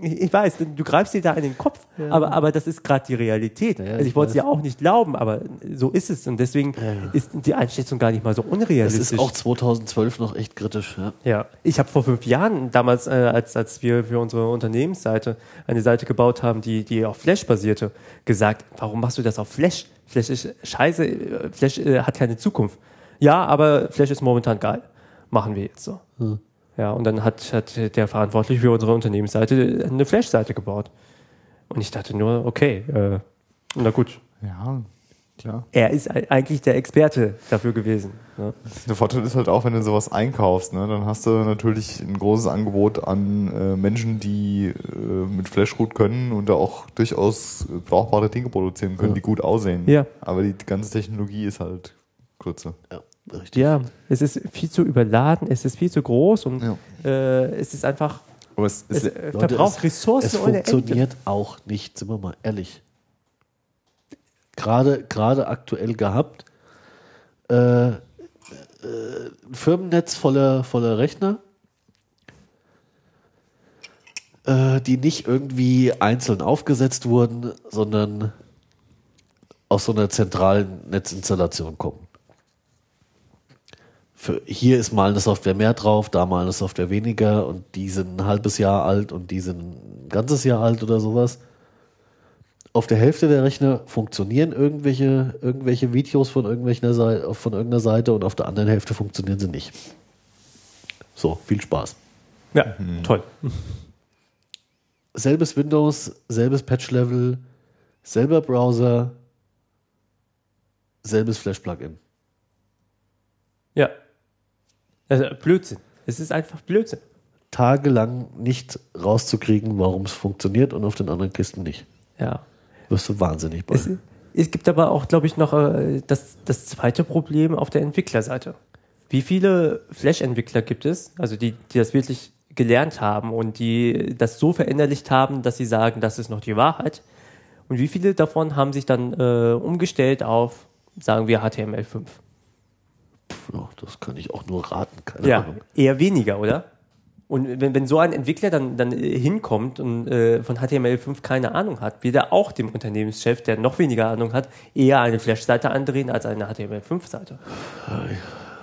ich weiß, du greifst dir da in den Kopf, aber, aber das ist gerade die Realität. Ja, also ich wollte es ja auch nicht glauben, aber so ist es. Und deswegen ist die Einschätzung gar nicht mal so unrealistisch. ist auch 2012 noch echt kritisch. Ja. Ja, ich habe vor fünf Jahren damals, äh, als, als wir für unsere Unternehmensseite eine Seite gebaut haben, die, die auf Flash basierte, gesagt, warum machst du das auf Flash? Flash ist scheiße, äh, Flash äh, hat keine Zukunft. Ja, aber Flash ist momentan geil. Machen wir jetzt so. Ja, und dann hat, hat der Verantwortliche für unsere Unternehmensseite eine Flash-Seite gebaut. Und ich dachte nur, okay, äh, na gut. Ja, klar. Er ist eigentlich der Experte dafür gewesen. Ne? Der Vorteil ist halt auch, wenn du sowas einkaufst, ne, dann hast du natürlich ein großes Angebot an äh, Menschen, die äh, mit Flash gut können und da auch durchaus brauchbare Dinge produzieren können, die gut aussehen. Ja. Aber die ganze Technologie ist halt Grütze. Ja, richtig. Ja, es ist viel zu überladen, es ist viel zu groß und Ja. äh, es ist einfach, Aber es es äh, Leute, verbraucht es, Ressourcen Es ohne Ende. funktioniert auch nicht, sind wir mal ehrlich. Gerade, gerade aktuell gehabt, äh, äh, ein Firmennetz voller, voller Rechner, äh, die nicht irgendwie einzeln aufgesetzt wurden, sondern aus so einer zentralen Netzinstallation kommen. Für, hier ist mal eine Software mehr drauf, da mal eine Software weniger und die sind ein halbes Jahr alt und die sind ein ganzes Jahr alt oder sowas. Auf der Hälfte der Rechner funktionieren irgendwelche, irgendwelche Videos von, irgendwelcher Seite, von irgendeiner Seite und auf der anderen Hälfte funktionieren sie nicht. So, viel Spaß. Ja, toll. Selbes Windows, selbes Patch-Level, selber Browser, selbes Flash-Plugin. Ja. Also Blödsinn. Es ist einfach Blödsinn. Tagelang nicht rauszukriegen, warum es funktioniert und auf den anderen Kisten nicht. Ja. Wirst du wahnsinnig bei. Es, es gibt aber auch, glaube ich, noch äh, das, das zweite Problem auf der Entwicklerseite. Wie viele Flash-Entwickler gibt es, also die, die das wirklich gelernt haben und die das so verinnerlicht haben, dass sie sagen, das ist noch die Wahrheit? Und wie viele davon haben sich dann äh, umgestellt auf, sagen wir, HTML5? Ja, das kann ich auch nur raten, keine Ja, Ahnung. eher weniger, oder? Und wenn, wenn so ein Entwickler dann, dann äh, hinkommt und äh, von HTML5 keine Ahnung hat, wird er auch dem Unternehmenschef, der noch weniger Ahnung hat, eher eine Flash-Seite andrehen als eine HTML5-Seite.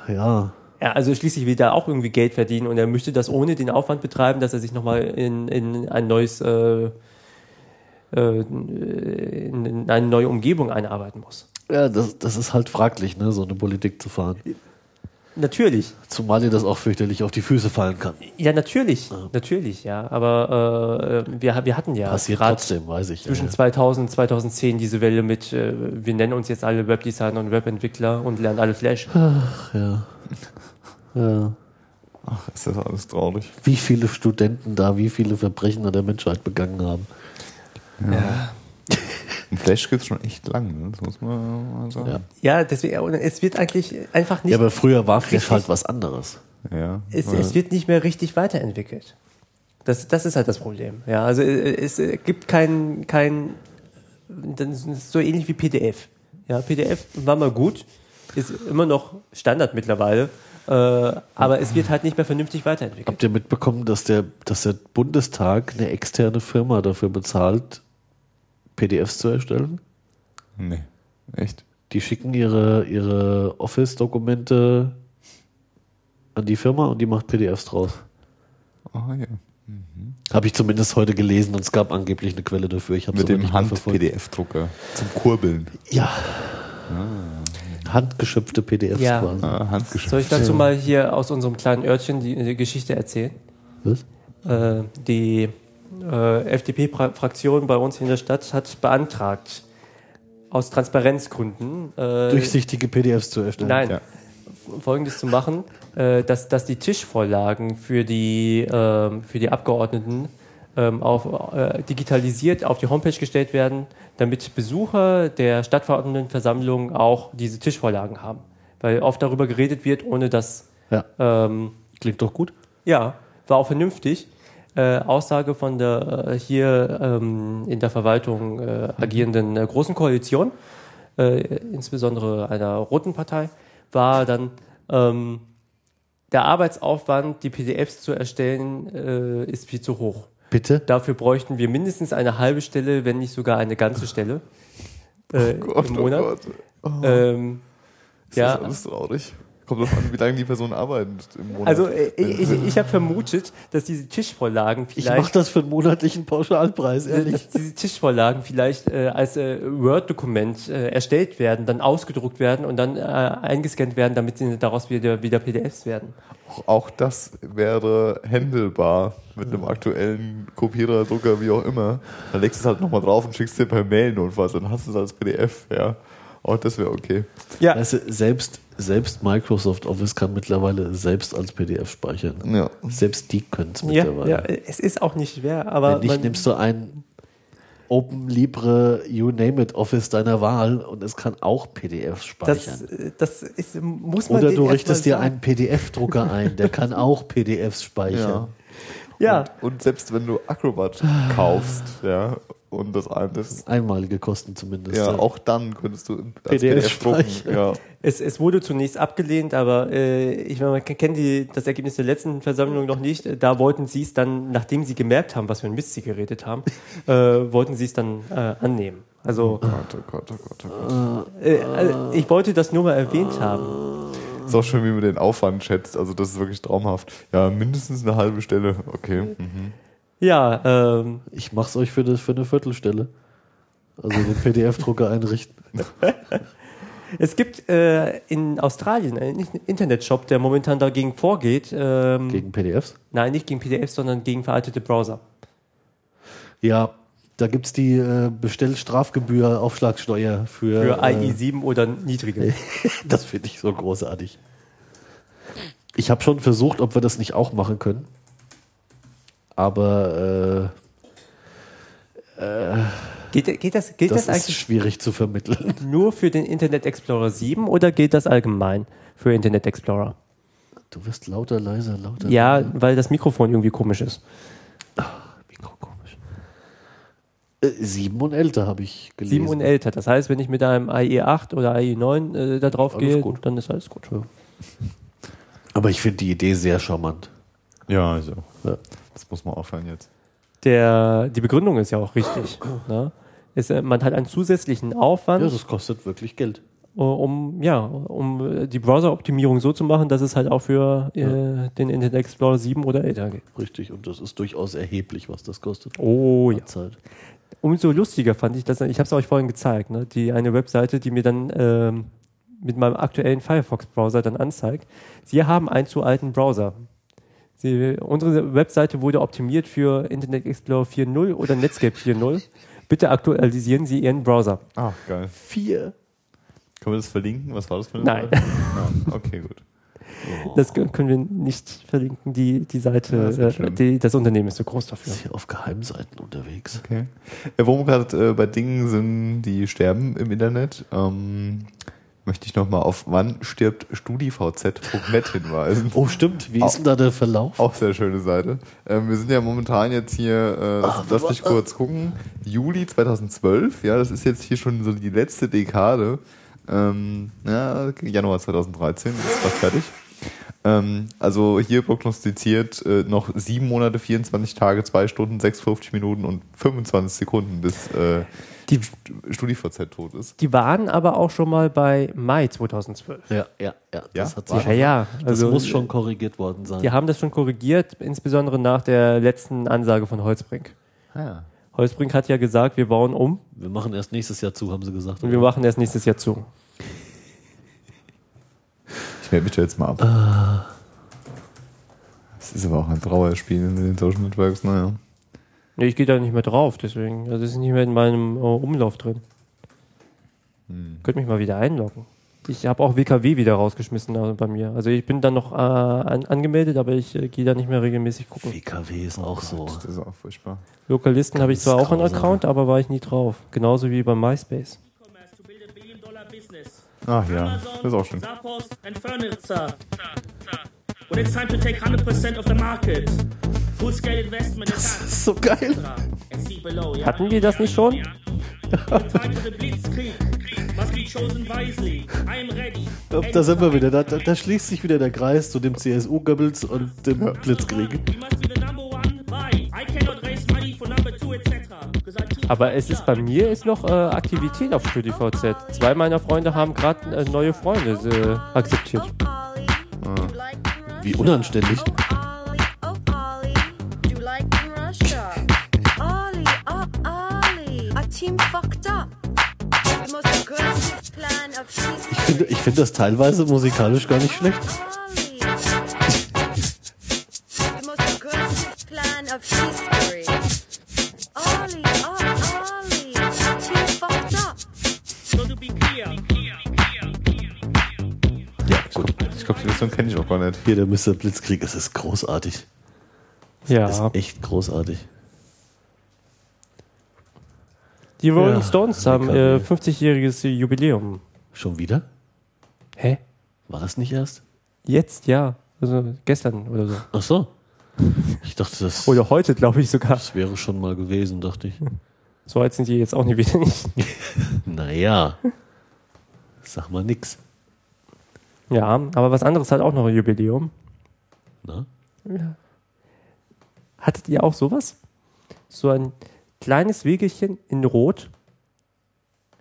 Ja, Ja, also schließlich will er auch irgendwie Geld verdienen und er möchte das ohne den Aufwand betreiben, dass er sich nochmal in, in ein neues, äh, äh, in eine neue Umgebung einarbeiten muss. Ja das, das ist halt fraglich, ne, so eine Politik zu fahren. Natürlich. Zumal dir das auch fürchterlich auf die Füße fallen kann. Ja, natürlich. Natürlich, ja. Aber äh, wir, wir hatten ja Passiert trotzdem, weiß ich. zwischen Ja, 2000 und 2010 diese Welle mit, äh, wir nennen uns jetzt alle Webdesigner und Webentwickler und lernen alle Flash. ja. ja. Ach, ist das alles traurig. Wie viele Studenten da, wie viele Verbrechen an der Menschheit begangen haben. Und Flash gibt's schon echt lang, ne? das muss man mal sagen. Ja. Ja, deswegen, es wird eigentlich einfach nicht, Ja, aber früher war Flash Richtig. halt was anderes. Ja. es, es wird nicht mehr richtig weiterentwickelt. Das, das ist halt das Problem. Ja, also äh, es äh, gibt kein, kein, das ist so ähnlich wie PDF. Ja, PDF war mal gut, ist immer noch Standard mittlerweile, äh, aber es wird halt nicht mehr vernünftig weiterentwickelt. Habt ihr mitbekommen, dass der, dass der Bundestag eine externe Firma dafür bezahlt, PDFs zu erstellen? Nee. Echt? Die schicken ihre, ihre Office-Dokumente an die Firma und die macht PDFs draus. Ah ja. Habe ich zumindest heute gelesen und es gab angeblich eine Quelle dafür. Ich habe Mit dem. Hand-PDF-Drucker zum Kurbeln. Ja. Handgeschöpfte PDFs Ja. quasi. Ah, handgeschrieben. Soll ich dazu mal hier aus unserem kleinen Örtchen die, die Geschichte erzählen? Was? Äh, die äh, FDP-Fraktion bei uns in der Stadt hat beantragt, aus Transparenzgründen äh, Durchsichtige PDFs zu erstellen. Nein, Ja. Folgendes zu machen, äh, dass, dass die Tischvorlagen für die, ähm, für die Abgeordneten ähm, auf, äh, digitalisiert auf die Homepage gestellt werden, damit Besucher der Stadtverordnetenversammlung auch diese Tischvorlagen haben. Weil oft darüber geredet wird, ohne dass Ja. ähm, Klingt doch gut. ja, war auch vernünftig. Äh, Aussage von der äh, hier ähm, in der Verwaltung äh, agierenden äh, Großen Koalition, äh, insbesondere einer roten Partei, war dann ähm, der Arbeitsaufwand, die PDFs zu erstellen, ist viel zu hoch. Bitte? Dafür bräuchten wir mindestens eine halbe Stelle, wenn nicht sogar eine ganze Stelle äh, Gott, im oh Monat. Gott. Oh, Ähm, ist ja. das alles traurig. Kommt drauf an, wie lange die Person arbeitet im Monat. also äh, ich, ich habe vermutet, dass diese Tischvorlagen Ich vielleicht mache das für einen monatlichen Pauschalpreis, ehrlich. dass diese Tischvorlagen vielleicht äh, als äh, Word-Dokument äh, erstellt werden, dann ausgedruckt werden und dann äh, eingescannt werden, damit sie daraus wieder, wieder PDFs werden. auch das wäre händelbar mit einem aktuellen Kopierer, Drucker, wie auch immer. Dann legst du es halt nochmal drauf und schickst dir per Mail notfalls. Dann hast du es als PDF, ja. Auch das wäre okay. Ja, Weißt du, selbst, selbst Microsoft Office kann mittlerweile selbst als PDF speichern. Ja. Selbst die können es ja, mittlerweile. ja, es ist auch nicht schwer, aber Wenn nicht, nimmst du ein Open Libre You Name It Office deiner Wahl und es kann auch PDFs speichern. das, das ist, muss man Oder du richtest dir einen PDF-Drucker ein, der kann auch PDFs speichern. Ja, Und selbst wenn du Acrobat kaufst, ja, und das alles, Einmalige Kosten zumindest. ja, auch dann könntest du als PDF PDF. Ja. es, es wurde zunächst abgelehnt, aber äh, ich meine, man kennt die, das Ergebnis der letzten Versammlung noch nicht. Da wollten sie es dann, nachdem sie gemerkt haben, was für ein Mist sie geredet haben, äh, wollten sie es dann äh, annehmen. Also Gott, oh Gott, oh Gott, oh Gott. Äh, also ich wollte das nur mal erwähnt haben. Ist auch schön, wie man den Aufwand schätzt. Also das ist wirklich traumhaft. Ja, mindestens eine halbe Stelle. Okay. Mhm. Ja, ähm, Ich mach's euch für, das, für eine Viertelstelle. Also den PDF-Drucker einrichten. es gibt äh, in Australien einen Internetshop, der momentan dagegen vorgeht. Ähm, Gegen PDFs? Nein, nicht gegen PDFs, sondern gegen veraltete Browser. Ja, da gibt's die äh, Bestellstrafgebühr, Aufschlagsteuer für. Für äh, IE7 oder niedrige. Das finde ich so großartig. Ich habe schon versucht, ob wir das nicht auch machen können. Aber Geht, geht das, äh, gilt das das, ist schwierig zu vermitteln. nur für den Internet Explorer 7 oder gilt das allgemein für Internet Explorer? Du wirst lauter, leiser, lauter. Ja, weil das Mikrofon irgendwie komisch ist. Mikro komisch. Äh, sieben und älter habe ich gelesen. 7 und älter. Das heißt, wenn ich mit einem IE8 oder IE9 äh, da drauf Alles gehe, gut. dann ist alles gut. Aber ich finde die Idee sehr charmant. Ja, also. Ja. Das muss man aufhören jetzt. Der, die Begründung ist ja auch richtig. ne? ist, äh, man hat einen zusätzlichen Aufwand, Ja, das kostet wirklich Geld. äh, um, ja, um äh, die Browser-Optimierung so zu machen, dass es halt auch für äh, den Internet Explorer 7 oder älter geht. Richtig. Und das ist durchaus erheblich, was das kostet. Oh ja. Zeit. Umso lustiger fand ich das, ich habe es euch vorhin gezeigt, ne? die eine Webseite, die mir dann ähm, mit meinem aktuellen Firefox-Browser dann anzeigt, Sie haben einen zu alten Browser. Sie, unsere Webseite wurde optimiert für Internet Explorer 4.0 oder Netscape 4.0. Bitte aktualisieren Sie Ihren Browser. Ah, geil. Vier. Können wir das verlinken? Was war das für eine Nein. Ah, okay, gut. Das können wir nicht verlinken. Die, die Seite, Ja, das ist äh, die, das Unternehmen ist zu groß dafür. Ist hier auf Geheimseiten unterwegs. Okay. Ja, wo wir gerade äh, bei Dingen sind, die sterben im Internet, ähm, möchte ich nochmal auf wann stirbt StudiVZ.net hinweisen. Oh, stimmt. Wie ist denn da der Verlauf? Auch sehr schöne Seite. Ähm, wir sind ja momentan jetzt hier, äh, lass, Ah, lass mich wa- kurz gucken, Juli 2012, ja, das ist jetzt hier schon so die letzte Dekade. Ähm, ja, Januar 2013 ist fast fertig. Ähm, also hier prognostiziert äh, noch sieben Monate, 24 Tage, zwei Stunden, 56 Minuten und 25 Sekunden, bis äh, Die, StudiVZ tot ist. die waren aber auch schon mal bei Mai 2012. Ja, ja, ja. Das Ja? hat sich Ja, ja. Das Also, muss schon korrigiert worden sein. Die haben das schon korrigiert, insbesondere nach der letzten Ansage von Holzbrink. Ah, ja. Holzbrink hat ja gesagt, wir bauen um Wir machen erst nächstes Jahr zu, haben sie gesagt. und wir machen erst nächstes Jahr zu. Mich da jetzt mal ab. Das ist aber auch ein Trauerspiel mit den Social Networks, naja. Nee, ich gehe da nicht mehr drauf, deswegen. Also das ist nicht mehr in meinem äh, Umlauf drin. Könnt mich mal wieder einloggen. Ich habe auch WKW wieder rausgeschmissen äh, bei mir. Also ich bin dann noch äh, an, angemeldet, aber ich äh, gehe da nicht mehr regelmäßig gucken. WKW ist auch so. Das ist auch furchtbar. Lokalisten habe ich zwar auch einen. Account, aber war ich nie drauf. Genauso wie bei MySpace. Ach ja, das ist auch schön. Zappos and furniture. When it's time to take 100% of the market. Full scale investment in Das ist so geil. Hatten wir das nicht schon? Da sind wir wieder. Da, da, da schließt sich wieder der Kreis zu dem CSU-Goebbels und dem Blitzkrieg. Aber es ist bei mir ist noch äh, Aktivität auf StudiVZ. Zwei meiner Freunde haben gerade äh, neue Freunde äh, akzeptiert. Wie unanständig. Ich finde ich finde das teilweise musikalisch gar nicht schlecht. Version kenne ich auch gar nicht. Hier der Mr. Blitzkrieg, es ist großartig. Ja. Es ist echt großartig. Die Rolling Ja, Stones haben äh, 50-jähriges Jubiläum. Schon wieder? Hä? War das nicht erst? Jetzt, ja. Also gestern oder so. Ach so. Ich dachte, das, Oder heute, glaube ich sogar. das wäre schon mal gewesen, dachte ich. So alt sind die jetzt auch nicht wieder nicht. Naja. Sag mal nix. Ja, aber was anderes hat auch noch ein Jubiläum. Na? Hattet ihr auch sowas? So ein kleines Wegelchen in Rot?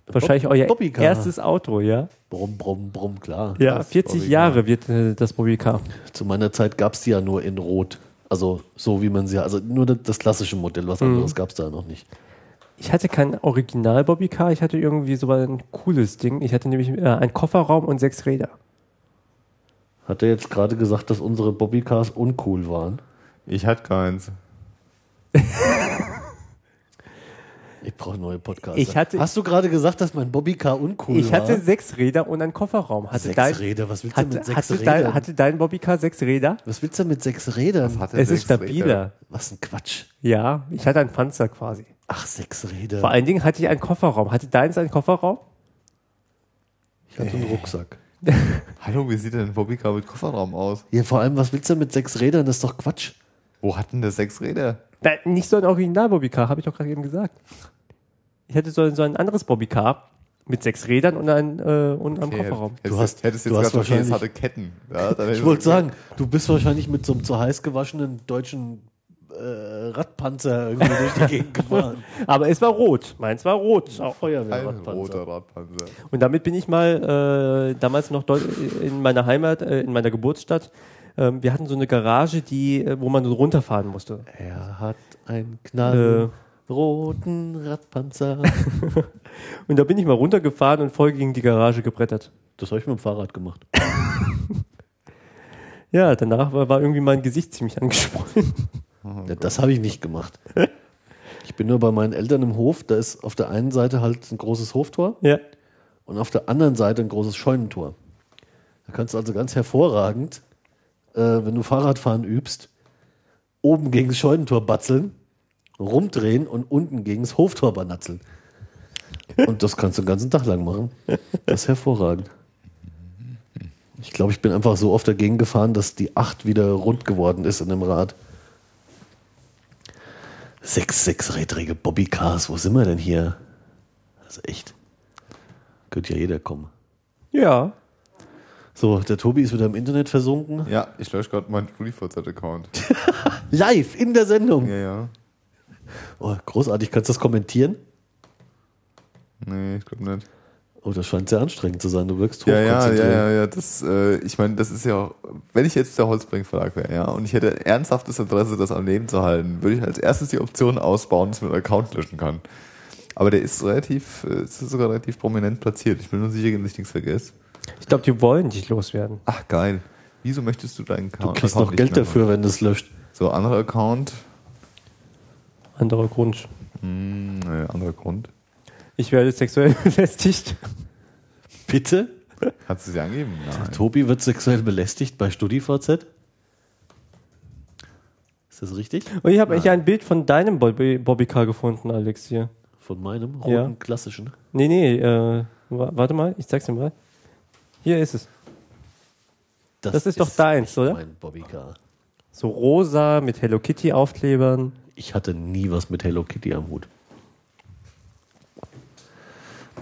Wahrscheinlich euer Bobbycar. erstes Auto, ja? Brumm, brumm, brumm, klar. Ja, Das 40 Bobbycar. Jahre wird äh, das Bobbycar. Zu meiner Zeit gab es die ja nur in Rot. Also so wie man sie, also nur das, klassische Modell, was anderes gab es da noch nicht. Ich hatte kein Original Bobbycar, ich hatte irgendwie so ein cooles Ding. Ich hatte nämlich äh, einen Kofferraum und sechs Räder. Hat er jetzt gerade gesagt, dass unsere Bobbycars uncool waren? Ich hatte keins. Ich brauche neue Podcasts. Ich hatte- Hast du gerade gesagt, dass mein Bobbycar uncool ich war? hatte sechs Räder und einen Kofferraum. Hatte sechs dein, Räder. Was willst du Hatte, mit sechs hatte, Rädern? dein, hatte dein Bobbycar sechs Räder? was willst du mit sechs Rädern? Hatte Es ist sechs Räder. stabiler. Was ein Quatsch. Ja, ich hatte einen Panzer quasi. Ach, sechs Räder. Vor allen Dingen hatte ich einen Kofferraum. Hatte deins einen Kofferraum? ich hatte einen Rucksack. Hallo, wie sieht denn ein Bobbycar mit Kofferraum aus? Ja, vor allem, was willst du mit sechs Rädern? Das ist doch Quatsch. Wo hat denn der sechs Räder? Nein, nicht so ein Original-Bobbycar, habe ich doch gerade eben gesagt. Ich hatte so, so ein anderes Bobbycar mit sechs Rädern und, ein, äh, und einem Kofferraum. Hättest, hast- hättest du jetzt hast es wahrscheinlich- hatte Ketten. Ja, hätte Ich wollte sagen, du bist wahrscheinlich mit so einem zu heiß gewaschenen deutschen äh, Radpanzer irgendwie durch die Gegend gefahren. Aber es war rot. Meins war rot. Auch. Ein Feuerwehrradpanzer. roter Radpanzer. Und damit bin ich mal äh, damals noch dort in meiner Heimat, äh, in meiner Geburtsstadt. Ähm, wir hatten so eine Garage, die, äh, wo man so runterfahren musste. Er hat einen Äh. knallroten Radpanzer. Und da bin ich mal runtergefahren und voll gegen die Garage gebrettert. Das habe ich mit dem Fahrrad gemacht. Ja, danach war, war irgendwie mein Gesicht ziemlich angesprungen. Ja, das habe ich nicht gemacht. Ich bin nur bei meinen Eltern im Hof, da ist auf der einen Seite halt ein großes Hoftor Ja. und auf der anderen Seite ein großes Scheunentor. Da kannst du also ganz hervorragend, äh, wenn du Fahrradfahren übst, oben gegen das Scheunentor batzeln, rumdrehen und unten gegen das Hoftor banatzeln. Und das kannst du den ganzen Tag lang machen. Das ist hervorragend. Ich glaube, ich bin einfach so oft dagegen gefahren, dass die 8 wieder rund geworden ist in dem Rad. Sechs sechsrädrige Bobbycars, wo sind wir denn hier? Das ist echt. Könnte ja jeder kommen. Ja. So, der Tobi ist wieder im Internet versunken. Ja, ich lösche gerade meinen StudiVZ-Account. Live in der Sendung. ja, ja. Oh, großartig, kannst du das kommentieren? Nee, ich glaube nicht. Oh, das scheint sehr anstrengend zu sein. Du wirkst Ja, ja, ja, ja, ja, das, äh, ich meine, das ist ja auch, wenn ich jetzt der Holzbrink Verlag wäre, ja, und ich hätte ernsthaftes Interesse, das am Leben zu halten, würde ich als erstes die Option ausbauen, dass man einen Account löschen kann. Aber der ist relativ, äh, ist sogar relativ prominent platziert. Ich bin nur sicher, dass ich nichts vergesse. Ich glaube, die wollen dich loswerden. Ach, geil. Wieso möchtest du deinen Du Account kriegst Account noch Geld dafür, wenn du es löscht. machen? So, anderer Account, Anderer Grund. hm, nee, anderer Grund. Ich werde sexuell belästigt. Bitte? Hat sie sie angegeben? Nein. Tobi wird sexuell belästigt bei StudiVZ? Ist das richtig? Und ich habe hier ein Bild von deinem Bobby, Bobbycar gefunden, Alex, hier. Von meinem roten Ja. klassischen. Nee, nee, äh, wa- warte mal, ich zeig's dir mal. Hier ist es. Das ist doch deins, oder? Mein Bobbycar. So rosa mit Hello Kitty Aufklebern. Ich hatte nie was mit Hello Kitty am Hut.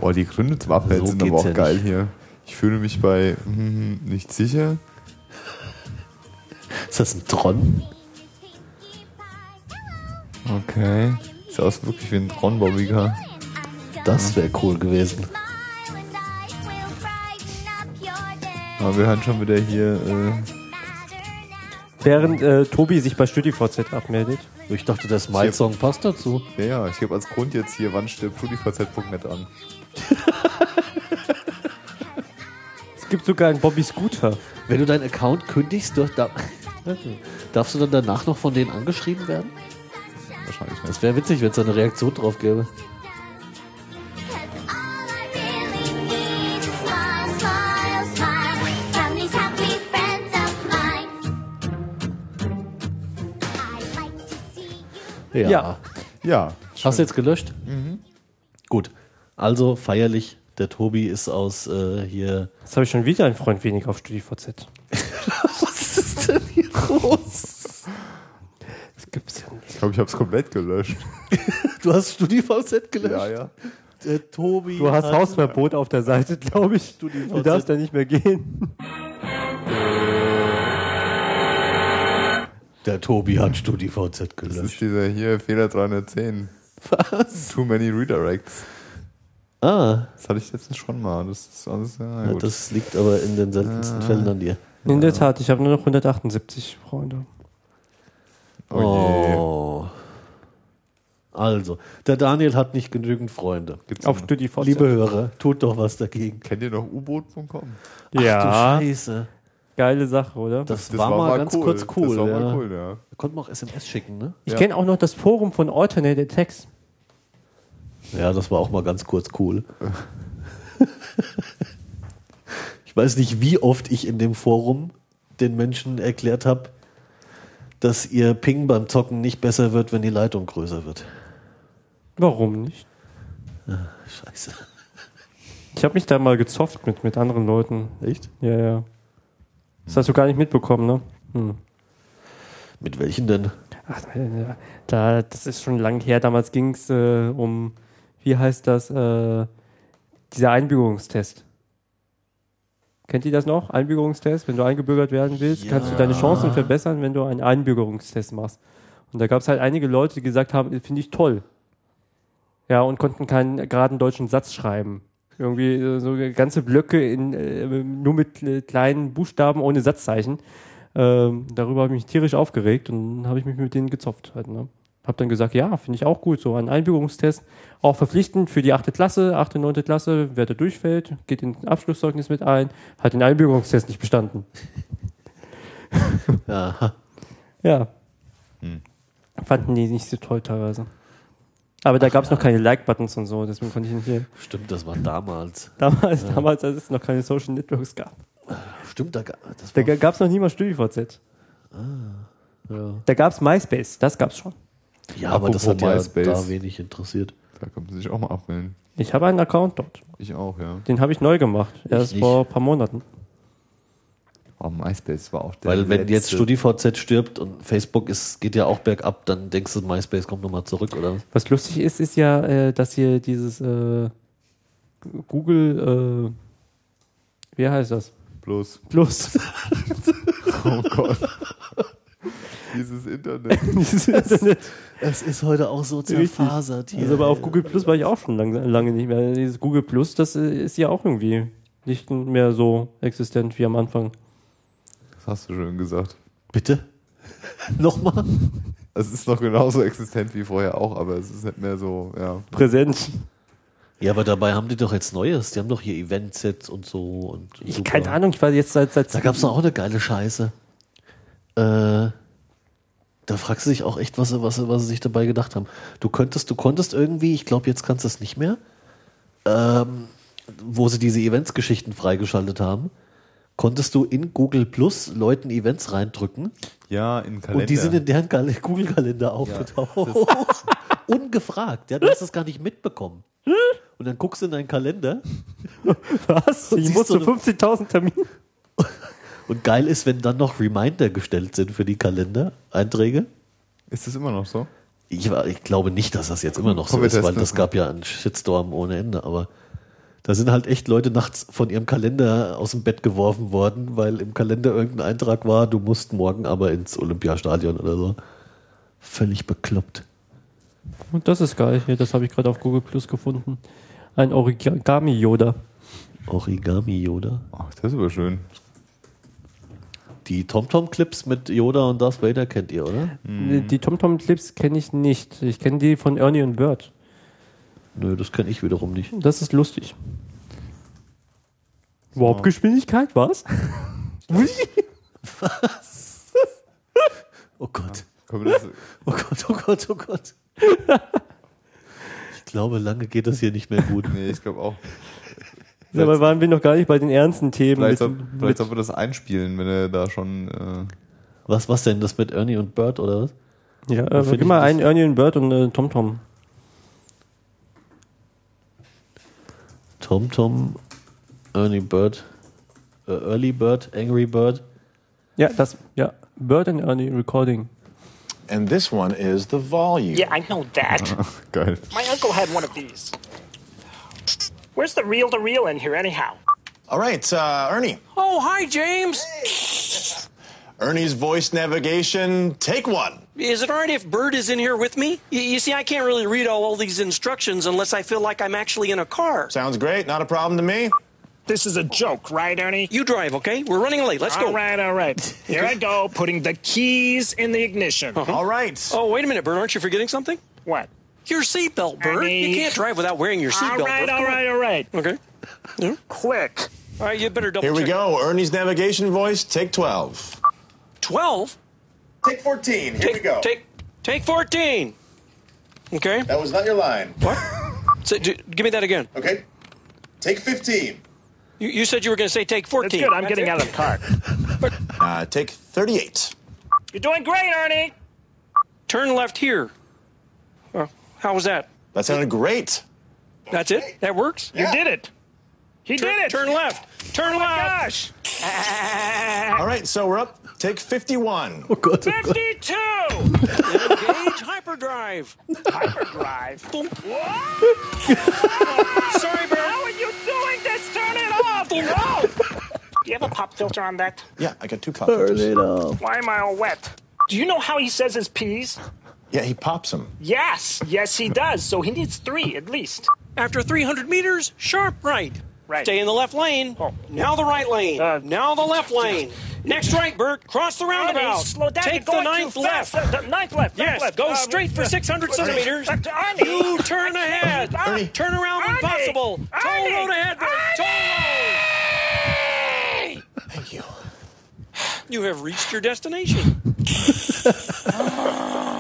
Boah, die Gründe zum Abmelden So sind aber auch ja geil nicht. hier. Ich fühle mich bei hm, nicht sicher. Ist das ein Tron? Okay. Sieht aus wirklich wie ein Tron-Bobbycar. Das wäre cool gewesen. Aber wir hören schon wieder hier. Äh, Während äh, Tobi sich bei StudiVZ abmeldet. Ich dachte, der Smile-Song passt dazu. ja, ja, ich gebe als Grund jetzt hier, wann stirbt StudiVZ.net an. Es gibt sogar einen Bobby Scooter. Wenn du deinen Account kündigst, darf, darf, darfst du dann danach noch von denen angeschrieben werden? Wahrscheinlich nicht. Das wäre witzig, wenn es da eine Reaktion drauf gäbe. Ja. Ja. Ja. Hast du jetzt gelöscht? Gut. Also feierlich. Der Tobi ist aus äh, hier. Jetzt habe ich schon wieder einen Freund weniger auf StudiVZ. Was ist denn hier los? Das gibt's ja nicht. Ich glaube, ich habe es komplett gelöscht. Du hast StudiVZ gelöscht? ja, ja. Der Tobi. Du hast Hausverbot auf der Seite, glaube ich. StudiVZ. Du darfst da nicht mehr gehen. Der Tobi hat StudiVZ Das ist gelöscht. dieser hier Fehler 310. Was? Too many redirects. Ah, Das hatte ich letztens schon mal. Das ist alles ja, ja, gut. das liegt aber in den seltensten Fällen an dir. In der Tat, ich habe nur noch 178 Freunde. oh. Oh. Also, der Daniel hat nicht genügend Freunde. Gibt's Auf noch- StudiVZ. Liebe Hörer, tut doch was dagegen. Kennt ihr noch U-Boot.com? ja, Ach du Scheiße. geile Sache, oder? Das, war, mal ganz kurz cool. Das war ja. mal cool, ja. Da konnte man auch SMS schicken, ne? ich ja. kenne auch noch das Forum von Alternate Attacks. Ja, das war auch mal ganz kurz cool. ich weiß nicht, wie oft ich in dem Forum den Menschen erklärt habe, dass ihr Ping beim Zocken nicht besser wird, wenn die Leitung größer wird. Warum nicht? Scheiße. Ich habe mich da mal gezofft mit, mit anderen Leuten. Echt? Ja, ja. Das hast du gar nicht mitbekommen, ne? Hm. Mit welchen denn? Ach, äh, da, das ist schon lang her. Damals ging es äh, um, wie heißt das, äh, dieser Einbürgerungstest. Kennt ihr das noch? Einbürgerungstest? Wenn du eingebürgert werden willst, kannst du deine Chancen verbessern, wenn du einen Einbürgerungstest machst. Und da gab es halt einige Leute, die gesagt haben, finde ich toll. Ja, und konnten keinen geraden deutschen Satz schreiben. Irgendwie äh, so ganze Blöcke in, äh, nur mit äh, kleinen Buchstaben ohne Satzzeichen. Ähm, darüber habe ich mich tierisch aufgeregt und dann habe ich mich mit denen gezopft halt, ne? Hab dann gesagt, ja, finde ich auch gut, so ein Einbürgerungstest. Auch verpflichtend für die achte Klasse, achte, neunte Klasse, wer da durchfällt, geht in Abschlusszeugnis mit ein, hat den Einbürgerungstest nicht bestanden. Ja, Ja. Fanden die nicht so toll teilweise. Aber da gab es noch keine Like-Buttons und so, deswegen konnte ich nicht hier. stimmt, das war damals. Damals, damals, als es noch keine Social Networks gab. Stimmt, da, Da gab es noch nie mal StudiVZ. ja. Da gab es MySpace, das gab's schon. Ja, aber das hat ja MySpace. da wenig interessiert. Da kann man sich auch mal abmelden. Ich habe einen Account dort. Ich auch, ja. Den habe ich neu gemacht, erst vor ein paar Monaten. Oh, MySpace war auch der Weil wenn jetzt letzte- StudiVZ stirbt und Facebook ist, geht ja auch bergab, dann denkst du, MySpace kommt nochmal zurück, oder? was? Was lustig ist, ist ja, äh, dass hier dieses äh, Google, äh, wie heißt das? Plus. Plus. Oh Gott. Dieses Internet. Dieses Internet. Es ist heute auch so zerfasert hier. Also aber auf Google Plus war ich auch schon lang, lange nicht mehr. Dieses Google Plus, das äh, ist ja auch irgendwie nicht mehr so existent wie am Anfang. Das hast du schön gesagt. Bitte? Nochmal? Es ist noch genauso existent wie vorher auch, aber es ist nicht mehr so, ja. Präsent. Ja, aber dabei haben die doch jetzt Neues. Die haben doch hier Eventsets und so. Und Ich, super. keine Ahnung, ich war jetzt seit, seit Da gab es auch eine geile Scheiße. Äh, da fragst du dich auch echt, was sie, was, was sie sich dabei gedacht haben. Du könntest, du konntest irgendwie, ich glaube, jetzt kannst du es nicht mehr, ähm, wo sie diese Eventsgeschichten freigeschaltet haben, konntest du in Google Plus Leuten Events reindrücken Ja, in Kalender. und die sind in deren Kal- Google-Kalender aufgetaucht. Ungefragt, ja, du hast das gar nicht mitbekommen. Und dann guckst du in deinen Kalender was? Ich siehst muss so zu 50.000 Terminen. Und geil ist, wenn dann noch Reminder gestellt sind für die Kalendereinträge. ist das immer noch so? Ich, ich glaube nicht, dass das jetzt immer noch so Komm, wir ist, weil testen das das gab ja einen Shitstorm ohne Ende. Aber da sind halt echt Leute nachts von ihrem Kalender aus dem Bett geworfen worden, weil im Kalender irgendein Eintrag war, du musst morgen aber ins Olympiastadion oder so. Völlig bekloppt. Und das ist geil. Hier, das habe ich gerade auf Google Plus gefunden. Ein Origami-Yoda. Origami Yoda. Ach, das ist aber schön. Die TomTom-Clips mit Yoda und Darth Vader kennt ihr, oder? Die TomTom-Clips kenne ich nicht. Ich kenne die von Ernie und Bert. Nö, das kenne ich wiederum nicht. Das ist lustig. Warp-Geschwindigkeit, was? Oh Gott. Oh Gott, oh Gott, oh Gott. Ich glaube, lange geht das hier nicht mehr gut. nee, ich glaube auch. Dabei waren wir noch gar nicht bei den ernsten Themen. Vielleicht, Mit, soll, vielleicht sollten wir das einspielen, wenn er da schon. Äh, Was, was denn? Das mit Ernie und Bert oder was? ja, äh, gib mal einen Ernie und Bert und äh, TomTom. TomTom, Ernie Bird, äh, Early Bird, Angry Bird. Ja, das, ja. Bert and Ernie Recording. And this one is the volume. Yeah, I know that. geil. My uncle had one of these. Where's the reel to reel in here, anyhow? All right, uh, Ernie. Oh, hi, James. Ernie's voice navigation, take one. Is it all right if Bird is in here with me? Y- you see, I can't really read all, all these instructions unless I feel like I'm actually in a car. Sounds great, not a problem to me. This is a joke, right, Ernie? You drive, okay? We're running late. Let's All go. right, all right. Here I go, putting the keys in the ignition. All right. Oh, wait a minute, Bird. Aren't you forgetting something? What? Your seatbelt, Bird. Ernie. You can't drive without wearing your seatbelt. right, Bird. all Come right, all right. Okay. Yeah. Quick. All right, you better double Here we check. go. Ernie's navigation voice, take 12. 12? Take 14. Here Take, we go. Take, take 14. Okay. That was not your line. What? So, do, give me that again. Okay. Take 15. You, you said you were going to say take 14. That's good. I'm getting out of the car. Uh, take 38. You're doing great, Ernie. Turn left here. How was that? That sounded great. That's it? That works? You did it. He Turn, did it. turn left. Turn Oh left. gosh. All right, so we're up. Take 51. Oh Gott, oh Gott. 52. Engage hyperdrive. Hyperdrive. Sorry, Bird. How are you doing this? Turn it off. No. Do you have a pop filter on that? Yeah, I got two pop filters. Turn it off. Why am I all wet? Do you know how he says his P's? Yeah, he pops them. Yes, yes, he does. So he needs three at least. After 300 meters, sharp right. Right. Stay in the left lane. Oh. Now the right lane. Uh, now the left lane. Next right, Bert. Cross the roundabout. Arnie, slow down. Take the ninth too left. Uh, the ninth left. ninth Yes, left. go Um, straight for 600 centimeters. Uh, Arnie. You turn ahead. Arnie. Turn around when Arnie. possible. Toll Arnie. road ahead, Bert. Toll road. Thank you. You have reached your destination.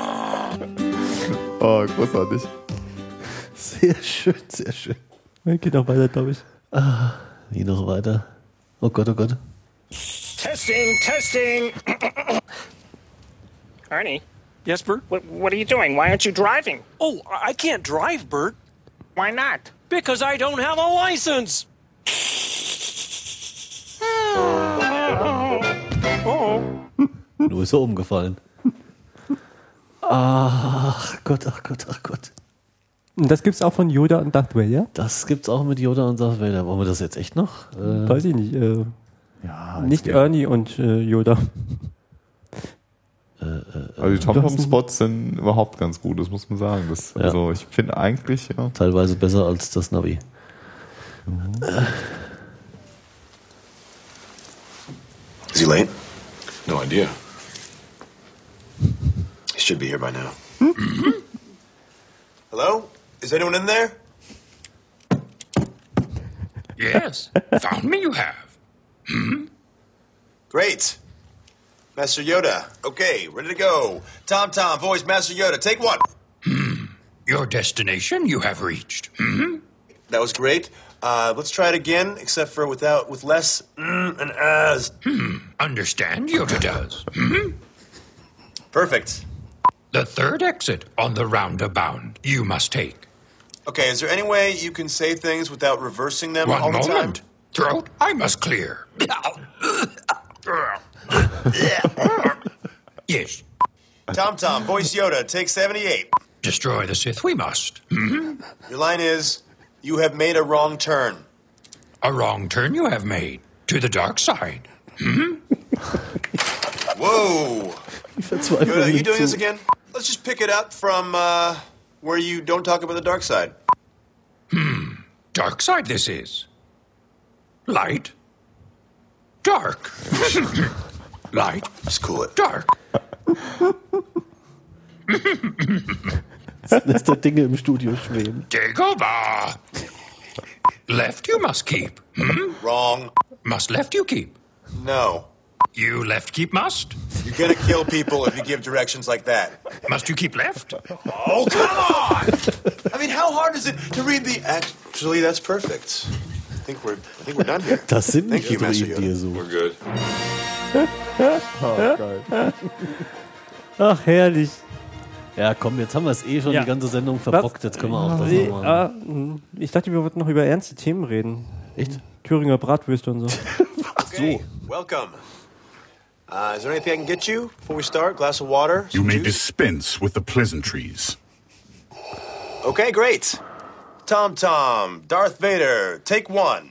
Oh, großartig. Sehr schön, sehr schön. Geht noch weiter, glaube ich. Wie noch weiter? Oh Gott, oh Gott. Testing, testing. Arnie, Yes, Bert? what, what are you doing? Why aren't you driving? Oh, I can't drive, Bert, Why not? because I don't have a license. Nur ist er umgefallen. Ach Gott, ach Gott, ach Gott. Und das gibt's auch von Yoda und Darth Vader? Das gibt's auch mit Yoda und Darth Vader. Wollen wir das jetzt echt noch? Äh, Weiß ich nicht. Äh, Ja, nicht ich- Ernie und äh, Yoda. Also die Tom-Tom-Spots sind überhaupt ganz gut, das muss man sagen. Das, Ja. Also ich finde eigentlich, ja. teilweise besser als das Navi. Is he late? No idea. He should be here by now. Hello? Is anyone in there? Yes, found me you have. Great. Master Yoda. Okay, ready to go. Tom Tom, voice Master Yoda. Take one. Your destination you have reached. Hmm? That was great. Uh, let's try it again, except for without with less mm and as. Understand Yoda does. Hmm? Perfect. The third exit on the roundabout you must take. Okay, is there any way you can say things without reversing them all One the moment. Throat, I must clear. yes, time? Tom Tom, voice Yoda. Take seventy-eight. destroy the Sith we must. Hmm? Your line is, "You have made a wrong turn." A wrong turn you have made to the dark side. Whoa. Verzweiflung Yoda, are you doing zu. this again? Let's just pick it up from uh, where you don't talk about the dark side. Hmm. Dark side this is. Light. Dark. Light. Just cool it. Dark. Lässt er Dinge im Studio schweben. Dagobah. Left you must keep. Hmm? Wrong. Must left you keep. No. You left keep must. You're gonna kill people if you give directions like that. Must you keep left? Oh, come on! I mean, how hard is it to read the? Actually, that's perfect. I think we're. I think we're done here. Das sind Thank nicht you, die Yoda. sucht. We're good. Oh, geil. Ach, herrlich. Ja, komm, jetzt haben wir es eh schon Ja. die ganze Sendung verbockt. Jetzt können wir auch das nochmal. ah, mh, ich dachte, wir wollten noch über ernste Themen reden. Echt? Thüringer Bratwürste und so. Okay, welcome. Uh, is there anything I can get you before we start? Glass of water? You may juice? dispense with the pleasantries. Okay, great. Tom Tom, Darth Vader, take one.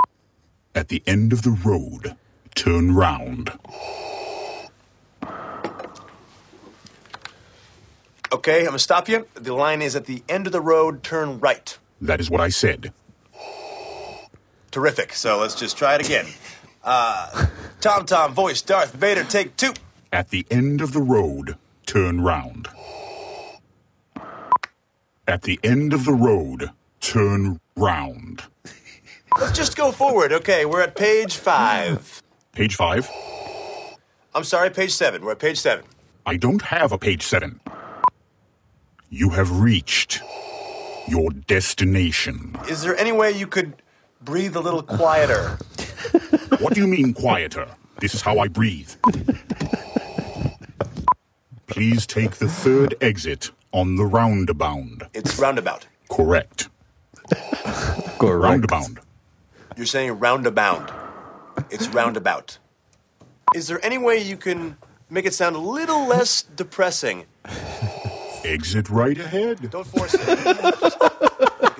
At the end of the road, turn round. Okay, I'm gonna stop you. The line is at the end of the road, turn right. That is what I said. Terrific. So let's just try it again. Uh, Tom Tom, voice Darth Vader, take two. At the end of the road, turn round. At the end of the road, turn round. Let's just go forward. Okay, we're at page five. Page five. I'm sorry, page seven. We're at page seven. I don't have a page seven. You have reached your destination. Is there any way you could breathe a little quieter? What do you mean quieter? This is how I breathe. Please take the third exit on the roundabout. It's roundabout. Correct. Correct. Roundabout. You're saying roundabout. It's roundabout. Is there any way you can make it sound a little less depressing? Exit right ahead. Don't force it.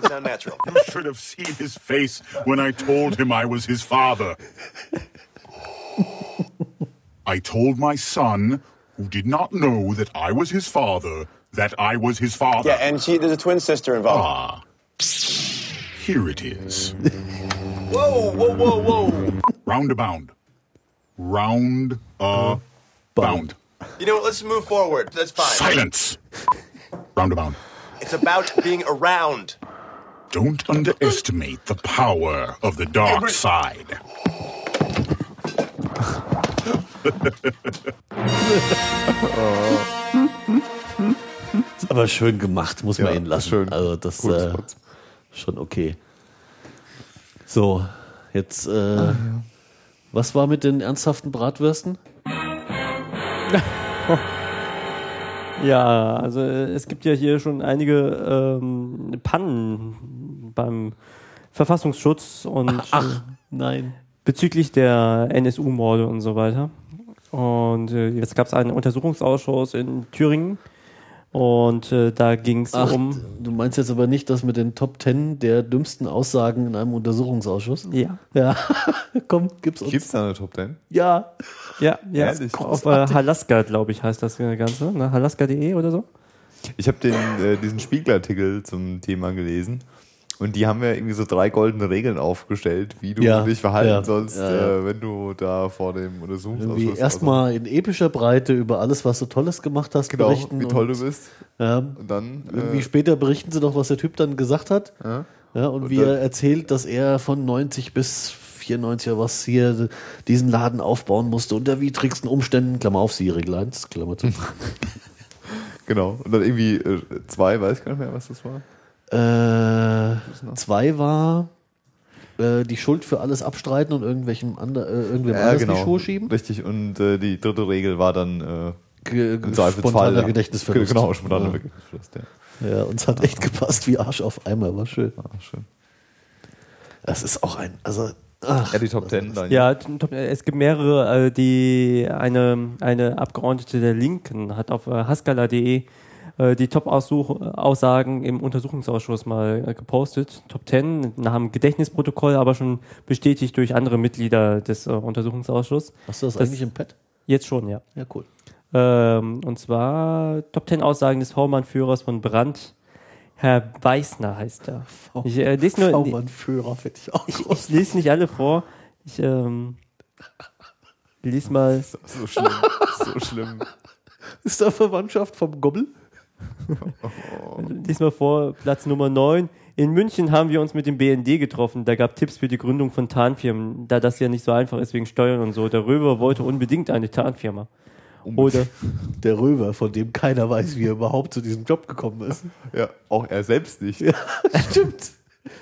Just make it sound natural. You should have seen his face when I told him I was his father. I told my son, who did not know that I was his father, that I was his father. Yeah, and she, there's a twin sister involved. Ah. Here it is. Whoa, whoa, whoa, whoa. Roundabout. round uh, bound. You know what? Let's move forward. That's fine. Silence! Roundabout. It's about being around. Don't underestimate the power of the dark side. Ist aber schön gemacht, muss Ja, man ihn lassen. schön. Also das Cooles äh, schon okay. So, jetzt äh, was war mit den ernsthaften Bratwürsten? Ja, also äh, es gibt ja hier schon einige ähm, Pannen beim Verfassungsschutz und Ach, nein. bezüglich der NSU-Morde und so weiter. Und äh, jetzt gab es einen Untersuchungsausschuss in Thüringen und äh, da ging es Ach, um. du meinst jetzt aber nicht das mit den Top Ten der dümmsten Aussagen in einem Untersuchungsausschuss? Ja. Ja, komm, gib's uns. Gibt's da eine Top 10? Ja, Ja, ja. Ehrlich? Auf äh, Halaska, glaube ich, heißt das Ganze. Ne? Halaska.de oder so? Ich habe den äh, diesen Spiegelartikel zum Thema gelesen und die haben ja irgendwie so drei goldene Regeln aufgestellt, wie du Ja, dich verhalten ja, sollst, ja, ja. Äh, wenn du da vor dem Untersuchungsausschuss irgendwie erstmal in epischer Breite über alles, was du Tolles gemacht hast, genau, berichten. wie toll und, du bist. Ja, Und dann irgendwie äh, später berichten sie doch, was der Typ dann gesagt hat. Ja. Ja, und, Und wie dann- er erzählt, dass er von 90 bis 94 oder was hier diesen Laden aufbauen musste unter widrigsten Umständen, Klammer auf, Siri Lines, Klammer zu. genau. Und dann irgendwie äh, zwei, weiß ich gar nicht mehr, was das war. Äh, zwei war äh, die Schuld für alles abstreiten und irgendwelchem ander, äh, irgendwem anders in die Schuhe schieben. Richtig. Und äh, die dritte Regel war dann äh, Ge im Zweifelsfall spontaner ja. Gedächtnisverlust. Genau, spontaner Ja. Gedächtnisverlust. Ja. Ja, uns hat echt gepasst wie Arsch auf Eimer, war schön. Ah, schön. Das ist auch ein, also, ach, Ja, die Top 10 dann. Ja, es gibt mehrere, äh, die eine, eine Abgeordnete der Linken hat auf äh, haskala.de äh, die Top-Aussagen im Untersuchungsausschuss mal äh, gepostet. Top 10 nach dem Gedächtnisprotokoll, aber schon bestätigt durch andere Mitglieder des äh, Untersuchungsausschusses. Hast du das, Das- eigentlich im Pad? Jetzt schon, ja. Ja, cool. Ähm, und zwar Top 10 Aussagen des V-Mann-Führers von Brand. Herr Weißner heißt er. Ich äh, lese nur, V-Mann-Führer finde ich auch ich, ich lese nicht alle vor. Ich ähm, lese mal. So schlimm. so schlimm. Ist da Verwandtschaft vom Gobbel? Lies mal vor, Platz Nummer 9. In München haben wir uns mit dem BND getroffen. Da gab Tipps für die Gründung von Tarnfirmen, da das ja nicht so einfach ist wegen Steuern und so. Der Röver wollte unbedingt eine Tarnfirma. Oder Der Röver, von dem keiner weiß, wie er überhaupt zu diesem Job gekommen ist. Ja, auch er selbst nicht. Ja, stimmt.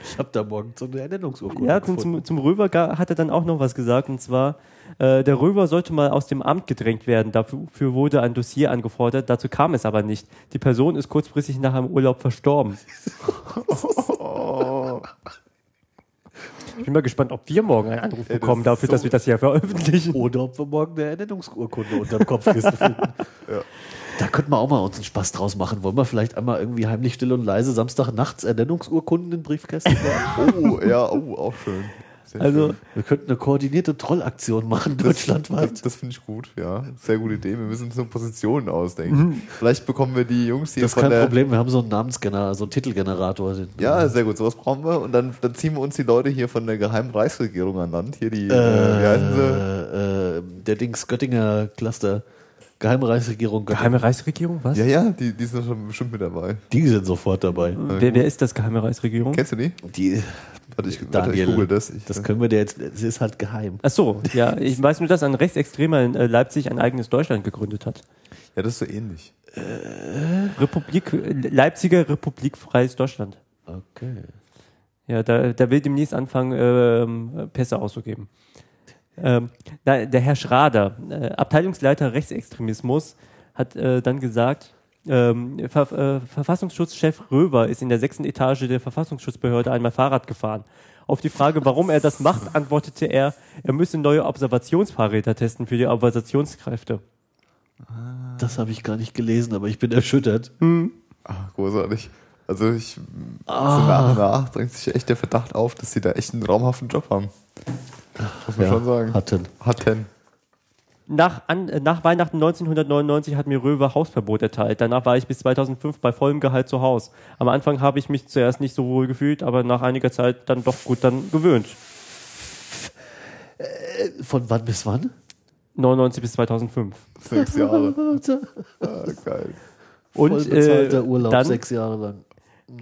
Ich habe da morgen so eine Ernennungsurkunde ja, zum, zum, Röver hat er dann auch noch was gesagt. Und zwar, äh, der Röver sollte mal aus dem Amt gedrängt werden. Dafür wurde ein Dossier angefordert. Dazu kam es aber nicht. Die Person ist kurzfristig nach einem Urlaub verstorben. Ich bin mal gespannt, ob wir morgen einen Anruf das bekommen ist dafür, so- dass wir das hier veröffentlichen. Oder ob wir morgen eine Ernennungsurkunde unterm Kopfkissen finden. Da könnten wir auch mal uns einen Spaß draus machen. Wollen wir vielleicht einmal irgendwie heimlich still und leise Samstag nachts Ernennungsurkunden in Briefkästen werfen? Oh, ja, oh, auch schön. Sehr Also, schön. Wir könnten eine koordinierte Trollaktion machen, Das, deutschlandweit. das, das finde ich gut, ja. Sehr gute Idee. Wir müssen nur Positionen ausdenken. Vielleicht bekommen wir die Jungs hier Das ist kein. Problem, wir haben so einen Namensgenerator, so einen Titelgenerator. Ja, sehr gut, sowas brauchen wir. Und dann, dann ziehen wir uns die Leute hier von der geheimen Reichsregierung an Land. Hier die, äh, wie heißen sie? äh, äh, der Dings Göttinger Cluster, Geheime Reichsregierung Göttingen. geheime Reichsregierung, was? Ja, ja, die, die sind schon bestimmt mit dabei. Die sind sofort dabei. Wer, wer ist das geheime Reichsregierung? Kennst du die? Die, Warte, ich, warte, ich Daniel, google das. Ich, das können wir dir jetzt, es ist halt geheim. Ach so, ja, ich weiß nur, dass ein Rechtsextremer in äh, Leipzig ein eigenes Deutschland gegründet hat. ja, das ist so ähnlich. Republik, Leipziger Republik Freies Deutschland. Okay. Ja, da, da will demnächst anfangen, ähm, Pässe auszugeben. Ähm, na, der Herr Schrader, äh, Abteilungsleiter Rechtsextremismus, hat äh, dann gesagt, ähm, Ver äh, Verfassungsschutzchef Röver ist in der sechsten Etage der Verfassungsschutzbehörde einmal Fahrrad gefahren. Auf die Frage, warum er das macht, antwortete er, er müsse neue Observationsfahrräder testen für die Observationskräfte. Das habe ich gar nicht gelesen, aber ich bin erschüttert. Ah, großartig. Also ich Ah. so nach und nach drängt sich echt der Verdacht auf, dass sie da echt einen traumhaften Job haben. Muss man Ja, schon sagen. hatten. Hatten. Nach, an, äh, nach Weihnachten 1999 hat mir Röver Hausverbot erteilt. Danach war ich bis 2005 bei vollem Gehalt zu Hause. Am Anfang habe ich mich zuerst nicht so wohl gefühlt, aber nach einiger Zeit dann doch gut dann gewöhnt. Von wann bis wann? 99 bis 2005. Sechs Jahre. ah, geil. Und Voll bezahlter äh, Urlaub, dann, sechs Jahre lang.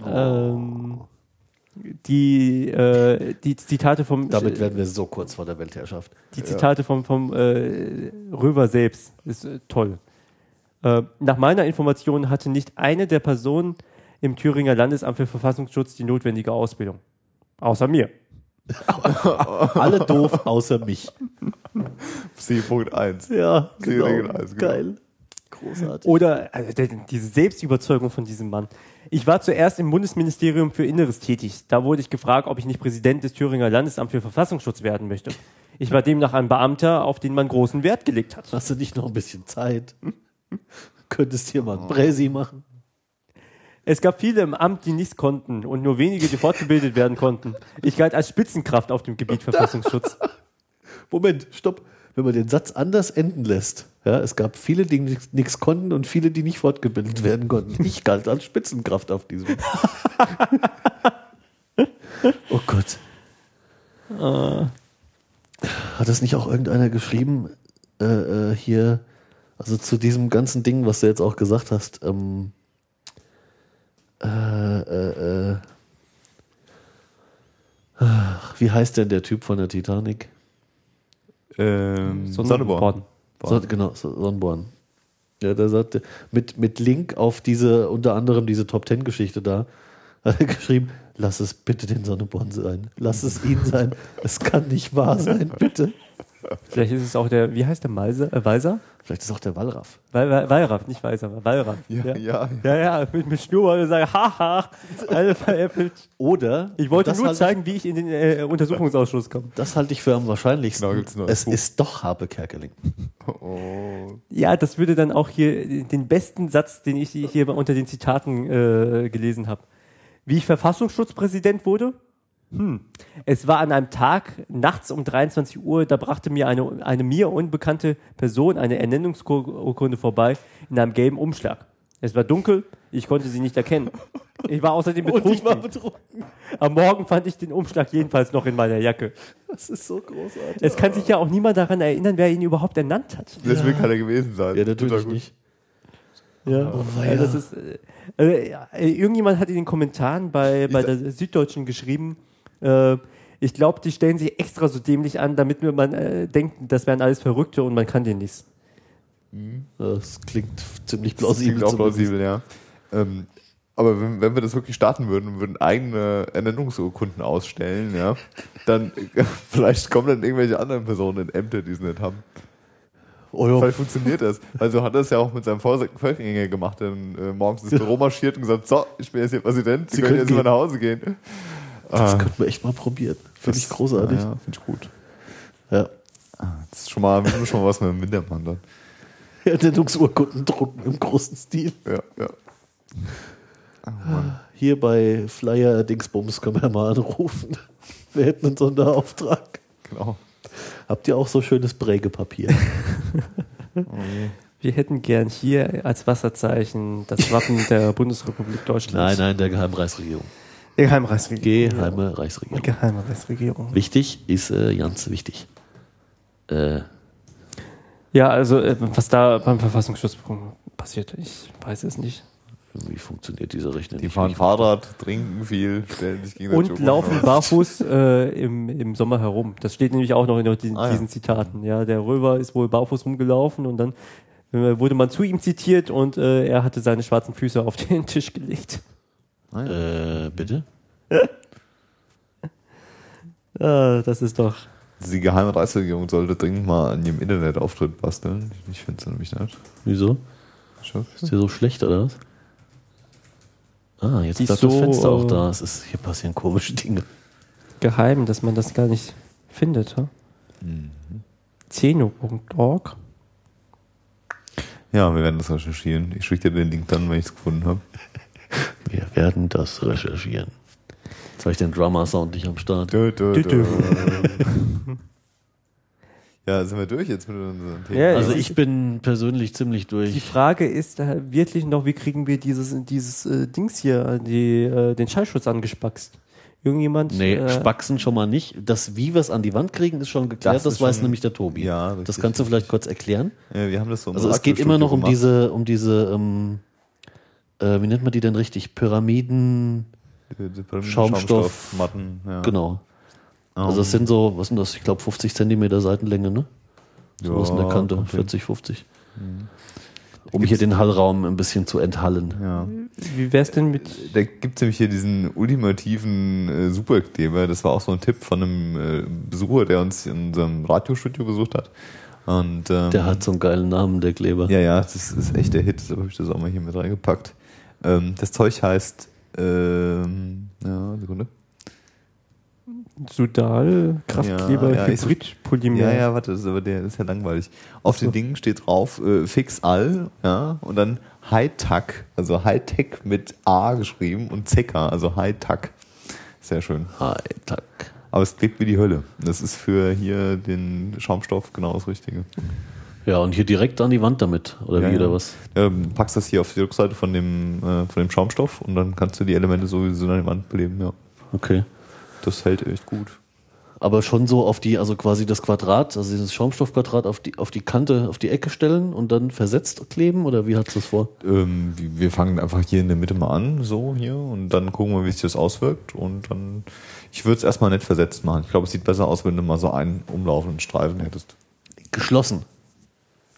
ähm, die, äh, die Zitate vom Damit werden wir so kurz vor der Weltherrschaft. die Zitate vom, vom äh, Röver selbst ist äh, toll. Äh, nach meiner Information hatte nicht eine der Personen im Thüringer Landesamt für Verfassungsschutz die notwendige Ausbildung. Außer mir. Alle doof, außer mich. C.1. Ja, Serie genau. eins, genau. Geil. Großartig. Oder also, diese Selbstüberzeugung von diesem Mann. Ich war zuerst im Bundesministerium für Inneres tätig. Da wurde ich gefragt, ob ich nicht Präsident des Thüringer Landesamts für Verfassungsschutz werden möchte. Ich war demnach ein Beamter, auf den man großen Wert gelegt hat. Hast du nicht noch ein bisschen Zeit? Könntest hier mal ein Präsi machen? Es gab viele im Amt, die nichts konnten und nur wenige, die fortgebildet werden konnten. Ich galt als Spitzenkraft auf dem Gebiet Verfassungsschutz. Moment, stopp. Wenn man den Satz anders enden lässt. Ja, es gab viele, die nichts konnten und viele, die nicht fortgebildet werden konnten. Ich galt als Spitzenkraft auf diesem. oh Gott. Hat das nicht auch irgendeiner geschrieben? Äh, äh, hier, also zu diesem ganzen Ding, was du jetzt auch gesagt hast. Ähm, äh, äh, äh, wie heißt denn der Typ von der Titanic? Ähm, Sonneborn. So, genau, so- Sonnenborn. Ja, der sagte, mit, mit Link auf diese, unter anderem diese Top Ten Geschichte da, hat er geschrieben, lass es bitte den Sonneborn sein. Lass es ihn sein. Es kann nicht wahr sein, bitte. Vielleicht ist es auch der, wie heißt der Malser, äh, Weiser? Vielleicht ist auch der Wallraff. Wal- Wal- Wallraff, nicht Weiser, aber Wallraff. Ja, ja, ja. Ja, ja, mit, mit Schnurrbart und sagen, haha, alle veräppelt. Oder, Ich wollte das nur zeigen, wie ich in den äh, Untersuchungsausschuss komme. Ich, das halte ich für am wahrscheinlichsten. Genau, es Buch. ist doch Harpe Kerkeling. Oh. Ja, das würde dann auch hier den besten Satz, den ich hier unter den Zitaten äh, gelesen habe. Wie ich Verfassungsschutzpräsident wurde? Hm. Es war an einem Tag, nachts um 23 Uhr, da brachte mir eine, eine mir unbekannte Person eine Ernennungsurkunde vorbei in einem gelben Umschlag. Es war dunkel, ich konnte sie nicht erkennen. Ich war außerdem Und ich war betrunken. betrunken. Am Morgen fand ich den Umschlag jedenfalls noch in meiner Jacke. Das ist so großartig. Es kann sich ja auch niemand daran erinnern, wer ihn überhaupt ernannt hat. Das will keiner gewesen sein. Ja, natürlich nicht. Ja, weia. das ist, äh, äh, äh, irgendjemand hat in den Kommentaren bei, bei der Süddeutschen geschrieben, äh, ich glaube, die stellen sich extra so dämlich an, damit man äh, denkt, das wären alles Verrückte und man kann den nichts. Das klingt ziemlich Das plausibel. klingt auch plausibel, ja. Ähm, aber wenn, wenn wir das wirklich starten würden und würden eigene Ernennungsurkunden ausstellen, ja, dann vielleicht kommen dann irgendwelche anderen Personen in Ämter, die es nicht haben. Oh, ja. Vielleicht funktioniert das. Also hat er es ja auch mit seinem Vor- Vorgänger gemacht, der dann äh, morgens ins Büro marschiert und gesagt, so, ich bin jetzt hier Präsident, Sie, Sie können jetzt mal nach Hause gehen. Das Ah, könnten wir echt mal probieren. Finde ich großartig. Ja, finde ich gut. Ja. Das ist schon mal, schon mal was mit dem Wintermann dann. Ernennungsurkunden drucken im großen Stil. Ja, ja. Hier bei Flyer Dingsbums können wir mal anrufen. Wir hätten einen Sonderauftrag. Genau. Habt ihr auch so schönes Prägepapier? Wir hätten gern hier als Wasserzeichen das Wappen der Bundesrepublik Deutschland. nein, nein, der Der Geheimreichsregierung. Geheimreichsregierung. Geheime Reichsregierung. Geheimreichsregierung. Wichtig ist äh, ganz wichtig. Äh, Ja, also äh, was da beim Verfassungsschutz passiert, ich weiß es nicht. wie funktioniert diese Rechnung? Die fahren Fahrrad, trinken viel, stellen sich gegenseitig Und laufen barfuß äh, im, im Sommer herum. Das steht nämlich auch noch in diesen, Ah, ja. diesen Zitaten. Ja, der Röver ist wohl barfuß rumgelaufen und dann äh, wurde man zu ihm zitiert und äh, er hatte seine schwarzen Füße auf den Tisch gelegt. Äh, bitte? Ah, das ist doch. Die geheime Reichsregierung sollte dringend mal an ihrem Internetauftritt basteln. Ich finde es nämlich nicht. Wieso? Ist der so schlecht oder was? Ah, jetzt ist das so, Fenster auch äh, da. Es ist, hier passieren komische Dinge. geheim, dass man das gar nicht findet. Ha? Zeno.org. Ja, wir werden das recherchieren. Ich schicke dir den Link dann, wenn ich es gefunden habe. Wir werden das recherchieren. Jetzt habe ich den Drummer-Sound nicht am Start. Dö, dö, Dö, dö. dö. Ja, sind wir durch jetzt mit unseren Themen? Ja, Also ich bin persönlich ziemlich Die durch. Frage ist wirklich noch, wie kriegen wir dieses, dieses äh, Dings hier, die, äh, den Schallschutz angespackst? Irgendjemand? Nee, äh, Spaxen schon mal nicht. Das, wie wir es an die Wand kriegen, ist schon geklärt. Das Das, weiß schon- nämlich der Tobi. Ja, das kannst du vielleicht kurz erklären. Äh, wir haben das so Also es geht immer noch um Radiostudio diese, um diese, ähm, äh, wie nennt man die denn richtig? Pyramiden. Die- die- die Schaumstoff, Schaumstoffmatten. Ja. genau. Also das sind so, was sind das? Ich glaube 50 Zentimeter Seitenlänge, ne? So was in der Ja, Kante, hin. 40, 50. Um hier den Hallraum ein bisschen zu enthallen. Ja. Wie wär's denn mit. Da gibt es nämlich hier diesen ultimativen äh, Superkleber. Das war auch so ein Tipp von einem äh, Besucher, der uns in unserem Radiostudio besucht hat. Und, ähm, Der hat so einen geilen Namen, der Kleber. Ja, ja, das ist echt der Hit. Deshalb habe ich das auch mal hier mit reingepackt. Ähm, das Zeug heißt, ähm, ja, Sekunde. Sudal, Kraftkleber, Ja, ja, Hybridpolymer. Ja, ja, warte, das ist aber der das ist ja langweilig. Auf den Dingen steht drauf äh, Fix All, ja, und dann High-Tech, also High-Tech mit A geschrieben und Zecker, also High-Tech. Sehr schön. High-Tech. Aber es klebt wie die Hölle. Das ist für hier den Schaumstoff genau das Richtige. Ja, und hier direkt an die Wand damit, oder Ja, wie, oder was? Ähm, packst das hier auf die Rückseite von dem, äh, von dem Schaumstoff und dann kannst du die Elemente sowieso an die Wand beleben, ja. Okay. Das hält echt gut. Aber schon so auf die, also quasi das Quadrat, also dieses Schaumstoffquadrat auf die, auf die Kante, auf die Ecke stellen und dann versetzt kleben, oder wie hat es das vor? Ähm, wir wir fangen einfach hier in der Mitte mal an, so hier, und dann gucken wir, wie sich das auswirkt. Und dann, ich würde es erstmal nicht versetzt machen. Ich glaube, es sieht besser aus, wenn du mal so einen umlaufenden Streifen hättest. Geschlossen.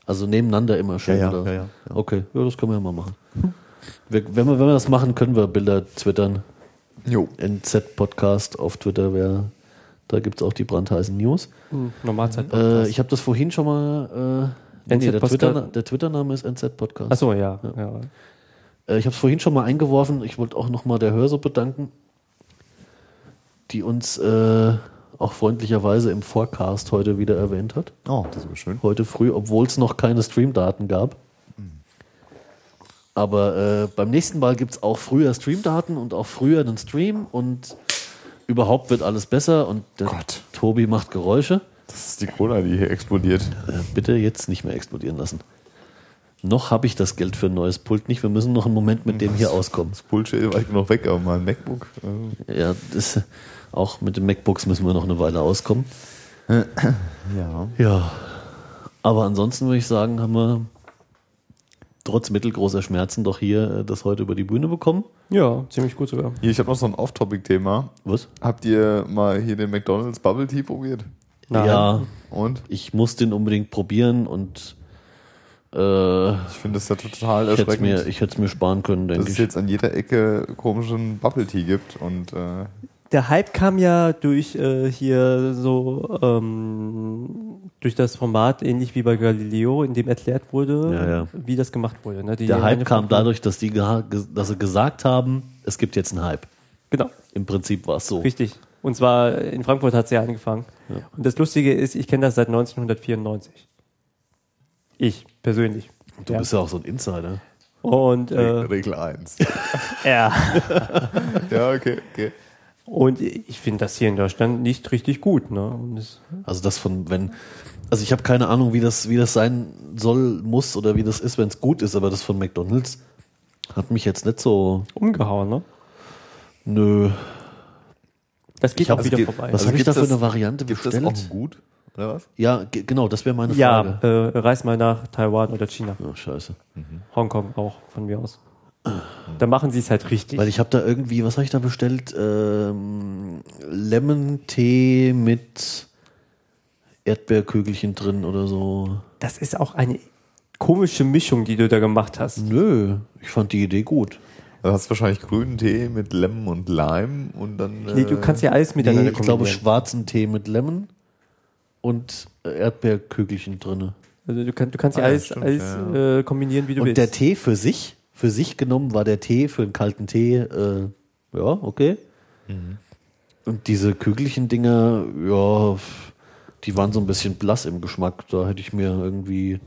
Also nebeneinander immer schön. Ja, ja, oder? ja, ja, ja. Okay, ja, das können wir ja mal machen. Wir, wenn, wir, wenn wir das machen, können wir Bilder twittern. Jo. NZ-Podcast auf Twitter, wer, da gibt es auch die brandheißen News. Hm, Normalzeit. Äh, ich habe das vorhin schon mal. Äh, nee, der, NZ Twitter, Podcast. der Twitter-Name ist NZ-Podcast. Achso, ja. ja. Äh, ich habe es vorhin schon mal eingeworfen. Ich wollte auch nochmal der Hörsuppe danken, die uns äh, auch freundlicherweise im Forecast heute wieder erwähnt hat. Oh, das ist schön. Heute früh, obwohl es noch keine Streamdaten gab. Aber äh, beim nächsten Mal gibt es auch früher Streamdaten und auch früher einen Stream und überhaupt wird alles besser und der Gott. Tobi macht Geräusche. Das ist die Cola, die hier explodiert. Äh, bitte jetzt nicht mehr explodieren lassen. Noch habe ich das Geld für ein neues Pult nicht. Wir müssen noch einen Moment mit dem hier auskommen. Das Bullshit weit genug weg, aber mal ein MacBook. Äh, Ja, das, auch mit den MacBooks müssen wir noch eine Weile auskommen. ja. Ja, aber ansonsten würde ich sagen, haben wir trotz mittelgroßer Schmerzen doch hier äh, das heute über die Bühne bekommen. ja, ziemlich gut sogar. Hier, ich habe noch so ein Off-Topic-Thema. Was? Habt ihr mal hier den McDonald's Bubble Tea probiert? Nein. Ja, Und? ich muss den unbedingt probieren und äh, Ich finde das ja total ich hätte es erschreckend. mir, ich hätte es mir sparen können, dass denke es ich. jetzt an jeder Ecke komischen Bubble Tea gibt und äh, Der Hype kam ja durch äh, hier so ähm, durch das Format, ähnlich wie bei Galileo, in dem erklärt wurde, Ja, ja. wie das gemacht wurde. Ne? Die Der Hype kam dadurch, dass, die dass sie gesagt haben, es gibt jetzt einen Hype. Genau, Im Prinzip war es so. richtig. Und zwar in Frankfurt hat es ja angefangen. Und das Lustige ist, ich kenne das seit 1994. Ich persönlich. Du ja. bist ja auch so ein Insider. Und äh, Regel 1. ja. ja, okay, okay. Und ich finde das hier in Deutschland nicht richtig gut. Ne? Es, Also das von, wenn, also ich habe keine Ahnung, wie das, wie das sein soll, muss oder wie das ist, wenn es gut ist, aber das von McDonalds hat mich jetzt nicht so, umgehauen, ne? nö. Das geht auch wieder geht- vorbei. Was habe ich da für eine das- Variante Gibt es bestellt? auch ein Gut? Oder was? Ja, ge- genau, das wäre meine ja, Frage. äh, reis mal nach Taiwan oder China. Oh, scheiße. Hongkong auch von mir aus. Da machen sie es halt richtig. Weil ich habe da irgendwie, was habe ich da bestellt? Ähm, Lemon-Tee mit Erdbeerkügelchen drin oder so. das ist auch eine komische Mischung, die du da gemacht hast. Nö, ich fand die Idee gut. Du hast wahrscheinlich grünen Tee mit Lemon und Lime und dann. Nee, du äh, kannst ja alles Nee, miteinander ich glaube schwarzen Tee mit Lemon und äh, Erdbeerkügelchen drin. Also du, kann, du kannst ja Ah, ja, alles, stimmt, alles ja, Äh, kombinieren, wie du Und willst. der Tee für sich, für sich genommen war der Tee für einen kalten Tee, äh, ja, okay. Und diese Kügelchen-Dinger, ja, die waren so ein bisschen blass im Geschmack. Da hätte ich mir irgendwie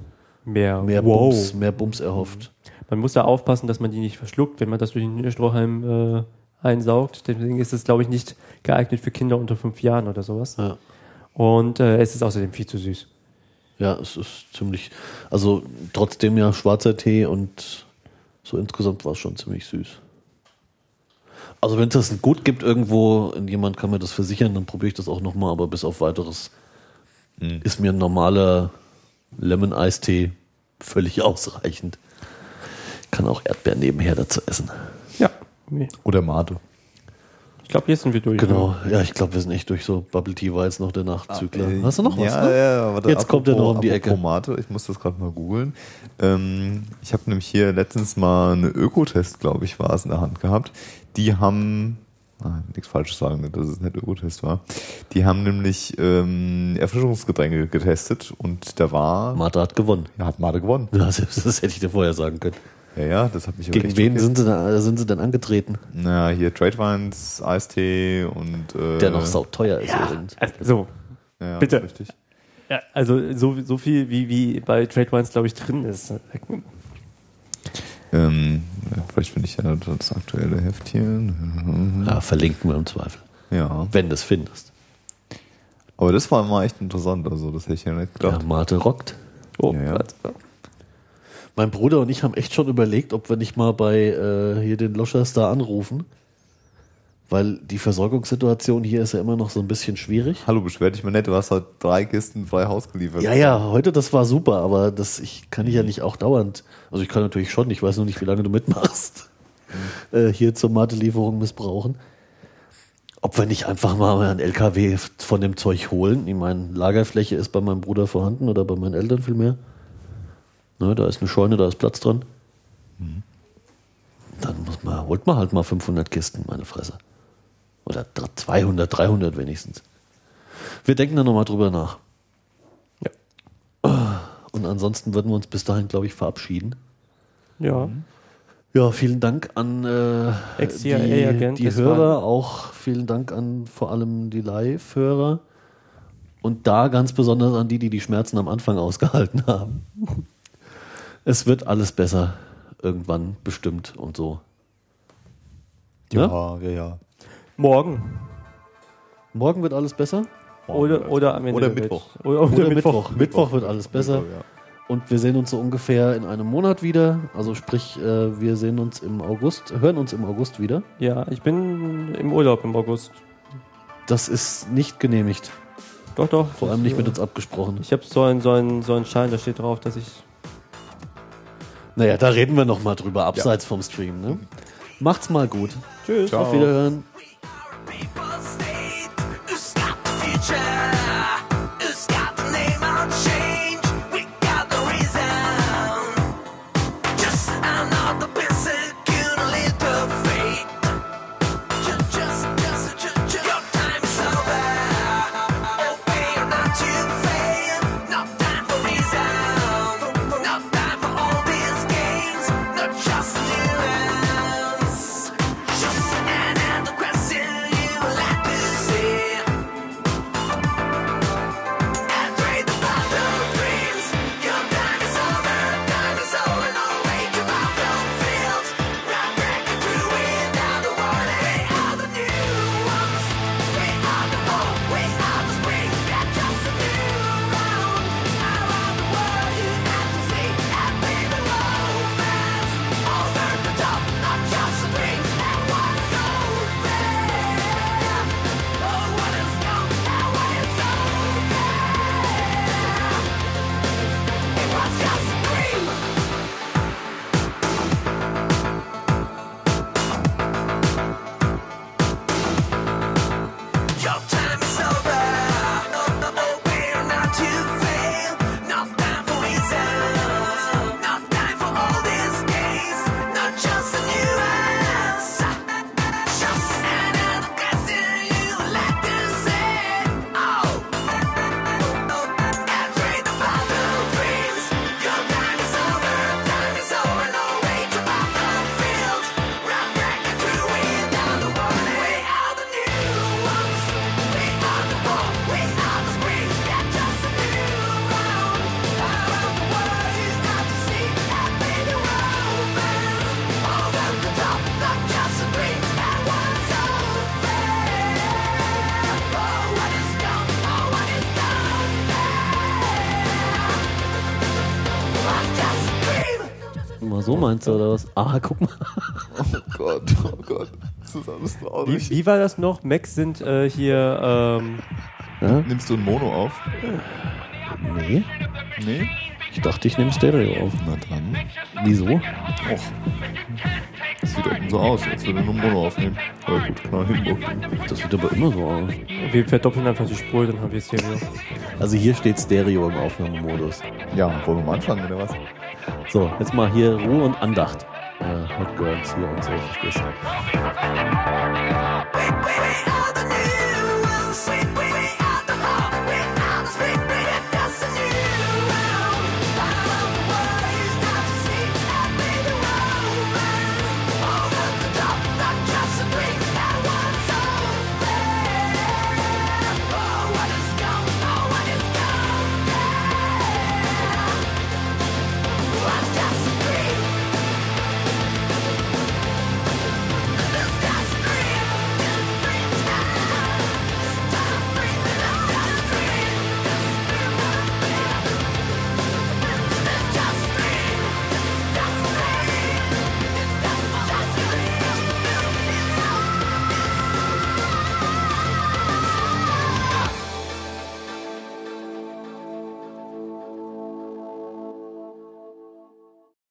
mehr, mehr, wow. Bums, mehr Bums erhofft. Man muss da aufpassen, dass man die nicht verschluckt, wenn man das durch den Strohhalm äh, einsaugt. Deswegen ist es, glaube ich, nicht geeignet für Kinder unter fünf Jahren oder sowas. Ja. Und äh, es ist außerdem viel zu süß. Ja, es ist ziemlich, also trotzdem ja schwarzer Tee und so insgesamt war es schon ziemlich süß. Also wenn es das gut gibt irgendwo, und jemand kann mir das versichern, dann probiere ich das auch nochmal, aber bis auf weiteres ist mir ein normaler Lemon-Eistee völlig ausreichend. Kann auch Erdbeeren nebenher dazu essen. Ja. Oder Mate. Ich glaube, hier sind wir durch. Genau, ja, ich glaube, wir sind echt durch so. Bubble Tea war jetzt noch der Nachzügler. Hast du noch was? Ja, ne? ja, warte, Jetzt kommt er noch um die apropos Ecke. Mate, ich muss das gerade mal googeln. Ähm, ich habe nämlich hier letztens mal eine Ökotest, glaube ich, war es in der Hand gehabt. Die haben, ah, nichts Falsches sagen, dass es nicht Ökotest war. Die haben nämlich ähm, Erfrischungsgetränke getestet und da war, Martha hat gewonnen. ja, hat Mate gewonnen. Das, das hätte ich dir vorher sagen können. Ja, ja, das hat mich aber Gegen wen sind sie, denn, sind sie denn angetreten? Na, hier Tradewines, Eistee und äh, Der noch sauteuer ist übrigens. So, ja, bitte. Richtig. ja, also so, so viel wie, wie bei Trade Wines, glaube ich, drin ist. Ähm, ja, vielleicht finde ich ja das aktuelle Heftchen. Ja, verlinken wir im Zweifel. Ja. Wenn du es findest. Aber das war mal echt interessant, also das hätte ich ja nicht Ja, gedacht. Mate rockt. Oh, Ja, ja. Mein Bruder und ich haben echt schon überlegt, ob wir nicht mal bei äh, hier den Loschers da anrufen. Weil die Versorgungssituation hier ist ja immer noch so ein bisschen schwierig. Hallo, beschwer dich mal nicht, du hast halt drei Kisten frei Haus geliefert. Ja, ja, heute das war super, aber das ich kann ich ja nicht auch dauernd. Also ich kann natürlich schon, ich weiß nur nicht, wie lange du mitmachst. Äh, hier zur Mate-Lieferung missbrauchen. Ob wir nicht einfach mal einen LKW von dem Zeug holen. Ich meine, Lagerfläche ist bei meinem Bruder vorhanden oder bei meinen Eltern vielmehr. Ne, da ist eine Scheune, da ist Platz dran. Dann muss man, holt man halt mal 500 Kisten, meine Fresse. Oder 200, 300 wenigstens. Wir denken da nochmal drüber nach. Und ansonsten würden wir uns bis dahin, glaube ich, verabschieden. Ja. Ja, vielen Dank an äh, die, die Hörer, auch vielen Dank an vor allem die Live-Hörer. Und da ganz besonders an die, die die Schmerzen am Anfang ausgehalten haben. Es wird alles besser. Irgendwann bestimmt und so. ja, ja. ja. Morgen. Morgen wird alles besser? Oder, oder am Ende Oder. Mittwoch. Oder, oder, Oder Mittwoch. Mittwoch. Mittwoch wird alles besser. Mittwoch, ja. Und wir sehen uns so ungefähr in einem Monat wieder. Also sprich, äh, wir sehen uns im August, hören uns im August wieder. Ja, ich bin im Urlaub im August. Das ist nicht genehmigt. Doch, doch. Vor allem nicht mit uns abgesprochen. Ich habe so einen, so, einen, so einen Schein, da steht drauf, dass ich. Naja, da reden wir noch mal drüber, abseits vom Stream. Ne? Macht's mal gut. Tschüss. Auf Wiederhören. Meinst du oder was? Ah, guck mal. Oh Gott, oh Gott. Das ist alles Wie, traurig. wie war das noch? Macs sind äh, hier, ähm, Ja? Nimmst du ein Mono auf? Nee. Nee? Ich dachte, ich nehme Stereo auf. Na dann. Wieso? Och. Das sieht doch so aus, als würde nur Mono aufnehmen. Aber gut, kann man hingucken. Das sieht aber immer so aus. wir verdoppeln einfach die Spur, dann haben wir es hier wieder. Also hier steht Stereo im Aufnahmemodus. Ja, wollen wir mal anfangen, oder was? So, jetzt mal hier Ruhe und Andacht. Äh, Hot Girls hier und so, verstehst du?